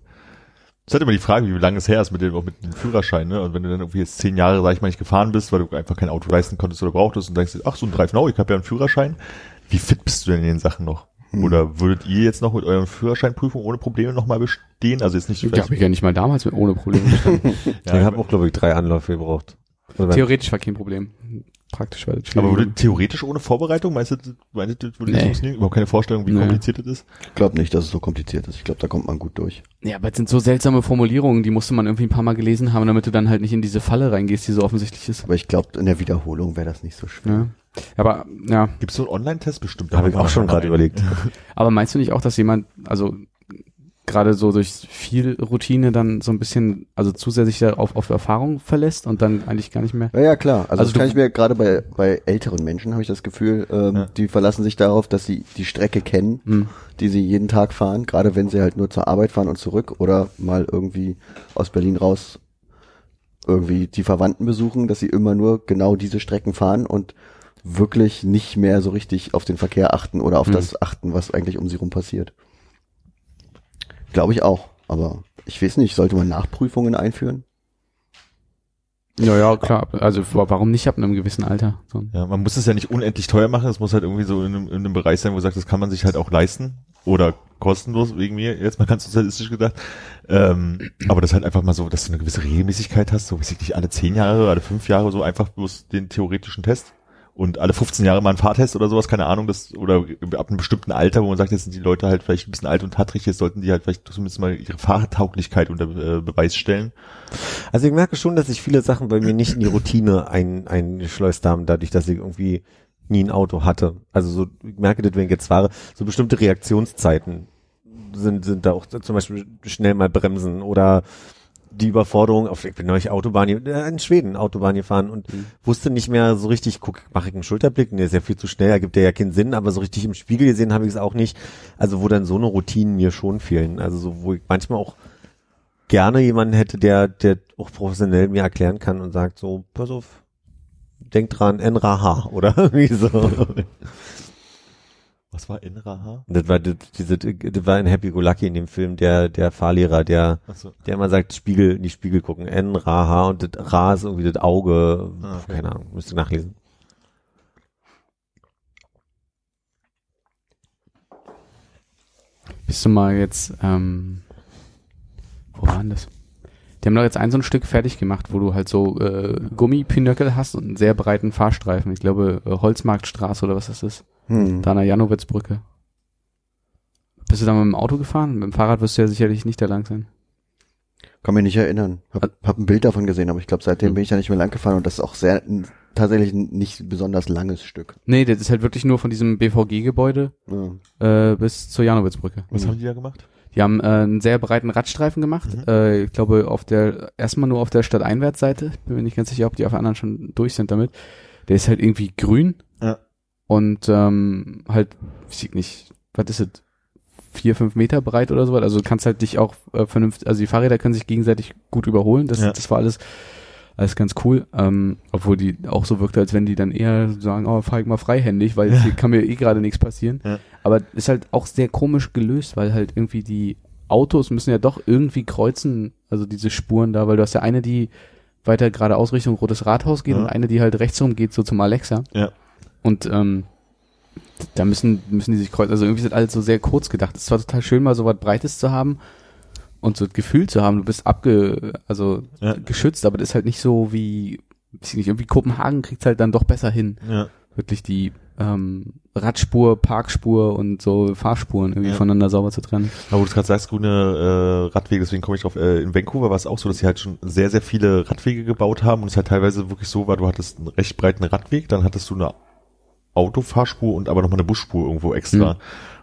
Es ist halt immer die Frage, wie lange es her ist mit dem, auch mit dem Führerschein, ne? Und wenn du dann irgendwie jetzt zehn Jahre, sag ich mal, nicht gefahren bist, weil du einfach kein Auto leisten konntest oder brauchtest und denkst, ach, so ein Drive Now, ich habe ja einen Führerschein. Wie fit bist du denn in den Sachen noch? Hm. Oder würdet ihr jetzt noch mit euren Führerscheinprüfungen ohne Probleme nochmal bestehen? Also jetzt nicht Ich habe ich ja nicht mal damals mit ohne Probleme bestanden. ich habe auch glaube ich drei Anläufe gebraucht. Oder Theoretisch war kein Problem. Praktisch war das aber schwierig. würde theoretisch ohne Vorbereitung, meinst du, meinst du das würde das Nee. funktionieren? Überhaupt keine Vorstellung, wie Nee. kompliziert das ist? Ich glaube nicht, dass es so kompliziert ist. Ich glaube, da kommt man gut durch. Ja, aber es sind so seltsame Formulierungen, die musste man irgendwie ein paar Mal gelesen haben, damit du dann halt nicht in diese Falle reingehst, die so offensichtlich ist. Aber ich glaube, in der Wiederholung wäre das nicht so schwer. Ja. Aber, ja. Gibt es so einen Online-Test bestimmt? habe ich auch schon gerade überlegt. Aber meinst du nicht auch, dass jemand, also gerade so durch viel Routine dann so ein bisschen, also zu sehr sich auf, auf Erfahrung verlässt und dann eigentlich gar nicht mehr? Ja, ja, klar. Also, Also das kann ich mir gerade bei, bei älteren Menschen habe ich das Gefühl, ähm, Ja. die verlassen sich darauf, dass sie die Strecke kennen, Hm. die sie jeden Tag fahren, gerade wenn sie halt nur zur Arbeit fahren und zurück oder mal irgendwie aus Berlin raus irgendwie die Verwandten besuchen, dass sie immer nur genau diese Strecken fahren und wirklich nicht mehr so richtig auf den Verkehr achten oder auf Hm. das achten, was eigentlich um sie rum passiert. Glaube ich auch. Aber ich weiß nicht, sollte man Nachprüfungen einführen? Ja, ja, klar. Also wa- warum nicht ab einem gewissen Alter? So. Ja, man muss es ja nicht unendlich teuer machen, es muss halt irgendwie so in einem, in einem Bereich sein, wo man sagt, das kann man sich halt auch leisten oder kostenlos, wegen mir, jetzt mal ganz sozialistisch gedacht. Ähm, aber das halt einfach mal so, dass du eine gewisse Regelmäßigkeit hast, so weiß ich nicht, alle zehn Jahre, alle fünf Jahre so einfach bloß den theoretischen Test und alle 15 Jahre mal ein Fahrtest oder sowas, keine Ahnung, das, oder ab einem bestimmten Alter, wo man sagt, jetzt sind die Leute halt vielleicht ein bisschen alt und tattrig, jetzt sollten die halt vielleicht zumindest mal ihre Fahrtauglichkeit unter äh, Beweis stellen. Also ich merke schon, dass sich viele Sachen bei mir nicht in die Routine ein, eingeschleust haben, dadurch, dass ich irgendwie nie ein Auto hatte. Also so, ich merke das, wenn ich jetzt fahre, so bestimmte Reaktionszeiten sind, sind da auch zum Beispiel schnell mal bremsen oder die Überforderung, auf, ich bin neulich Autobahn, äh, in Schweden Autobahn gefahren und Mhm. wusste nicht mehr so richtig, guck, mache ich einen Schulterblick? Nee, ist ja viel zu schnell, ergibt ja keinen Sinn, aber so richtig im Spiegel gesehen habe ich es auch nicht. Also wo dann so eine Routinen mir schon fehlen. Also so, wo ich manchmal auch gerne jemanden hätte, der, der auch professionell mir erklären kann und sagt so, pass auf, denk dran, NRAH oder irgendwie so. Was war NRAH? Das war das, diese, das war ein Happy Go Lucky in dem Film, der, der Fahrlehrer, der, Achso. der immer sagt, Spiegel, in die Spiegel gucken, N, Ra, H und das Ra ist irgendwie das Auge, Ah, okay. keine Ahnung, müsste nachlesen. Bist du mal jetzt, ähm, wo war denn das? Die haben doch jetzt ein so ein Stück fertig gemacht, wo du halt so äh, Gummipinöckel hast und einen sehr breiten Fahrstreifen. Ich glaube, äh, Holzmarktstraße oder was das ist. Hm. Da an der Janowitzbrücke. Bist du da mit dem Auto gefahren? Mit dem Fahrrad wirst du ja sicherlich nicht da lang sein. Kann mich nicht erinnern. Hab, hab ein Bild davon gesehen, aber ich glaube, seitdem Hm. bin ich da nicht mehr lang gefahren und das ist auch sehr tatsächlich ein nicht besonders langes Stück. Nee, das ist halt wirklich nur von diesem BVG-Gebäude Ja. äh, bis zur Janowitzbrücke. Was Mhm. haben die da gemacht? Die haben äh, einen sehr breiten Radstreifen gemacht. Mhm. Äh, ich glaube, auf der, erstmal nur auf der Stadteinwärtsseite. Bin mir nicht ganz sicher, ob die auf der anderen schon durch sind damit. Der ist halt irgendwie grün. Ja. Und ähm, halt, ich nicht, was ist es? Vier, fünf Meter breit oder so. Also du kannst halt dich auch äh, vernünftig, also die Fahrräder können sich gegenseitig gut überholen. Das, Ja. das war alles, alles ganz cool. Ähm, obwohl die auch so wirkte, als wenn die dann eher sagen, oh, fahr ich mal freihändig, weil Ja. hier kann mir eh gerade nichts passieren. Ja. Aber ist halt auch sehr komisch gelöst, weil halt irgendwie die Autos müssen ja doch irgendwie kreuzen, also diese Spuren da, weil du hast ja eine, die weiter geradeaus Richtung Rotes Rathaus geht Ja. und eine, die halt rechts rum geht, so zum Alexa. Ja. Und ähm, da müssen, müssen die sich kreuzen. Also irgendwie sind alles so sehr kurz gedacht. Es war total schön, mal so was Breites zu haben und so das Gefühl zu haben, du bist abge, also Ja. geschützt, aber das ist halt nicht so wie, weiß ich nicht, irgendwie Kopenhagen kriegt halt dann doch besser hin. Ja. Wirklich die ähm, Radspur, Parkspur und so Fahrspuren irgendwie Ja. voneinander sauber zu trennen. Aber wo du gerade sagst, grüne äh, Radwege, deswegen komme ich drauf, äh, in Vancouver war es auch so, dass sie halt schon sehr, sehr viele Radwege gebaut haben und es halt teilweise wirklich so war, du hattest einen recht breiten Radweg, dann hattest du eine Autofahrspur und aber nochmal eine Busspur irgendwo extra. Mhm.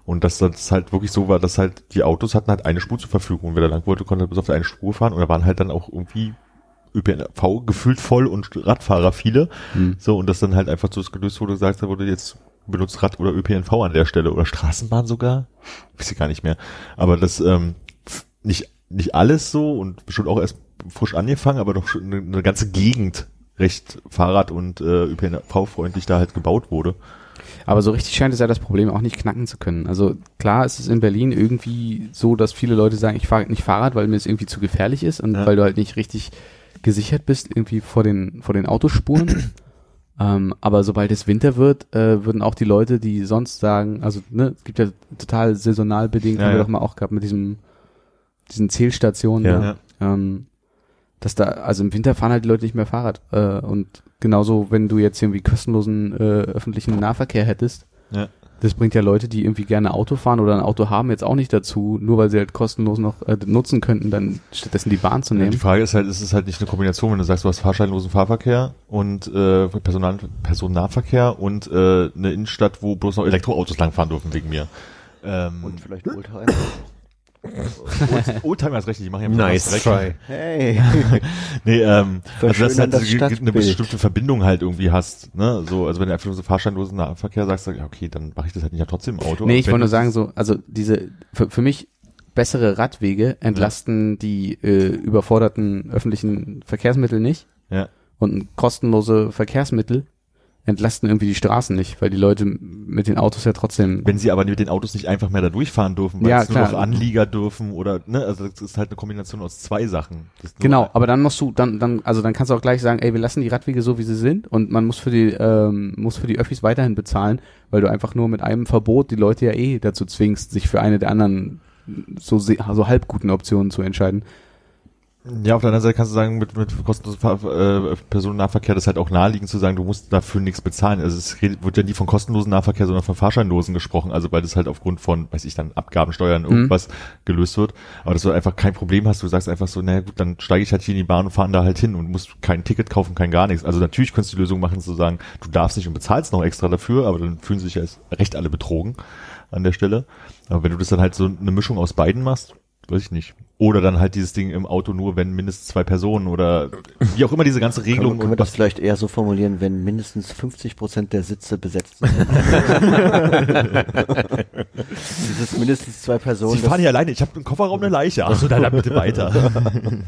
Und dass das halt wirklich so war, dass halt die Autos hatten halt eine Spur zur Verfügung. Und wer da lang wollte, konnte bis auf eine Spur fahren und da waren halt dann auch irgendwie ÖPNV gefühlt voll und Radfahrer viele. Mhm. So, und das dann halt einfach so gelöst wurde, gesagt wurde, jetzt benutzt Rad oder ÖPNV an der Stelle oder Straßenbahn sogar. Weiß ich gar nicht mehr. Aber das, ähm, nicht, nicht alles so und bestimmt auch erst frisch angefangen, aber doch schon eine, eine ganze Gegend recht Fahrrad- und äh, ÖPNV-freundlich da halt gebaut wurde. Aber so richtig scheint es ja das Problem auch nicht knacken zu können. Also klar ist es in Berlin irgendwie so, dass viele Leute sagen, ich fahre nicht Fahrrad, weil mir es irgendwie zu gefährlich ist und Ja. weil du halt nicht richtig gesichert bist irgendwie vor den vor den Autospuren. ähm, aber sobald es Winter wird, äh, würden auch die Leute, die sonst sagen, also ne, es gibt ja total saisonal bedingt, Ja, haben wir ja. doch mal auch gehabt mit diesem diesen Zählstationen, Ja. ne? ähm, dass da, also im Winter fahren halt die Leute nicht mehr Fahrrad. Äh, und genauso, wenn du jetzt irgendwie kostenlosen äh, öffentlichen Nahverkehr hättest, Ja. das bringt ja Leute, die irgendwie gerne Auto fahren oder ein Auto haben, jetzt auch nicht dazu, nur weil sie halt kostenlos noch äh, nutzen könnten, dann stattdessen die Bahn zu Ja, nehmen. die Frage ist halt, ist es halt nicht eine Kombination, wenn du sagst, du hast fahrscheinlosen Fahrverkehr und äh, Personal Personennahverkehr und äh, eine Innenstadt, wo bloß noch Elektroautos langfahren dürfen wegen mir. Ähm, Und vielleicht Oldtimer. Old- Oldtimer ist recht, die machen ja Nice try. Hey. Nee, ähm, also dass du halt das eine Stadtbild. bestimmte Verbindung halt irgendwie hast. Ne? So, also wenn du einfach nur so fahrscheinlosen Nahverkehr sagst, sag, ich, ja, okay, dann mache ich das halt nicht ja trotzdem im Auto. Nee, ich wollte nur sagen, so, also diese, für, für mich bessere Radwege entlasten die äh, überforderten öffentlichen Verkehrsmittel nicht Ja. und kostenlose Verkehrsmittel entlasten irgendwie die Straßen nicht, weil die Leute mit den Autos ja trotzdem Wenn sie aber mit den Autos nicht einfach mehr da durchfahren dürfen, weil Ja, es nur noch Anlieger dürfen oder, ne, also das ist halt eine Kombination aus zwei Sachen. Genau, aber dann musst du, dann, dann, also dann kannst du auch gleich sagen, ey, wir lassen die Radwege so, wie sie sind und man muss für die, ähm, muss für die Öffis weiterhin bezahlen, weil du einfach nur mit einem Verbot die Leute ja eh dazu zwingst, sich für eine der anderen so, so halb guten Optionen zu entscheiden. Ja, auf der anderen Seite kannst du sagen, mit, mit kostenlosem äh, Personennahverkehr das ist halt auch naheliegend zu sagen, du musst dafür nichts bezahlen. Also es wird ja nie von kostenlosen Nahverkehr, sondern von fahrscheinlosen gesprochen. Also weil das halt aufgrund von, weiß ich dann, Abgaben, Steuern, irgendwas gelöst wird. Aber dass du einfach kein Problem hast, du sagst einfach so, naja gut, dann steige ich halt hier in die Bahn und fahre da halt hin und musst kein Ticket kaufen, kein gar nichts. Also natürlich könntest du die Lösung machen, zu sagen, du darfst nicht und bezahlst noch extra dafür, aber dann fühlen sich ja recht alle betrogen an der Stelle. Aber wenn du das dann halt so eine Mischung aus beiden machst, weiß ich nicht. Oder dann halt dieses Ding im Auto nur, wenn mindestens zwei Personen oder wie auch immer diese ganze Können, Regelung. wir- können wir das vielleicht eher so formulieren, wenn mindestens 50 Prozent der Sitze besetzt sind? Dieses mindestens zwei Personen. Sie fahren hier alleine, ich habe im Kofferraum eine Leiche. Also dann, dann bitte weiter.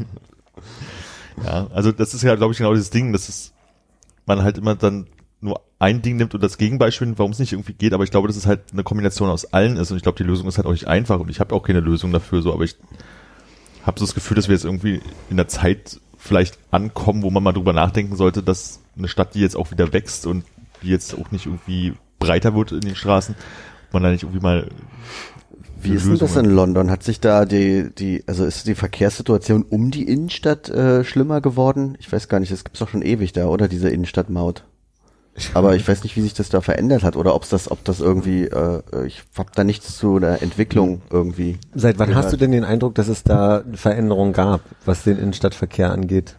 ja, also das ist ja, glaube ich, genau dieses Ding, dass es man halt immer dann nur ein Ding nimmt und das Gegenbeispiel nimmt, warum es nicht irgendwie geht, aber ich glaube, dass es halt eine Kombination aus allen ist und ich glaube, die Lösung ist halt auch nicht einfach und ich habe auch keine Lösung dafür, so, aber ich habe so das Gefühl, dass wir jetzt irgendwie in der Zeit vielleicht ankommen, wo man mal drüber nachdenken sollte, dass eine Stadt, die jetzt auch wieder wächst und die jetzt auch nicht irgendwie breiter wird in den Straßen, man da nicht irgendwie mal Wie ist denn das in London? Hat sich da die, die, also ist die Verkehrssituation um die Innenstadt äh, schlimmer geworden? Ich weiß gar nicht, das gibt's doch schon ewig da, oder? Diese Innenstadtmaut. Aber ich weiß nicht, wie sich das da verändert hat oder ob's das, ob das irgendwie, äh, ich hab da nichts zu der Entwicklung irgendwie. Seit wann gehört. hast du denn den Eindruck, dass es da Veränderungen gab, was den Innenstadtverkehr angeht?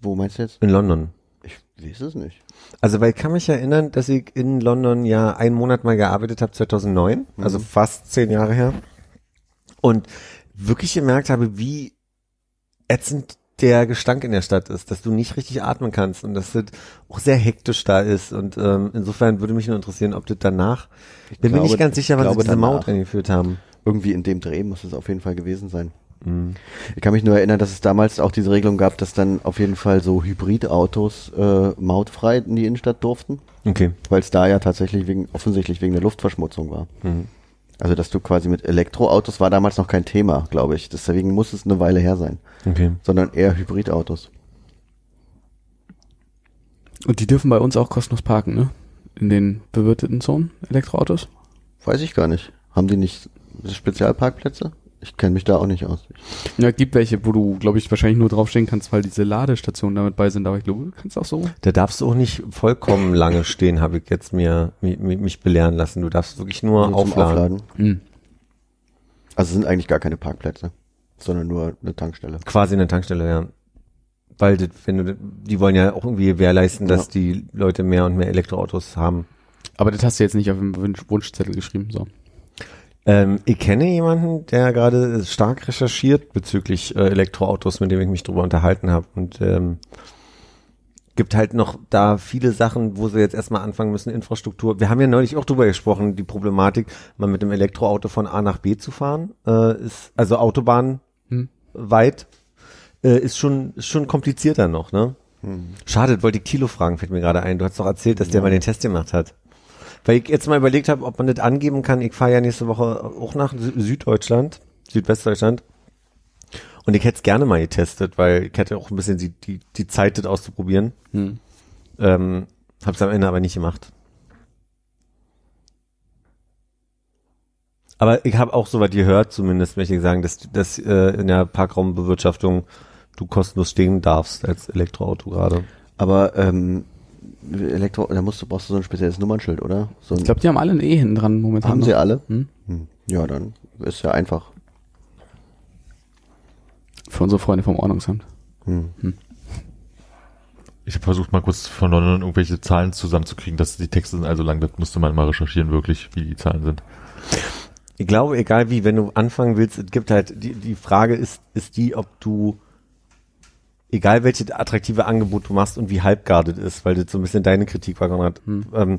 Wo meinst du jetzt? In London. Ich weiß es nicht. Also, weil ich kann mich erinnern, dass ich in London ja einen Monat mal gearbeitet habe, 2009, also fast zehn Jahre her. Und wirklich gemerkt habe, wie ätzend der Gestank in der Stadt ist, dass du nicht richtig atmen kannst und dass das auch sehr hektisch da ist. Und ähm, insofern würde mich nur interessieren, ob das danach, ich bin mir nicht ganz sicher, ich wann sie diese Maut eingeführt haben. Irgendwie in dem Dreh muss es auf jeden Fall gewesen sein. Ich kann mich nur erinnern, dass es damals auch diese Regelung gab, dass dann auf jeden Fall so Hybridautos äh, mautfrei in die Innenstadt durften, Okay. weil es da ja tatsächlich wegen, offensichtlich wegen der Luftverschmutzung war. Also dass du quasi mit Elektroautos war damals noch kein Thema, glaube ich. Deswegen muss es eine Weile her sein, Okay. sondern eher Hybridautos. Und die dürfen bei uns auch kostenlos parken, ne? In den bewirteten Zonen, Elektroautos. Weiß ich gar nicht. Haben die nicht Spezialparkplätze? Ich kenne mich da auch nicht aus. Ja, gibt welche, wo du, glaube ich, wahrscheinlich nur draufstehen kannst, weil diese Ladestationen damit bei sind, aber ich glaube, du kannst auch so. Da darfst du auch nicht vollkommen lange stehen, habe ich jetzt mir mi- mi- mich belehren lassen. Du darfst wirklich nur, Nur zum aufladen. Hm. Also es sind eigentlich gar keine Parkplätze, sondern nur eine Tankstelle. Quasi eine Tankstelle, ja. Weil das, wenn du, die wollen ja auch irgendwie gewährleisten, dass Ja. die Leute mehr und mehr Elektroautos haben. Aber das hast du jetzt nicht auf dem Wunsch Wunschzettel geschrieben, so. Ähm, ich kenne jemanden, der gerade stark recherchiert bezüglich äh, Elektroautos, mit dem ich mich drüber unterhalten habe. Und ähm, gibt halt noch da viele Sachen, wo sie jetzt erstmal anfangen müssen, Infrastruktur. Wir haben ja neulich auch drüber gesprochen, die Problematik, mal mit dem Elektroauto von A nach B zu fahren, äh, ist, also Autobahn Hm. weit, äh, ist schon, ist schon komplizierter noch, ne? Schade, das wollte ich Kilo fragen, fällt mir gerade ein. Du hast doch erzählt, dass der mal den Test gemacht hat. Weil ich jetzt mal überlegt habe, ob man das angeben kann. Ich fahre ja nächste Woche auch nach Sü Süddeutschland, Südwestdeutschland. Und ich hätte es gerne mal getestet, weil ich hätte auch ein bisschen die, die, die Zeit, das auszuprobieren. Hm. Ähm, hab's am Ende aber nicht gemacht. Aber ich habe auch soweit gehört, zumindest möchte ich sagen, dass, dass äh, in der Parkraumbewirtschaftung du kostenlos stehen darfst als Elektroauto gerade. Aber ähm, Elektro, da musst du, brauchst du so ein spezielles Nummernschild, oder? So ein, Ich glaube, die haben alle ein E hinten dran momentan. haben noch. sie alle? Hm? Hm. Ja, dann ist ja einfach. Für unsere Freunde vom Ordnungsamt. Hm. Ich habe versucht mal kurz von London irgendwelche Zahlen zusammenzukriegen, dass die Texte sind also lang, das musste man mal recherchieren wirklich, wie die Zahlen sind. Ich glaube, egal wie, wenn du anfangen willst, es gibt halt, die, die Frage ist, ist die, ob du, egal welche attraktive Angebot du machst und wie halbgardet ist, weil das so ein bisschen deine Kritik war, Konrad, ähm,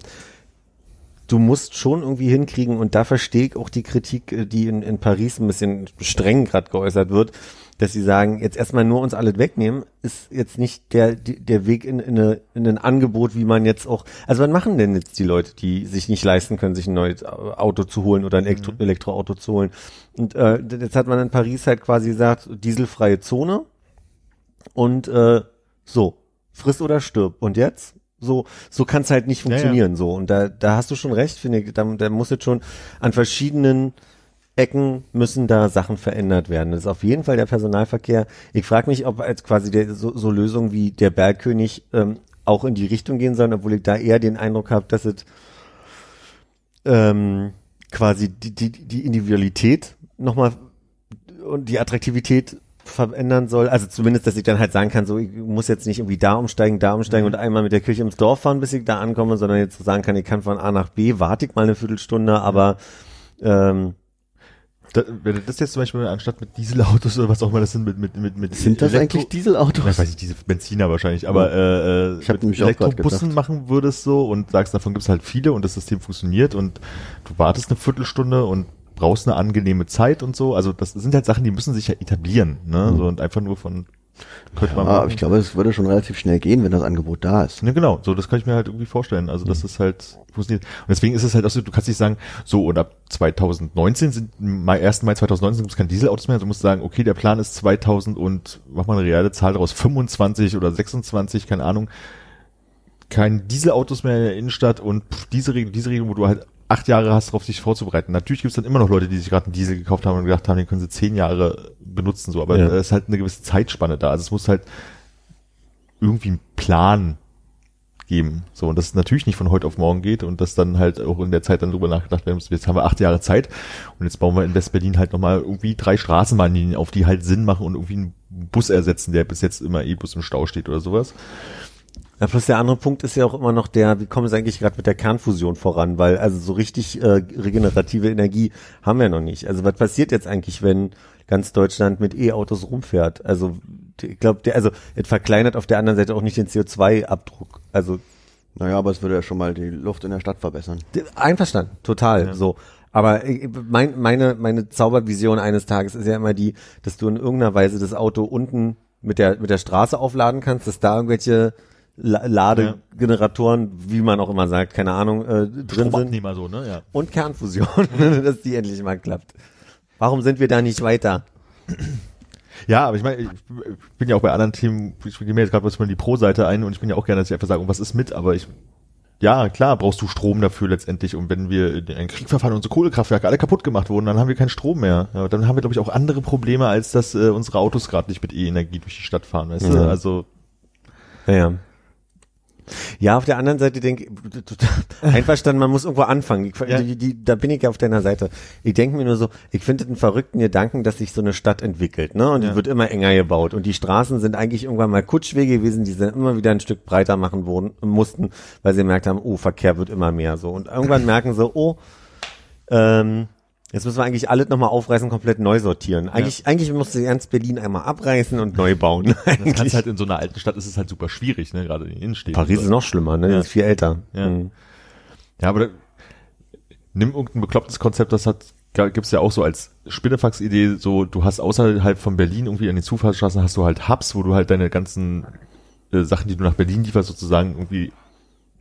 du musst schon irgendwie hinkriegen und da verstehe ich auch die Kritik, äh, die in, in Paris ein bisschen streng gerade geäußert wird, dass sie sagen, jetzt erstmal nur uns alles wegnehmen, ist jetzt nicht der, der Weg in, in, eine, in ein Angebot, wie man jetzt auch, also was machen denn jetzt die Leute, die sich nicht leisten können, sich ein neues Auto zu holen oder ein Elektro, Elektroauto zu holen? Und äh, jetzt hat man in Paris halt quasi gesagt, dieselfreie Zone und äh, so, friss oder stirb. Und jetzt? So, so kann es halt nicht Ja, ja. funktionieren, so. Und da, da hast du schon recht, finde ich, da, da muss jetzt schon an verschiedenen Ecken müssen da Sachen verändert werden. Das ist auf jeden Fall der Personalverkehr. Ich frage mich, ob als quasi der, so, so Lösungen wie der Bergkönig ähm, auch in die Richtung gehen sollen, obwohl ich da eher den Eindruck habe, dass es ähm, quasi die, die, die Individualität nochmal und die Attraktivität verändern soll. Also zumindest, dass ich dann halt sagen kann, so ich muss jetzt nicht irgendwie da umsteigen, da umsteigen und einmal mit der Kirche ins Dorf fahren, bis ich da ankomme, sondern jetzt so sagen kann, ich kann von A nach B, warte ich mal eine Viertelstunde, aber ähm, Da, wenn du das jetzt zum Beispiel anstatt mit Dieselautos oder was auch immer das sind, mit, mit, mit, mit Sind das Elektro- eigentlich Dieselautos? Ich weiß nicht, diese Benziner wahrscheinlich, aber äh, äh, Ich hab mit nämlich Elektrobussen machen würdest so und sagst, davon gibt's halt viele und das System funktioniert und du wartest eine Viertelstunde und brauchst eine angenehme Zeit und so. Also das sind halt Sachen, die müssen sich ja etablieren, ne? So und einfach nur von könnte man Ah, aber machen. ich glaube, es würde schon relativ schnell gehen, wenn das Angebot da ist. Ne, genau, so das kann ich mir halt irgendwie vorstellen. Also dass es halt funktioniert. Und deswegen ist es halt auch so, du kannst nicht sagen, so und ab 2019 sind Mai, 1. Mai 2019 gibt es kein Dieselautos mehr. Du musst sagen, okay, der Plan ist 2000 und mach mal eine reale Zahl daraus, 25 oder 26, keine Ahnung. Kein Dieselautos mehr in der Innenstadt und pff, diese Regel, diese Regel, wo du halt acht Jahre hast, darauf sich vorzubereiten. Natürlich gibt es dann immer noch Leute, die sich gerade einen Diesel gekauft haben und gedacht haben, den können sie zehn Jahre benutzen, so, aber Ja. da ist halt eine gewisse Zeitspanne da. Also es muss halt irgendwie einen Plan geben. So, und das ist natürlich nicht von heute auf morgen geht und das dann halt auch in der Zeit dann drüber nachgedacht werden muss. Jetzt haben wir acht Jahre Zeit und jetzt bauen wir in West-Berlin halt nochmal irgendwie drei Straßenbahnlinien auf, die halt Sinn machen und irgendwie einen Bus ersetzen, der bis jetzt immer E-Bus im Stau steht oder sowas. Ja, plus der andere Punkt ist ja auch immer noch der, wie kommen sie eigentlich gerade mit der Kernfusion voran? Weil also so richtig äh, regenerative Energie haben wir noch nicht. Also was passiert jetzt eigentlich, wenn ganz Deutschland mit E-Autos rumfährt? Also ich glaube, der, also es verkleinert auf der anderen Seite auch nicht den CO2-Abdruck. Also Naja, aber es würde ja schon mal die Luft in der Stadt verbessern. einverstanden, total so. Aber ich- mein, meine, meine Zaubervision eines Tages ist ja immer die, dass du in irgendeiner Weise das Auto unten mit der, mit der Straße aufladen kannst, dass da irgendwelche La Ladegeneratoren, wie man auch immer sagt, keine Ahnung, äh, drin sind. Stromabnehmer so, ne? Ja. Und Kernfusion, dass die endlich mal klappt. Warum sind wir da nicht weiter? Ja, aber ich meine, ich bin ja auch bei anderen Themen, ich gehe mir jetzt gerade was von die Pro-Seite ein und ich bin ja auch gerne, dass ich einfach sage, was ist mit, aber ich, ja, klar, brauchst du Strom dafür letztendlich und wenn wir in einen Krieg verfallen und unsere Kohlekraftwerke alle kaputt gemacht wurden, dann haben wir keinen Strom mehr. Ja, dann haben wir, glaube ich, auch andere Probleme, als dass äh, unsere Autos gerade nicht mit E-Energie durch die Stadt fahren, weißt du? Ja. Also, Ja, ja. Ja, auf der anderen Seite denke ich, einverstanden, man muss irgendwo anfangen. Ich, Ja. die, die, da bin ich ja auf deiner Seite. Ich denke mir nur so, ich finde einen verrückten Gedanken, dass sich so eine Stadt entwickelt, ne? Und Ja. die wird immer enger gebaut. Und die Straßen sind eigentlich irgendwann mal Kutschwege gewesen, die sie immer wieder ein Stück breiter machen wurden, mussten, weil sie gemerkt haben, oh, Verkehr wird immer mehr so. Und irgendwann merken sie, oh, ähm, Jetzt müssen wir eigentlich alles nochmal aufreißen, komplett neu sortieren. Eigentlich, eigentlich musste ganz Berlin einmal abreißen und neu bauen. das kannst halt in so einer alten Stadt ist es halt super schwierig, ne, gerade in den Innenstädten. Paris ist noch schlimmer, ne? Ja. Ist viel älter. Ja. Mhm. Ja, aber da, nimm irgendein beklopptes Konzept, das hat gibt's ja auch so als Spinnefax-Idee, so du hast außerhalb von Berlin irgendwie an den Zufahrtsstraßen hast du halt Hubs, wo du halt deine ganzen äh, Sachen, die du nach Berlin lieferst, sozusagen irgendwie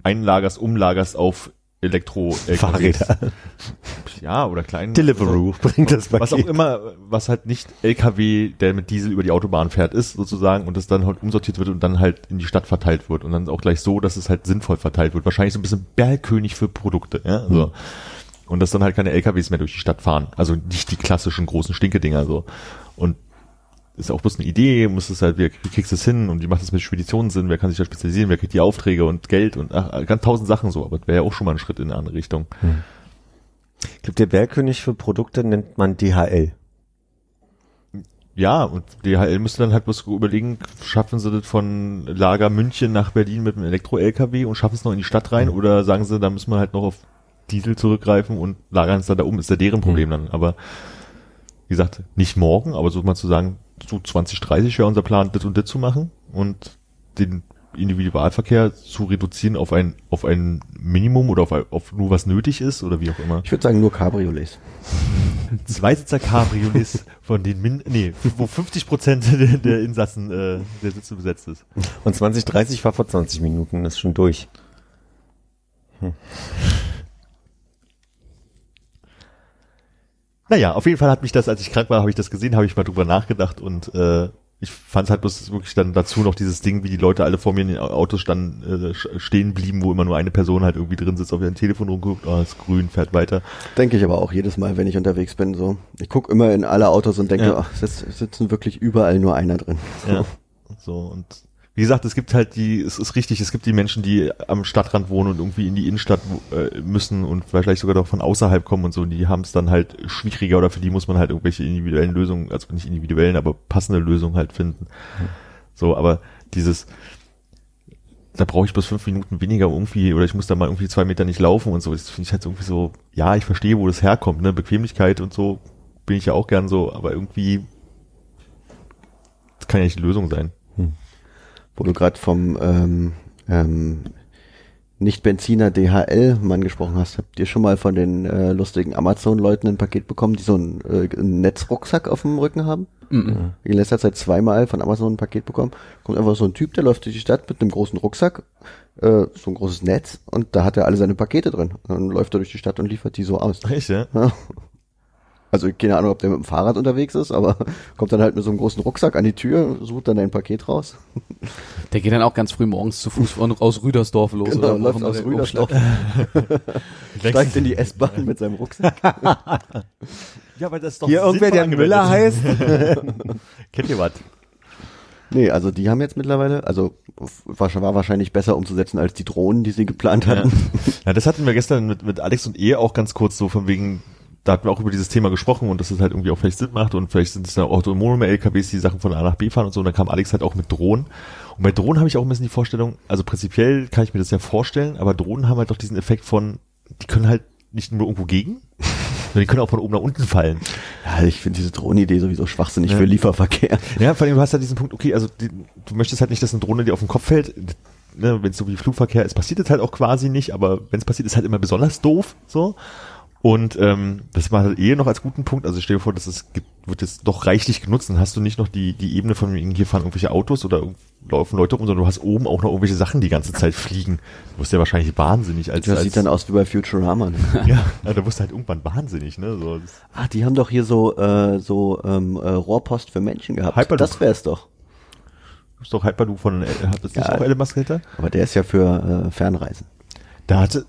einlagerst, umlagerst auf Elektro Fahrräder. Ja, oder kleinen Deliveroo bringt das was auch Paket. immer, was halt nicht LKW, der mit Diesel über die Autobahn fährt, ist sozusagen und das dann halt umsortiert wird und dann halt in die Stadt verteilt wird und dann auch gleich so, dass es halt sinnvoll verteilt wird. Wahrscheinlich so ein bisschen Bergkönig für Produkte, ja, so. Und dass dann halt keine LKWs mehr durch die Stadt fahren. Also nicht die klassischen großen Stinkedinger so. Und ist auch bloß eine Idee, muss es halt, wie kriegst du es hin und wie macht es mit Speditionen Sinn, wer kann sich da spezialisieren, wer kriegt die Aufträge und Geld und ach, ganz tausend Sachen so, aber das wäre ja auch schon mal ein Schritt in eine andere Richtung. Ich glaube, der Bergkönig für Produkte nennt man DHL. Ja, und DHL müsste dann halt bloß überlegen, schaffen sie das von Lager München nach Berlin mit einem Elektro-LKW und schaffen es noch in die Stadt rein oder sagen sie, da müssen wir halt noch auf Diesel zurückgreifen und lagern es dann da um, ist ja deren Problem dann. Aber wie gesagt, nicht morgen, aber so mal zu sagen, so 2030 wäre unser Plan, das und das zu machen und den Individualverkehr zu reduzieren auf ein, auf ein Minimum oder auf, auf nur was nötig ist oder wie auch immer. Ich würde sagen nur Cabriolets. Zweisitzer Cabriolets von den Min nee, wo 50 Prozent der, der Insassen äh, der Sitze besetzt ist. Und 2030 war vor 20 Minuten, das ist schon durch. Naja, auf jeden Fall hat mich das, als ich krank war, habe ich das gesehen, habe ich mal drüber nachgedacht und äh, ich fand halt bloß wirklich dann dazu noch dieses Ding, wie die Leute alle vor mir in den Autos standen, äh, stehen blieben, wo immer nur eine Person halt irgendwie drin sitzt, auf ihrem Telefon rumguckt, oh, ist grün, fährt weiter. Denke ich aber auch jedes Mal, wenn ich unterwegs bin. So, ich gucke immer in alle Autos und denke, Ja. ach, sitz, sitzen wirklich überall nur einer drin. Ja. So, und wie gesagt, es gibt halt die, es ist richtig, es gibt die Menschen, die am Stadtrand wohnen und irgendwie in die Innenstadt äh, müssen und vielleicht sogar doch von außerhalb kommen und so, und die haben es dann halt schwieriger oder für die muss man halt irgendwelche individuellen Lösungen, also nicht individuellen, aber passende Lösungen halt finden. So, aber dieses, da brauche ich bloß fünf Minuten weniger irgendwie, oder ich muss da mal irgendwie zwei Meter nicht laufen und so, das finde ich halt irgendwie so, ja, ich verstehe, wo das herkommt, ne, Bequemlichkeit und so, bin ich ja auch gern so, aber irgendwie, das kann ja nicht die Lösung sein. Wo du gerade vom ähm, ähm, Nicht-Benziner DHL-Mann gesprochen hast, habt ihr schon mal von den äh, lustigen Amazon-Leuten ein Paket bekommen, die so einen, äh, einen Netzrucksack auf dem Rücken haben? Mhm. In letzter Zeit zweimal von Amazon ein Paket bekommen. Kommt einfach so ein Typ, der läuft durch die Stadt mit einem großen Rucksack, äh, so ein großes Netz, und da hat er alle seine Pakete drin. Dann läuft er durch die Stadt und liefert die so aus. Echt, ja? Ja. Also keine Ahnung, ob der mit dem Fahrrad unterwegs ist, aber kommt dann halt mit so einem großen Rucksack an die Tür, sucht dann ein Paket raus. Der geht dann auch ganz früh morgens zu Fuß von, aus Rüdersdorf los. Genau, oder läuft aus der Rüdersdorf, steigt in die S-Bahn mit seinem Rucksack. Ja, aber das ist doch Hier irgendwer, der Müller heißt. Kennt ihr was? Nee, also die haben jetzt mittlerweile, also war, wahrscheinlich besser umzusetzen als die Drohnen, die sie geplant Ja. hatten. ja, das hatten wir gestern mit, mit Alex und E auch ganz kurz so von wegen, da hatten wir auch über dieses Thema gesprochen und dass es halt irgendwie auch vielleicht Sinn macht und vielleicht sind es dann auch so Monomer-LKWs, die Sachen von A nach B fahren und so. Und dann kam Alex halt auch mit Drohnen. Und bei Drohnen habe ich auch ein bisschen die Vorstellung, also prinzipiell kann ich mir das ja vorstellen, aber Drohnen haben halt doch diesen Effekt von, die können halt nicht nur irgendwo gegen, sondern die können auch von oben nach unten fallen. Ja, ich finde diese Drohnenidee sowieso schwachsinnig Ja. für Lieferverkehr. Ja, vor allem, du hast halt diesen Punkt, okay, also die, du möchtest halt nicht, dass eine Drohne dir auf den Kopf fällt. Ne, wenn es so wie Flugverkehr ist, passiert es halt auch quasi nicht, aber wenn es passiert, ist halt immer besonders doof. so. Und ähm, das war halt eh noch als guten Punkt. Also ich stell dir vor, dass es gibt, wird jetzt doch reichlich genutzt. Dann hast du nicht noch die, die Ebene von hier fahren irgendwelche Autos oder laufen Leute rum, sondern du hast oben auch noch irgendwelche Sachen die ganze Zeit fliegen. Du wirst ja wahrscheinlich wahnsinnig als, Das als sieht dann aus wie bei Futurama. Ne? ja, ja, da wirst du halt irgendwann wahnsinnig, ne? So, Ah, die haben doch hier so äh, so ähm, äh, Rohrpost für Menschen gehabt. Hyperloop. Das wär's doch. ist doch Hyperloop von, äh, hat das nicht Ja. auch Elon Musk hinter? Aber der ist ja für äh, Fernreisen. Da hatte,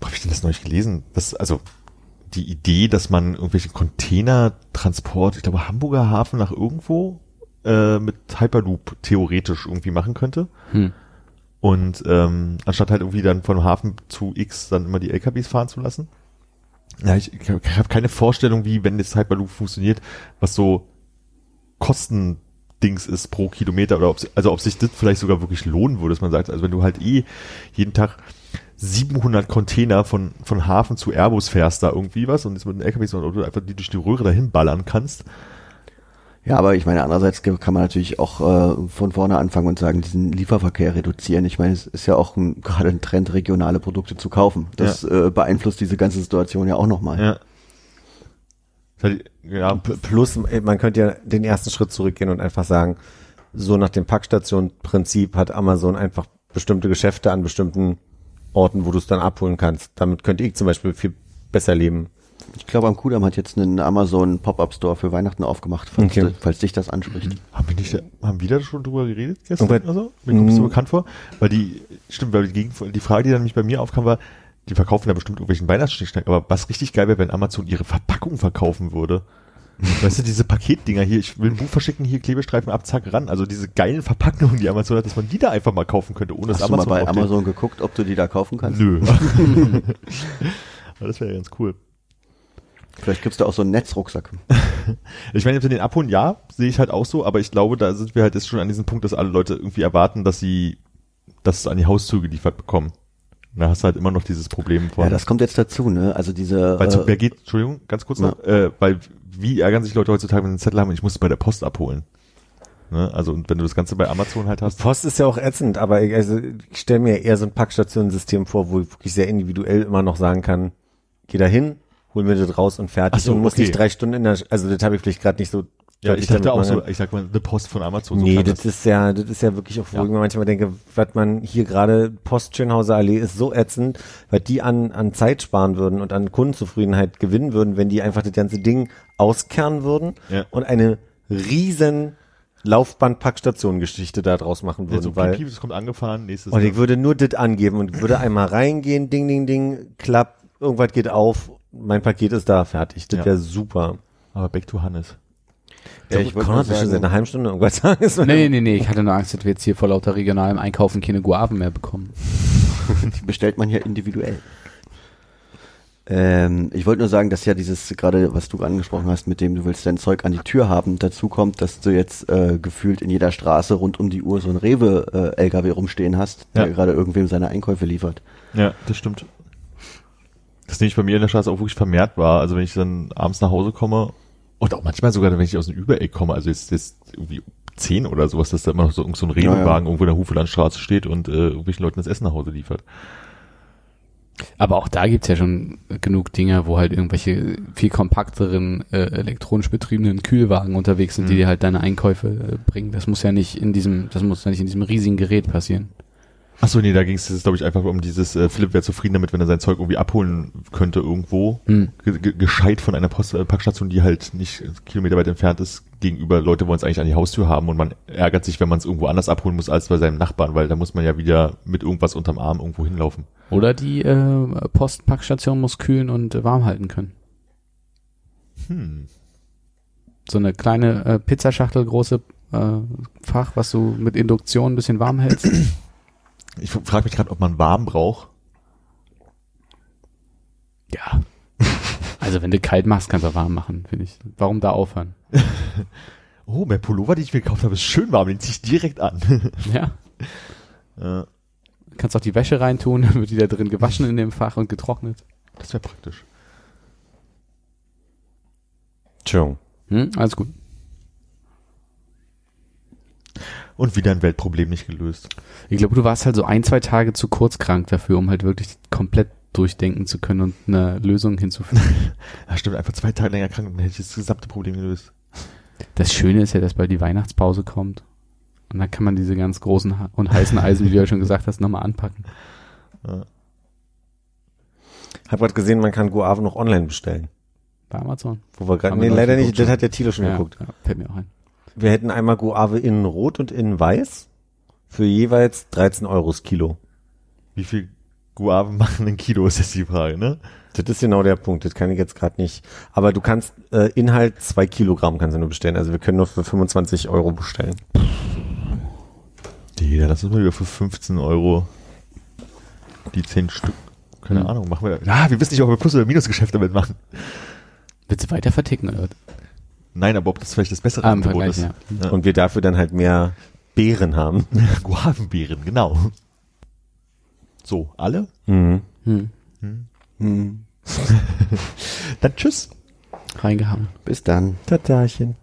wo habe ich denn das neulich gelesen? Das, also die Idee, dass man irgendwelche Containertransport, ich glaube Hamburger Hafen nach irgendwo äh, mit Hyperloop theoretisch irgendwie machen könnte. Hm. Und ähm, anstatt halt irgendwie dann von Hafen zu X dann immer die LKWs fahren zu lassen. Ja, ich, ich habe keine Vorstellung, wie, wenn das Hyperloop funktioniert, was so Kostendings ist pro Kilometer oder ob, also ob sich das vielleicht sogar wirklich lohnen würde, dass man sagt, also wenn du halt eh jeden Tag 700 Container von, von Hafen zu Airbus fährst da irgendwie was und jetzt mit den LKWs oder du einfach die durch die Röhre dahin ballern kannst. Ja, aber ich meine, andererseits kann man natürlich auch äh, von vorne anfangen und sagen, diesen Lieferverkehr reduzieren. Ich meine, es ist ja auch ein, gerade ein Trend, regionale Produkte zu kaufen. Das äh, beeinflusst diese ganze Situation ja auch nochmal. Ja. Hat- Ja, Plus, äh, man könnte ja den ersten Schritt zurückgehen und einfach sagen, so nach dem Packstation-Prinzip hat Amazon einfach bestimmte Geschäfte an bestimmten Orten, wo du es dann abholen kannst. Damit könnte ich zum Beispiel viel besser leben. Ich glaube, am Kudamm hat jetzt einen Amazon Pop-Up-Store für Weihnachten aufgemacht, falls, Okay. falls dich das anspricht. Haben wir nicht, haben wir da schon drüber geredet gestern? Irgendwann- Also, mir kommt das so bekannt vor. Weil die, stimmt, weil die, Gegen die Frage, die dann nämlich bei mir aufkam, war, die verkaufen da bestimmt irgendwelchen Weihnachtsschnickschnack, aber was richtig geil wäre, wenn Amazon ihre Verpackung verkaufen würde. Weißt du, diese Paketdinger hier, ich will ein Buch verschicken, hier Klebestreifen ab, zack, ran. Also diese geilen Verpackungen, die Amazon hat, dass man die da einfach mal kaufen könnte, ohne Hast dass du mal Amazon bei Amazon geguckt, ob du die da kaufen kannst? Nö. das wäre ja ganz cool. Vielleicht gibt's da auch so einen Netzrucksack. Ich meine, jetzt in den Abholen, ja, sehe ich halt auch so, aber ich glaube, da sind wir halt jetzt schon an diesem Punkt, dass alle Leute irgendwie erwarten, dass sie das an die Haustür geliefert bekommen. Und da hast du halt immer noch dieses Problem von. Ja, das kommt jetzt dazu, ne? Also diese. weil zu, äh, wer geht, Entschuldigung, ganz kurz noch, äh, weil wie ärgern sich Leute heutzutage, wenn sie einen Zettel haben und ich muss es bei der Post abholen. Ne? Also und wenn du das Ganze bei Amazon halt hast. Post ist ja auch ätzend, aber ich, also, ich stelle mir eher so ein Packstationensystem vor, wo ich wirklich sehr individuell immer noch sagen kann, geh da hin, hol mir das raus und fertig Ach so, und muss okay. nicht drei Stunden in der, also das habe ich vielleicht gerade nicht so Ja, deutlich ich dachte auch so, ich sag mal, eine Post von Amazon. so Nee, klang das ist ja, das ist ja wirklich auch, wo Ja. ich mir manchmal denke, was man hier gerade Post Schönhauser Allee ist so ätzend, weil die an, an Zeit sparen würden und an Kundenzufriedenheit gewinnen würden, wenn die einfach das ganze Ding auskernen würden Ja. und eine riesen Laufband-Packstation-Geschichte da draus machen Ja, würden, so weil piep, es kommt angefahren, nächstes und ich würde nur das angeben und würde einmal reingehen, ding, ding, ding, klapp, irgendwas geht auf, mein Paket ist da, fertig. Das Ja. wäre super. aber back to Hannes. Ja, ich wollte Konrad schon sagen- seit einer halben Stunde irgendwas sagen. Nee, nee, nee, ich hatte nur Angst, dass wir jetzt hier vor lauter regionalem Einkaufen keine Guaven mehr bekommen. Die bestellt man ja individuell. Ähm, ich wollte nur sagen, dass ja dieses, gerade was du angesprochen hast, mit dem du willst dein Zeug an die Tür haben, dazu kommt, dass du jetzt äh, gefühlt in jeder Straße rund um die Uhr so ein Rewe-LKW rumstehen hast, der Ja. gerade irgendwem seine Einkäufe liefert. Ja, das stimmt. Das nämlich bei mir in der Straße auch wirklich vermehrt war. Also wenn ich dann abends nach Hause komme und auch manchmal sogar, wenn ich aus dem Übereck komme, also jetzt, jetzt irgendwie zehn oder sowas, dass da immer noch so, so ein Ja, ja. Rewe-Wagen irgendwo in der Hufelandstraße steht und äh, irgendwelchen Leuten das Essen nach Hause liefert. Aber auch da gibt's ja schon genug Dinge, wo halt irgendwelche viel kompakteren äh, elektronisch betriebenen Kühlwagen unterwegs sind, die Mhm. dir halt deine Einkäufe äh, bringen. Das muss ja nicht in diesem, das muss ja nicht in diesem riesigen Gerät passieren. Ach so, nee, da ging es, glaube ich, einfach um dieses, äh, Philipp wäre zufrieden damit, wenn er sein Zeug irgendwie abholen könnte irgendwo. Hm. Ge ge gescheit von einer Post äh, Packstation, die halt nicht kilometerweit entfernt ist, gegenüber Leute wollen es eigentlich an die Haustür haben und man ärgert sich, wenn man es irgendwo anders abholen muss als bei seinem Nachbarn, weil da muss man ja wieder mit irgendwas unterm Arm irgendwo hinlaufen. Oder die äh, Postpackstation muss kühlen und äh, warm halten können. Hm. So eine kleine äh, Pizzaschachtel, große äh, Fach, was du mit Induktion ein bisschen warm hältst. Ich frage mich gerade, ob man warm braucht. ja. Also wenn du kalt machst, kannst du auch warm machen, finde ich. Warum da aufhören? Oh, mein Pullover, den ich mir gekauft habe, ist schön warm, den zieh ich direkt an. Ja. äh, Kannst auch die Wäsche reintun, dann wird die da drin gewaschen in dem Fach und getrocknet. das wäre praktisch. Entschuldigung. Hm, alles gut. Und wieder ein Weltproblem nicht gelöst. Ich glaube, du warst halt so ein, zwei Tage zu kurz krank dafür, um halt wirklich komplett durchdenken zu können und eine Lösung hinzufügen. Ja, stimmt, einfach zwei Tage länger krank und dann hätte ich das gesamte Problem gelöst. Das Schöne ist ja, dass bald die Weihnachtspause kommt. Und dann kann man diese ganz großen und heißen Eisen, wie du ja schon gesagt hast, nochmal anpacken. Ja. Hab grad gesehen, man kann Guave noch online bestellen. Bei Amazon. Wo wir gerade, Haben nee, leider nicht, das hat der Thilo schon Ja, geguckt. ja, fällt mir auch ein. Wir hätten einmal Guave innen rot und innen weiß für jeweils 13 Euro das Kilo. Wie viel Guaven machen ein Kilo, ist jetzt die Frage, ne? Das ist genau der Punkt, das kann ich jetzt gerade nicht. Aber du kannst äh, Inhalt zwei Kilogramm kannst du nur bestellen. Also wir können nur für 25 Euro bestellen. Digga, lass uns mal wieder für 15 Euro die 10 Stück. Keine Hm. Ahnung, machen wir. Ah, wir wissen nicht, ob wir Plus- oder Minusgeschäft damit machen. Willst du weiter verticken, oder? Nein, aber ob das vielleicht das bessere Ah, im Angebot ist. ja. Ja. Und wir dafür dann halt mehr Beeren haben. Guavenbeeren, genau. So, alle? Mhm. Hm. Hm. Dann tschüss. Reingehauen. Bis dann. Tatachen.